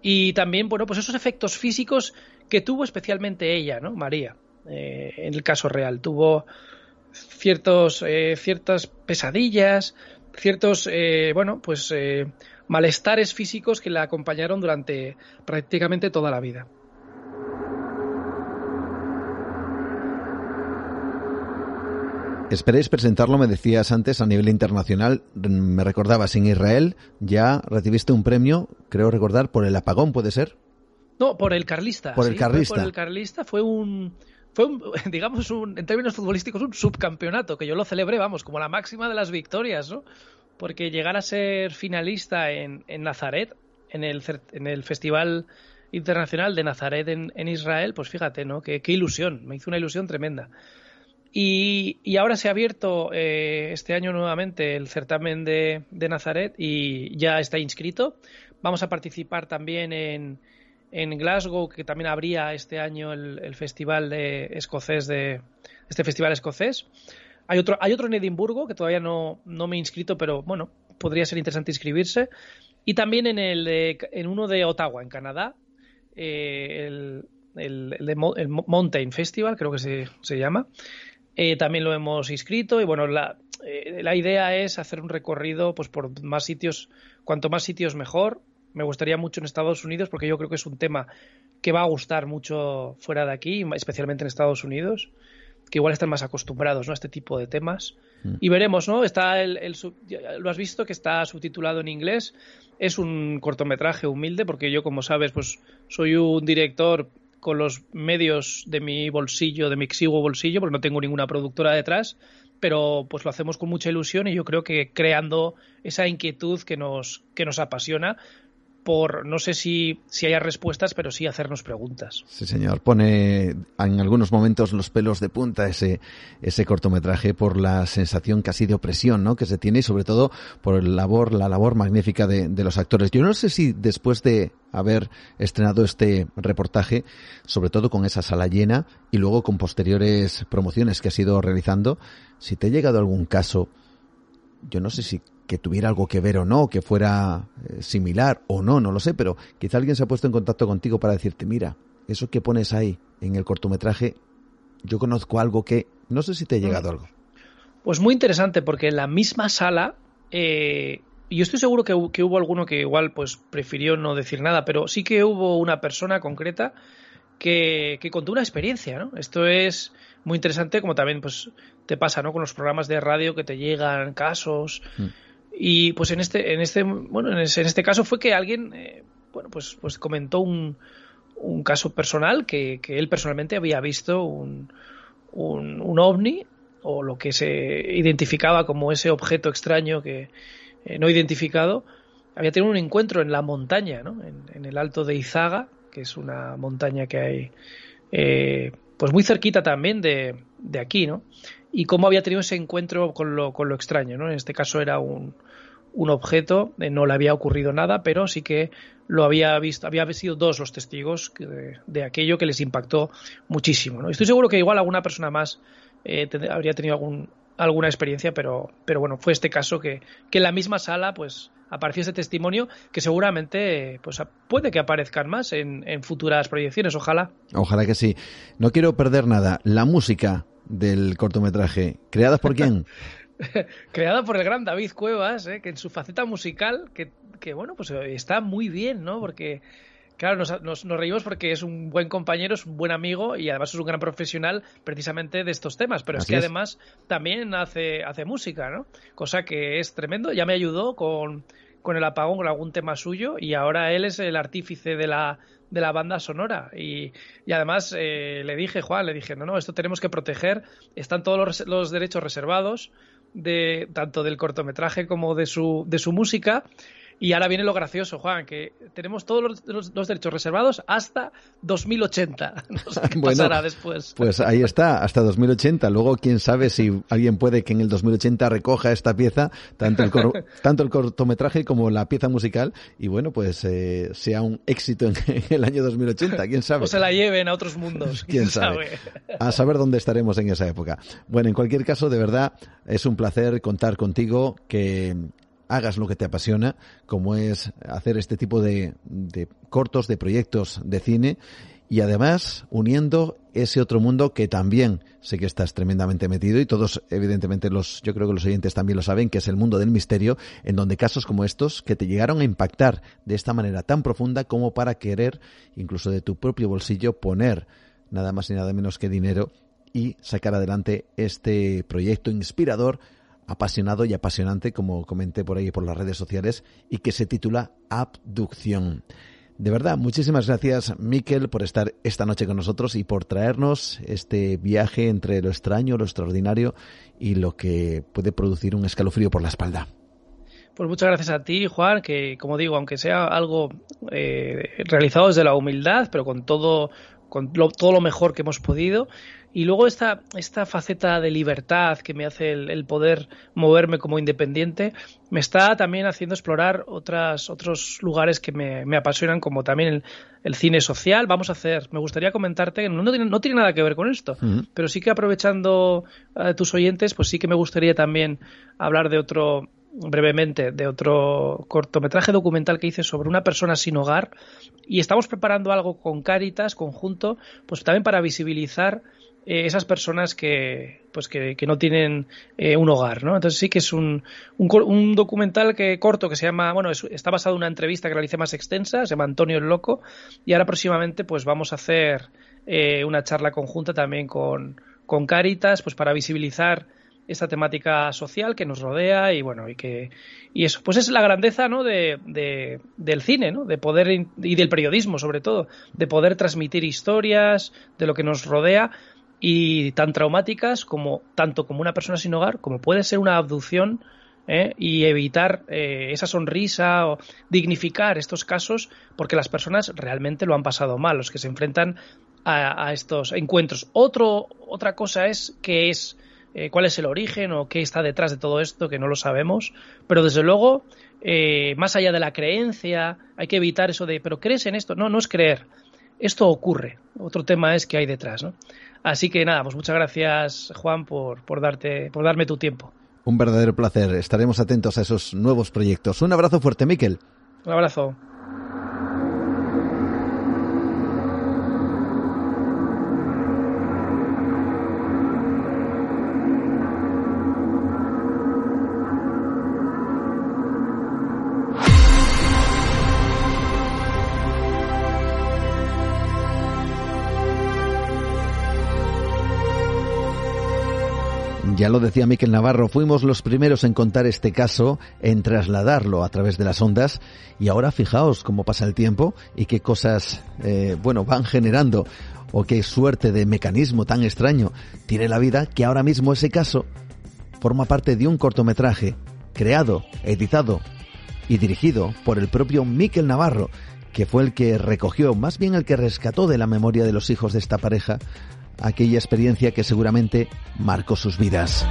Speaker 6: Y también, bueno, pues esos efectos físicos que tuvo especialmente ella, ¿no? María, en el caso real. Tuvo ciertos, eh, ciertas pesadillas, ciertos, eh, bueno, pues eh, malestares físicos que la acompañaron durante prácticamente toda la vida.
Speaker 1: Esperéis presentarlo, me decías antes, a nivel internacional. Me recordabas, en Israel ya recibiste un premio, creo recordar, por el apagón, ¿puede ser?
Speaker 6: No, por el Carlista.
Speaker 1: Por el Carlista.
Speaker 6: Por el Carlista fue un, fue, un, digamos, un, en términos futbolísticos, un subcampeonato, que yo lo celebré, vamos, como la máxima de las victorias, ¿no? Porque llegar a ser finalista en, en Nazaret, en el, en el Festival Internacional de Nazaret en, Israel, pues fíjate, ¿no? Qué, qué, ilusión, me hizo una ilusión tremenda. Y, y ahora se ha abierto eh, este año nuevamente el certamen de, de Nazaret y ya está inscrito. Vamos a participar también en, en Glasgow, que también habría este año el, festival de escocés de este festival escocés. Hay otro, hay otro en Edimburgo que todavía no, no me he inscrito, pero bueno, podría ser interesante inscribirse. Y también en el en uno de Ottawa, en Canadá, eh, el, el, Mountain Festival, creo que se, se llama. Eh, también lo hemos inscrito y bueno, la, eh, la idea es hacer un recorrido pues por más sitios, cuanto más sitios mejor, me gustaría mucho en Estados Unidos porque yo creo que es un tema que va a gustar mucho fuera de aquí, especialmente en Estados Unidos, que igual están más acostumbrados ¿no? a este tipo de temas. Mm. Y veremos, ¿no? Está el, lo has visto que está subtitulado en inglés. Es un cortometraje humilde porque yo, como sabes, pues soy un director con los medios de mi bolsillo, de mi exiguo bolsillo, porque no tengo ninguna productora detrás, pero pues lo hacemos con mucha ilusión y yo creo que creando esa inquietud que nos, que nos apasiona por, no sé si, si haya respuestas, pero sí hacernos preguntas.
Speaker 1: Sí, señor. Pone en algunos momentos los pelos de punta ese, ese cortometraje por la sensación casi de opresión, ¿no? Que se tiene y sobre todo por el labor, la labor magnífica de, de los actores. Yo no sé si después de haber estrenado este reportaje, sobre todo con esa sala llena y luego con posteriores promociones que has ido realizando, si te ha llegado algún caso, yo no sé si que tuviera algo que ver o no, que fuera eh, similar o no, no lo sé, pero quizá alguien se ha puesto en contacto contigo para decirte, mira, eso que pones ahí en el cortometraje, yo conozco algo que, no sé si te ha llegado algo.
Speaker 6: Pues muy interesante, porque en la misma sala, eh, yo estoy seguro que, que, hubo alguno que igual pues prefirió no decir nada, pero sí que hubo una persona concreta que, que contó una experiencia, ¿no? Esto es muy interesante, como también pues te pasa, ¿no? Con los programas de radio que te llegan casos. Mm y pues en este, en este, bueno, en, este caso fue que alguien, eh, bueno, pues, pues comentó un, un caso personal que, que, él personalmente había visto un, un, un, ovni o lo que se identificaba como ese objeto extraño que eh, no identificado había tenido un encuentro en la montaña, ¿no? en, en el alto de Izaga, que es una montaña que hay eh, pues muy cerquita también de, de aquí, ¿no? Y cómo había tenido ese encuentro con lo, con lo extraño. ¿no? En este caso era un, un objeto, eh, no le había ocurrido nada, pero sí que lo había visto, había sido dos los testigos de, aquello que les impactó muchísimo. ¿no? Estoy seguro que igual alguna persona más eh, habría tenido algún, alguna experiencia, pero, pero bueno, fue este caso que, que en la misma sala pues apareció ese testimonio que seguramente pues puede que aparezcan más en, en futuras proyecciones, ojalá.
Speaker 1: Ojalá que sí. No quiero perder nada. La música, del cortometraje. ¿Creadas por quién?
Speaker 6: Creada por el gran David Cuevas, ¿eh? que en su faceta musical, que, que, bueno, pues está muy bien, ¿no? Porque, claro, nos, nos, nos, reímos porque es un buen compañero, es un buen amigo y además es un gran profesional precisamente de estos temas, pero Así es que es. además también hace, hace música, ¿no? Cosa que es tremendo, ya me ayudó con, con el apagón, con algún tema suyo y ahora él es el artífice de la de la banda sonora. Y, y además eh, le dije, Juan, le dije, no, no, esto tenemos que proteger, están todos los, los derechos reservados, de, tanto del cortometraje como de su, de su música. Y ahora viene lo gracioso, Juan, que tenemos todos los, los, los derechos reservados hasta 2080. No sé qué
Speaker 1: bueno,
Speaker 6: pasará después.
Speaker 1: Pues ahí está, hasta 2080. Luego, quién sabe si alguien puede que en el 2080 recoja esta pieza, tanto el, cor tanto el cortometraje como la pieza musical, y bueno, pues eh, sea un éxito en, en, el año 2080. Quién sabe.
Speaker 6: O se la lleven a otros mundos.
Speaker 1: quién, sabe? sabe. A saber dónde estaremos en esa época. Bueno, en cualquier caso, de verdad, es un placer contar contigo, que hagas lo que te apasiona, como es hacer este tipo de, de, cortos, de proyectos de cine, y además uniendo ese otro mundo que también sé que estás tremendamente metido y todos, evidentemente, los, yo creo que los oyentes también lo saben, que es el mundo del misterio, en donde casos como estos que te llegaron a impactar de esta manera tan profunda como para querer, incluso de tu propio bolsillo, poner nada más y nada menos que dinero y sacar adelante este proyecto inspirador apasionado y apasionante, como comenté por ahí por las redes sociales, y que se titula Abducción. De verdad, muchísimas gracias, Miquel, por estar esta noche con nosotros y por traernos este viaje entre lo extraño, lo extraordinario y lo que puede producir un escalofrío por la espalda.
Speaker 6: Pues muchas gracias a ti, Juan, que como digo, aunque sea algo eh, realizado desde la humildad, pero con todo, con lo, todo lo mejor que hemos podido, y luego esta, esta faceta de libertad que me hace el, el, poder moverme como independiente, me está también haciendo explorar otras, otros lugares que me, me apasionan, como también el, el, cine social. Vamos a hacer, me gustaría comentarte, que no, no, tiene, no tiene nada que ver con esto, uh -huh. pero sí que aprovechando a tus oyentes, pues sí que me gustaría también hablar de otro, brevemente de otro cortometraje documental que hice sobre una persona sin hogar y estamos preparando algo con Caritas conjunto pues también para visibilizar eh, esas personas que pues que, que no tienen eh, un hogar, ¿no? Entonces sí que es un, un, un, documental que corto que se llama, bueno, es, está basado en una entrevista que realicé más extensa, se llama Antonio el Loco, y ahora próximamente pues vamos a hacer eh, una charla conjunta también con, con Caritas, pues para visibilizar esta temática social que nos rodea y bueno, y que y eso, pues es la grandeza ¿no? de, del cine, ¿no? de poder y del periodismo sobre todo, de poder transmitir historias de lo que nos rodea y tan traumáticas como tanto como una persona sin hogar como puede ser una abducción ¿eh? y evitar eh, esa sonrisa o dignificar estos casos porque las personas realmente lo han pasado mal, los que se enfrentan a, estos encuentros. Otro, otra cosa es que es eh, cuál es el origen o qué está detrás de todo esto, que no lo sabemos, pero desde luego, más allá de la creencia, hay que evitar eso de, pero crees en esto. No, no es creer. Esto ocurre. Otro tema es que hay detrás, ¿no? Así que nada, pues muchas gracias, Juan, por, por, darte, por darme tu tiempo.
Speaker 1: Un verdadero placer. Estaremos atentos a esos nuevos proyectos. Un abrazo fuerte, Miquel.
Speaker 6: Un abrazo.
Speaker 1: Ya lo decía Miquel Navarro, fuimos los primeros en contar este caso, en trasladarlo a través de las ondas. Y ahora fijaos cómo pasa el tiempo y qué cosas, eh, bueno, van generando o qué suerte de mecanismo tan extraño tiene la vida que ahora mismo ese caso forma parte de un cortometraje creado, editado y dirigido por el propio Miquel Navarro, que fue el que recogió, más bien el que rescató de la memoria de los hijos de esta pareja aquella experiencia que seguramente marcó sus vidas.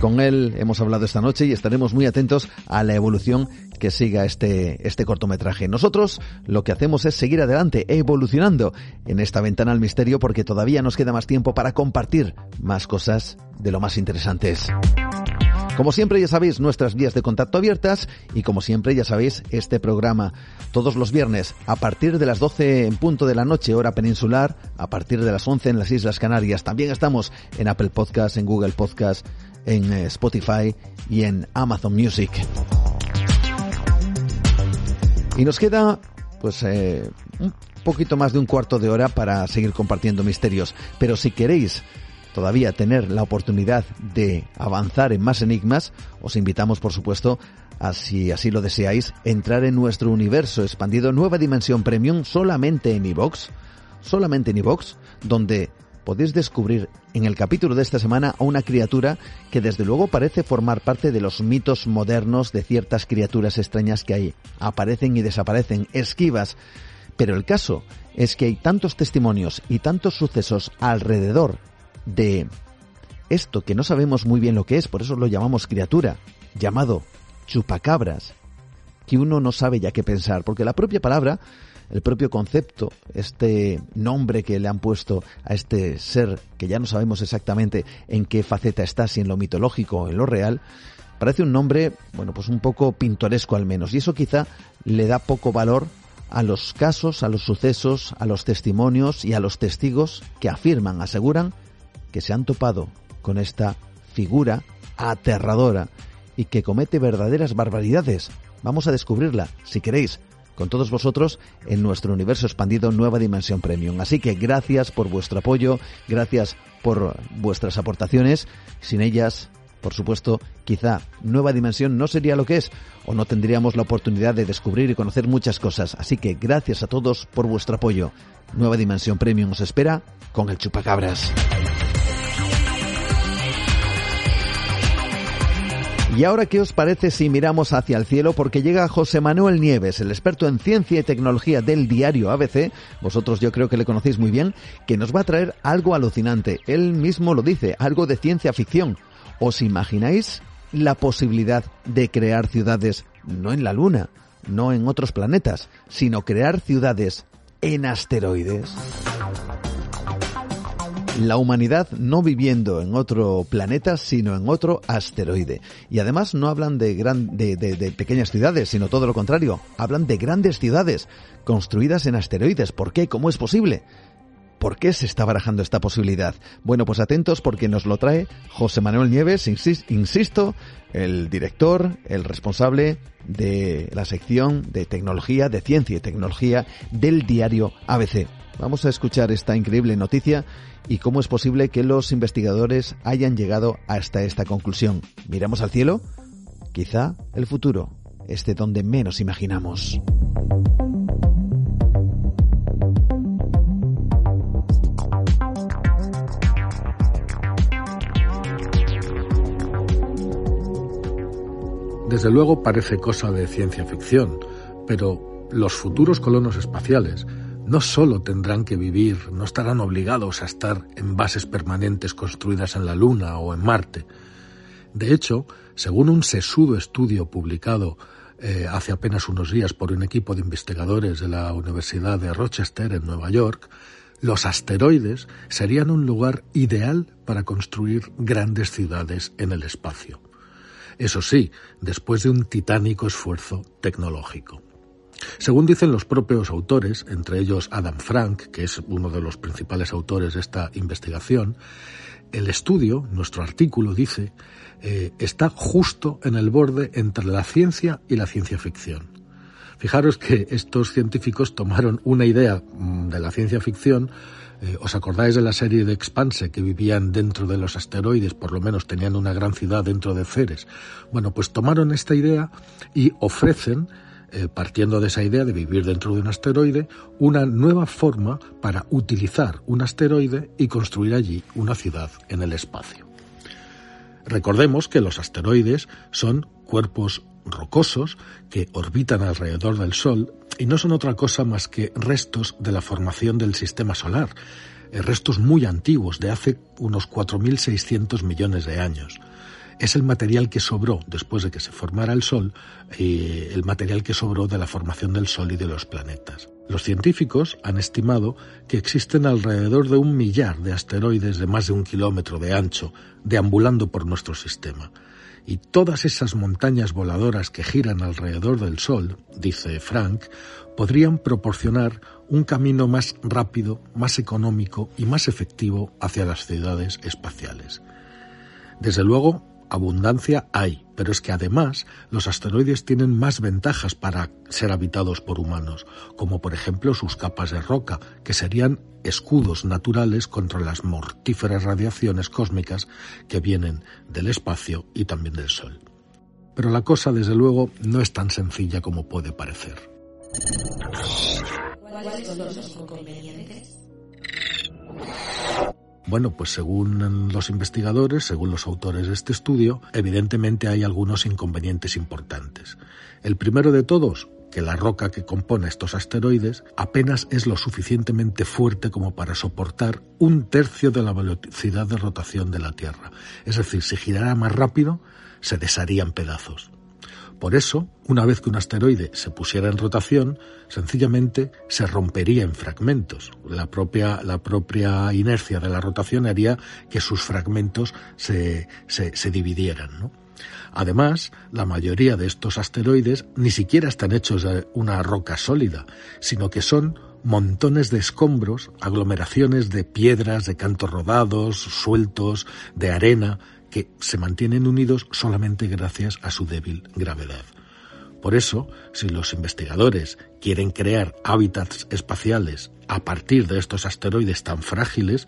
Speaker 1: Con él hemos hablado esta noche y estaremos muy atentos a la evolución que siga este, este cortometraje. Nosotros lo que hacemos es seguir adelante, evolucionando en esta ventana al misterio porque todavía nos queda más tiempo para compartir más cosas de lo más interesantes. Como siempre ya sabéis nuestras vías de contacto abiertas y como siempre ya sabéis este programa todos los viernes a partir de las 12 en punto de la noche hora peninsular, a partir de las 11 en las Islas Canarias. También estamos en Apple Podcast, en Google Podcast, en eh, Spotify y en Amazon Music. Y nos queda pues eh, un poquito más de un cuarto de hora para seguir compartiendo misterios. Pero si queréis todavía tener la oportunidad de avanzar en más enigmas, os invitamos, por supuesto, a, si así lo deseáis, entrar en nuestro universo expandido Nueva Dimensión Premium solamente en iVox, solamente en iVox, donde podéis descubrir en el capítulo de esta semana a una criatura que desde luego parece formar parte de los mitos modernos de ciertas criaturas extrañas que hay. Aparecen y desaparecen, esquivas. Pero el caso es que hay tantos testimonios y tantos sucesos alrededor de esto que no sabemos muy bien lo que es, por eso lo llamamos criatura, llamado chupacabras, que uno no sabe ya qué pensar, porque la propia palabra, el propio concepto, este nombre que le han puesto a este ser, que ya no sabemos exactamente en qué faceta está, si en lo mitológico o en lo real, parece un nombre, bueno, pues un poco pintoresco al menos, y eso quizá le da poco valor a los casos, a los sucesos, a los testimonios y a los testigos que afirman, aseguran que se han topado con esta figura aterradora y que comete verdaderas barbaridades. Vamos a descubrirla, si queréis, con todos vosotros en nuestro universo expandido Nueva Dimensión Premium. Así que gracias por vuestro apoyo, gracias por vuestras aportaciones. Sin ellas, por supuesto, quizá Nueva Dimensión no sería lo que es o no tendríamos la oportunidad de descubrir y conocer muchas cosas. Así que gracias a todos por vuestro apoyo. Nueva Dimensión Premium os espera con el chupacabras. Y ahora, ¿qué os parece si miramos hacia el cielo? Porque llega José Manuel Nieves, el experto en ciencia y tecnología del diario ABC, vosotros yo creo que le conocéis muy bien, que nos va a traer algo alucinante. Él mismo lo dice, algo de ciencia ficción. ¿Os imagináis la posibilidad de crear ciudades no en la Luna, no en otros planetas, sino crear ciudades en asteroides? La humanidad no viviendo en otro planeta, sino en otro asteroide. Y además no hablan de, gran, de, pequeñas ciudades, sino todo lo contrario. Hablan de grandes ciudades construidas en asteroides. ¿Por qué? ¿Cómo es posible? ¿Por qué se está barajando esta posibilidad? Bueno, pues atentos porque nos lo trae José Manuel Nieves, insisto, el director, el responsable de la sección de tecnología, de ciencia y tecnología del diario ABC. Vamos a escuchar esta increíble noticia y cómo es posible que los investigadores hayan llegado hasta esta conclusión. ¿Miramos al cielo? Quizá el futuro esté donde menos imaginamos.
Speaker 8: Desde luego parece cosa de ciencia ficción, pero los futuros colonos espaciales no solo tendrán que vivir, no estarán obligados a estar en bases permanentes construidas en la Luna o en Marte. De hecho, según un sesudo estudio publicado eh, hace apenas unos días por un equipo de investigadores de la Universidad de Rochester en Nueva York, los asteroides serían un lugar ideal para construir grandes ciudades en el espacio. Eso sí, después de un titánico esfuerzo tecnológico. Según dicen los propios autores, entre ellos Adam Frank, que es uno de los principales autores de esta investigación, el estudio, nuestro artículo dice, eh, está justo en el borde entre la ciencia y la ciencia ficción. Fijaros que estos científicos tomaron una idea mm, de la ciencia ficción eh, ¿Os acordáis de la serie de Expanse que vivían dentro de los asteroides? Por lo menos tenían una gran ciudad dentro de Ceres. Bueno, pues tomaron esta idea y ofrecen, eh, partiendo de esa idea de vivir dentro de un asteroide, una nueva forma para utilizar un asteroide y construir allí una ciudad en el espacio. Recordemos que los asteroides son cuerpos rocosos que orbitan alrededor del Sol y no son otra cosa más que restos de la formación del sistema solar, eh, restos muy antiguos, de hace unos 4.600 millones de años. Es el material que sobró después de que se formara el Sol, y el material que sobró de la formación del Sol y de los planetas. Los científicos han estimado que existen alrededor de un millar de asteroides de más de un kilómetro de ancho deambulando por nuestro sistema. Y todas esas montañas voladoras que giran alrededor del Sol, dice Frank, podrían proporcionar un camino más rápido, más económico y más efectivo hacia las ciudades espaciales. Desde luego, abundancia hay, pero es que además los asteroides tienen más ventajas para ser habitados por humanos, como por ejemplo sus capas de roca, que serían escudos naturales contra las mortíferas radiaciones cósmicas que vienen del espacio y también del Sol. Pero la cosa, desde luego, no es tan sencilla como puede parecer. Bueno, pues según los investigadores, según los autores de este estudio, evidentemente hay algunos inconvenientes importantes. El primero de todos, que la roca que compone estos asteroides apenas es lo suficientemente fuerte como para soportar un tercio de la velocidad de rotación de la Tierra. Es decir, si girara más rápido, se desharía en pedazos. Por eso, una vez que un asteroide se pusiera en rotación, sencillamente se rompería en fragmentos. La propia, la propia inercia de la rotación haría que sus fragmentos se, se, dividieran. Además, la mayoría de estos asteroides ni siquiera están hechos de una roca sólida, sino que son montones de escombros, aglomeraciones de piedras, de cantos rodados, sueltos, de arena, que se mantienen unidos solamente gracias a su débil gravedad. Por eso, si los investigadores quieren crear hábitats espaciales a partir de estos asteroides tan frágiles,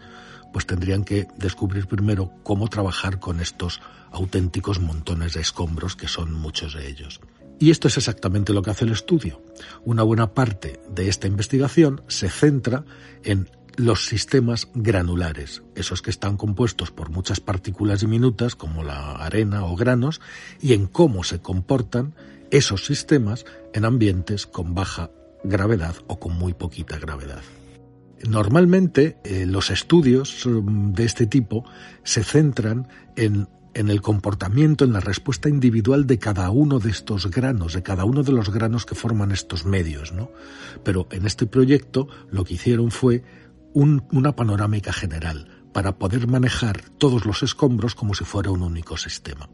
Speaker 8: pues tendrían que descubrir primero cómo trabajar con estos auténticos montones de escombros que son muchos de ellos. Y esto es exactamente lo que hace el estudio. Una buena parte de esta investigación se centra en los sistemas granulares, esos que están compuestos por muchas partículas diminutas como la arena o granos, y en cómo se comportan esos sistemas en ambientes con baja gravedad o con muy poquita gravedad. Normalmente eh, los estudios mm, de este tipo se centran en, en el comportamiento, en la respuesta individual de cada uno de estos granos, de cada uno de los granos que forman estos medios, ¿no? Pero en este proyecto lo que hicieron fue una panorámica general para poder manejar todos los escombros como si fuera un único sistema.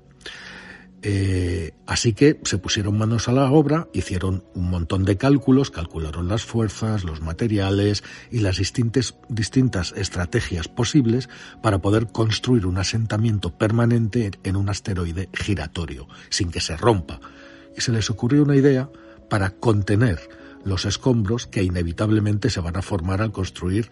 Speaker 8: Eh, así que se pusieron manos a la obra, hicieron un montón de cálculos, calcularon las fuerzas, los materiales y las distintas, distintas estrategias posibles para poder construir un asentamiento permanente en un asteroide giratorio, sin que se rompa. Y se les ocurrió una idea para contener los escombros que inevitablemente se van a formar al construir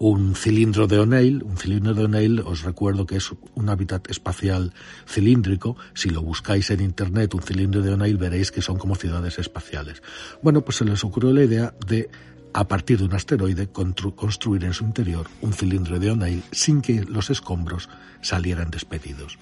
Speaker 8: un cilindro de O'Neill. Un cilindro de O'Neill, os recuerdo que es un hábitat espacial cilíndrico. Si lo buscáis en Internet, un cilindro de O'Neill, veréis que son como ciudades espaciales. Bueno, pues se les ocurrió la idea de, a partir de un asteroide, construir en su interior un cilindro de O'Neill sin que los escombros salieran despedidos.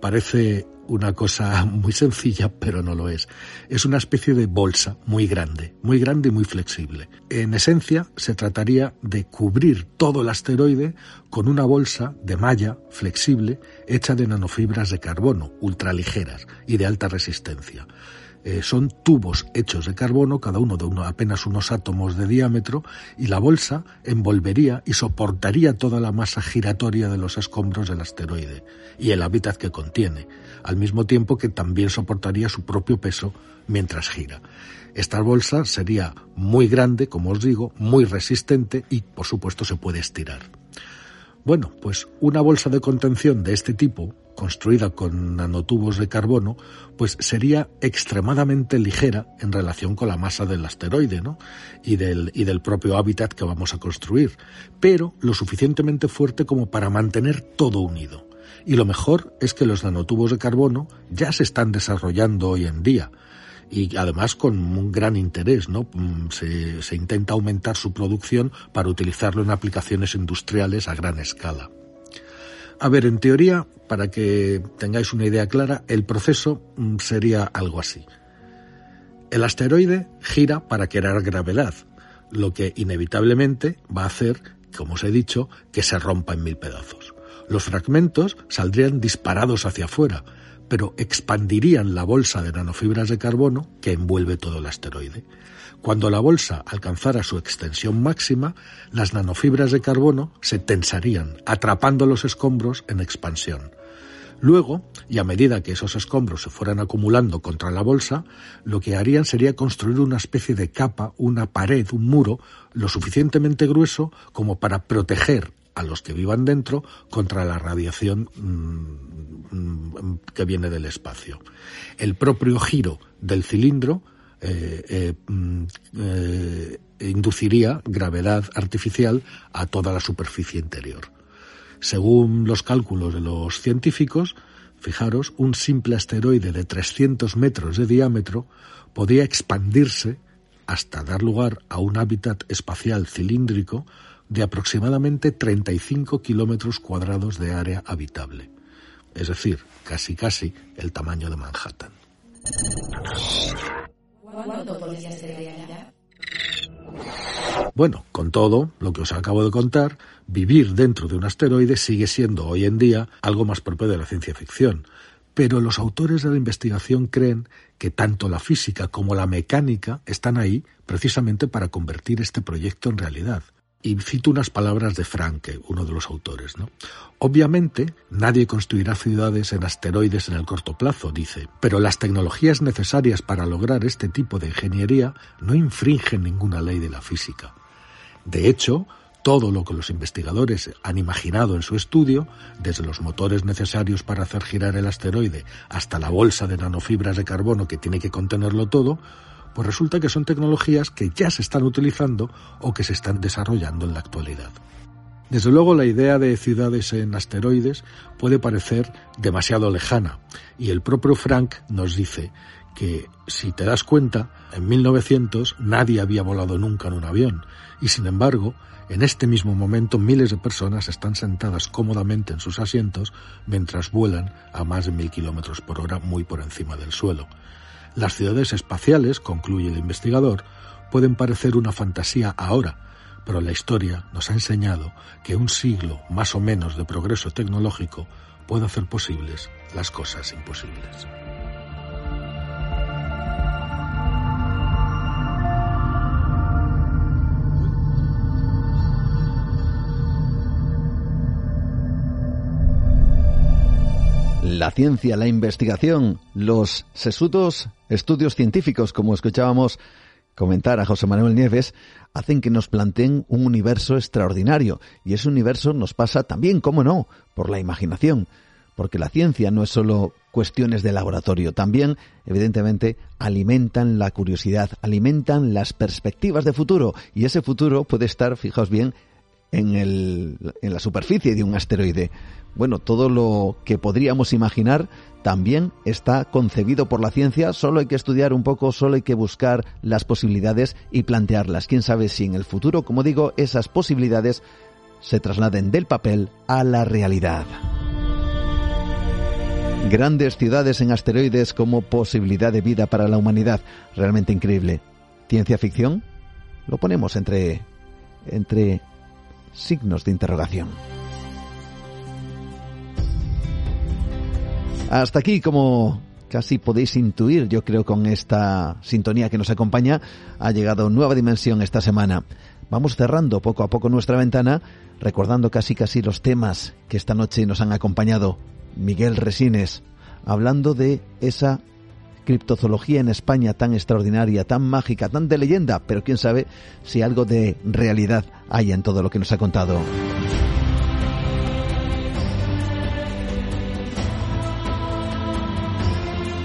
Speaker 8: Parece una cosa muy sencilla, pero no lo es. Es una especie de bolsa muy grande, muy grande y muy flexible. En esencia, se trataría de cubrir todo el asteroide con una bolsa de malla flexible hecha de nanofibras de carbono ultraligeras y de alta resistencia. Eh, son tubos hechos de carbono, cada uno de uno, apenas unos átomos de diámetro, y la bolsa envolvería y soportaría toda la masa giratoria de los escombros del asteroide y el hábitat que contiene, al mismo tiempo que también soportaría su propio peso mientras gira. Esta bolsa sería muy grande, como os digo, muy resistente y, por supuesto, se puede estirar. Bueno, pues una bolsa de contención de este tipo, construida con nanotubos de carbono, pues sería extremadamente ligera en relación con la masa del asteroide ¿no? y, del, y del propio hábitat que vamos a construir, pero lo suficientemente fuerte como para mantener todo unido. Y lo mejor es que los nanotubos de carbono ya se están desarrollando hoy en día y además con un gran interés, ¿no? Mm, se, se intenta aumentar su producción para utilizarlo en aplicaciones industriales a gran escala. A ver, en teoría, para que tengáis una idea clara, el proceso mm, sería algo así. El asteroide gira para crear gravedad, lo que inevitablemente va a hacer, como os he dicho, que se rompa en mil pedazos. Los fragmentos saldrían disparados hacia afuera, pero expandirían la bolsa de nanofibras de carbono que envuelve todo el asteroide. Cuando la bolsa alcanzara su extensión máxima, las nanofibras de carbono se tensarían, atrapando los escombros en expansión. Luego, y a medida que esos escombros se fueran acumulando contra la bolsa, lo que harían sería construir una especie de capa, una pared, un muro, lo suficientemente grueso como para proteger a los que vivan dentro contra la radiación mm, mm, que viene del espacio. El propio giro del cilindro eh, eh, mm, eh, induciría gravedad artificial a toda la superficie interior. Según los cálculos de los científicos, fijaros, un simple asteroide de 300 metros de diámetro podría expandirse hasta dar lugar a un hábitat espacial cilíndrico de aproximadamente 35 kilómetros cuadrados de área habitable, es decir, casi casi el tamaño de Manhattan. Bueno, con todo lo que os acabo de contar, vivir dentro de un asteroide sigue siendo hoy en día algo más propio de la ciencia ficción, pero los autores de la investigación creen que tanto la física como la mecánica están ahí precisamente para convertir este proyecto en realidad. Y cito unas palabras de Franke, uno de los autores. ¿no? Obviamente, nadie construirá ciudades en asteroides en el corto plazo, dice, pero las tecnologías necesarias para lograr este tipo de ingeniería no infringen ninguna ley de la física. De hecho, todo lo que los investigadores han imaginado en su estudio, desde los motores necesarios para hacer girar el asteroide hasta la bolsa de nanofibras de carbono que tiene que contenerlo todo, pues resulta que son tecnologías que ya se están utilizando o que se están desarrollando en la actualidad. Desde luego la idea de ciudades en asteroides puede parecer demasiado lejana y el propio Frank nos dice que si te das cuenta, en 1900 nadie había volado nunca en un avión y sin embargo, en este mismo momento miles de personas están sentadas cómodamente en sus asientos mientras vuelan a más de mil kilómetros por hora muy por encima del suelo. Las ciudades espaciales, concluye el investigador, pueden parecer una fantasía ahora, pero la historia nos ha enseñado que un siglo más o menos de progreso tecnológico puede hacer posibles las cosas imposibles.
Speaker 1: La ciencia, la investigación, los sesudos estudios científicos, como escuchábamos comentar a José Manuel Nieves, hacen que nos planteen un universo extraordinario. Y ese universo nos pasa también, cómo no, por la imaginación. Porque la ciencia no es solo cuestiones de laboratorio. También, evidentemente, alimentan la curiosidad, alimentan las perspectivas de futuro. Y ese futuro puede estar, fijaos bien, en, el, en la superficie de un asteroide. Bueno, todo lo que podríamos imaginar también está concebido por la ciencia, solo hay que estudiar un poco, solo hay que buscar las posibilidades y plantearlas. Quién sabe si en el futuro, como digo, esas posibilidades se trasladen del papel a la realidad. Grandes ciudades en asteroides como posibilidad de vida para la humanidad. Realmente increíble. ¿Ciencia ficción? Lo ponemos entre, entre signos de interrogación. Hasta aquí, como casi podéis intuir, yo creo, con esta sintonía que nos acompaña, ha llegado nueva dimensión esta semana. Vamos cerrando poco a poco nuestra ventana, recordando casi casi los temas que esta noche nos han acompañado. Miguel Resines, hablando de esa criptozoología en España tan extraordinaria, tan mágica, tan de leyenda, pero quién sabe si algo de realidad hay en todo lo que nos ha contado.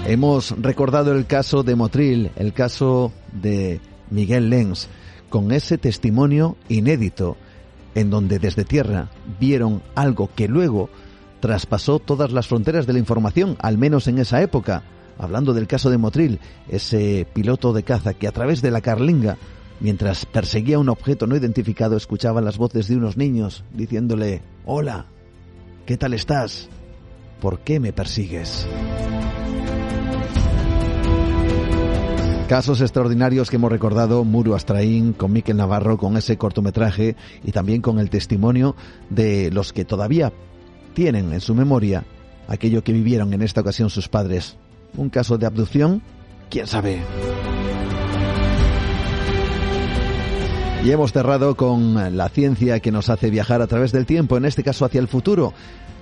Speaker 1: Hemos recordado el caso de Motril, el caso de Miguel Lenz, con ese testimonio inédito, en donde desde tierra vieron algo que luego traspasó todas las fronteras de la información, al menos en esa época. Hablando del caso de Motril, ese piloto de caza que a través de la carlinga, mientras perseguía un objeto no identificado, escuchaba las voces de unos niños diciéndole, Hola, ¿qué tal estás? ¿Por qué me persigues? Casos extraordinarios que hemos recordado, Muru Astraín, con Miquel Navarro, con ese cortometraje y también con el testimonio de los que todavía tienen en su memoria aquello que vivieron en esta ocasión sus padres. Un caso de abducción, quién sabe. Y hemos cerrado con la ciencia que nos hace viajar a través del tiempo, en este caso hacia el futuro.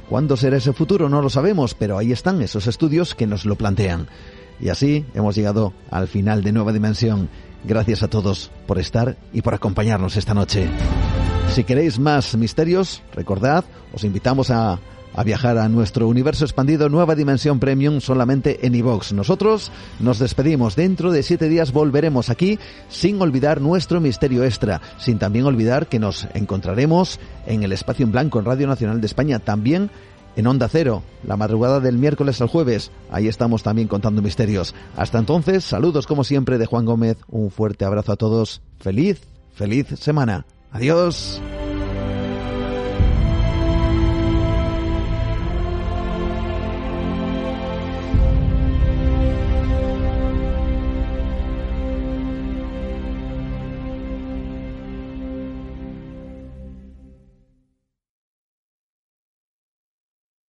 Speaker 1: ¿Cuándo será ese futuro? No lo sabemos, pero ahí están esos estudios que nos lo plantean. Y así hemos llegado al final de Nueva Dimensión. Gracias a todos por estar y por acompañarnos esta noche. Si queréis más misterios, recordad, os invitamos a, viajar a nuestro universo expandido Nueva Dimensión Premium solamente en iVox. Nosotros nos despedimos. Dentro de siete días volveremos aquí sin olvidar nuestro misterio extra, sin también olvidar que nos encontraremos en el espacio en blanco en Radio Nacional de España también en Onda Cero, la madrugada del miércoles al jueves. Ahí estamos también contando misterios. Hasta entonces, saludos como siempre de Juan Gómez. Un fuerte abrazo a todos. Feliz, feliz semana. Adiós.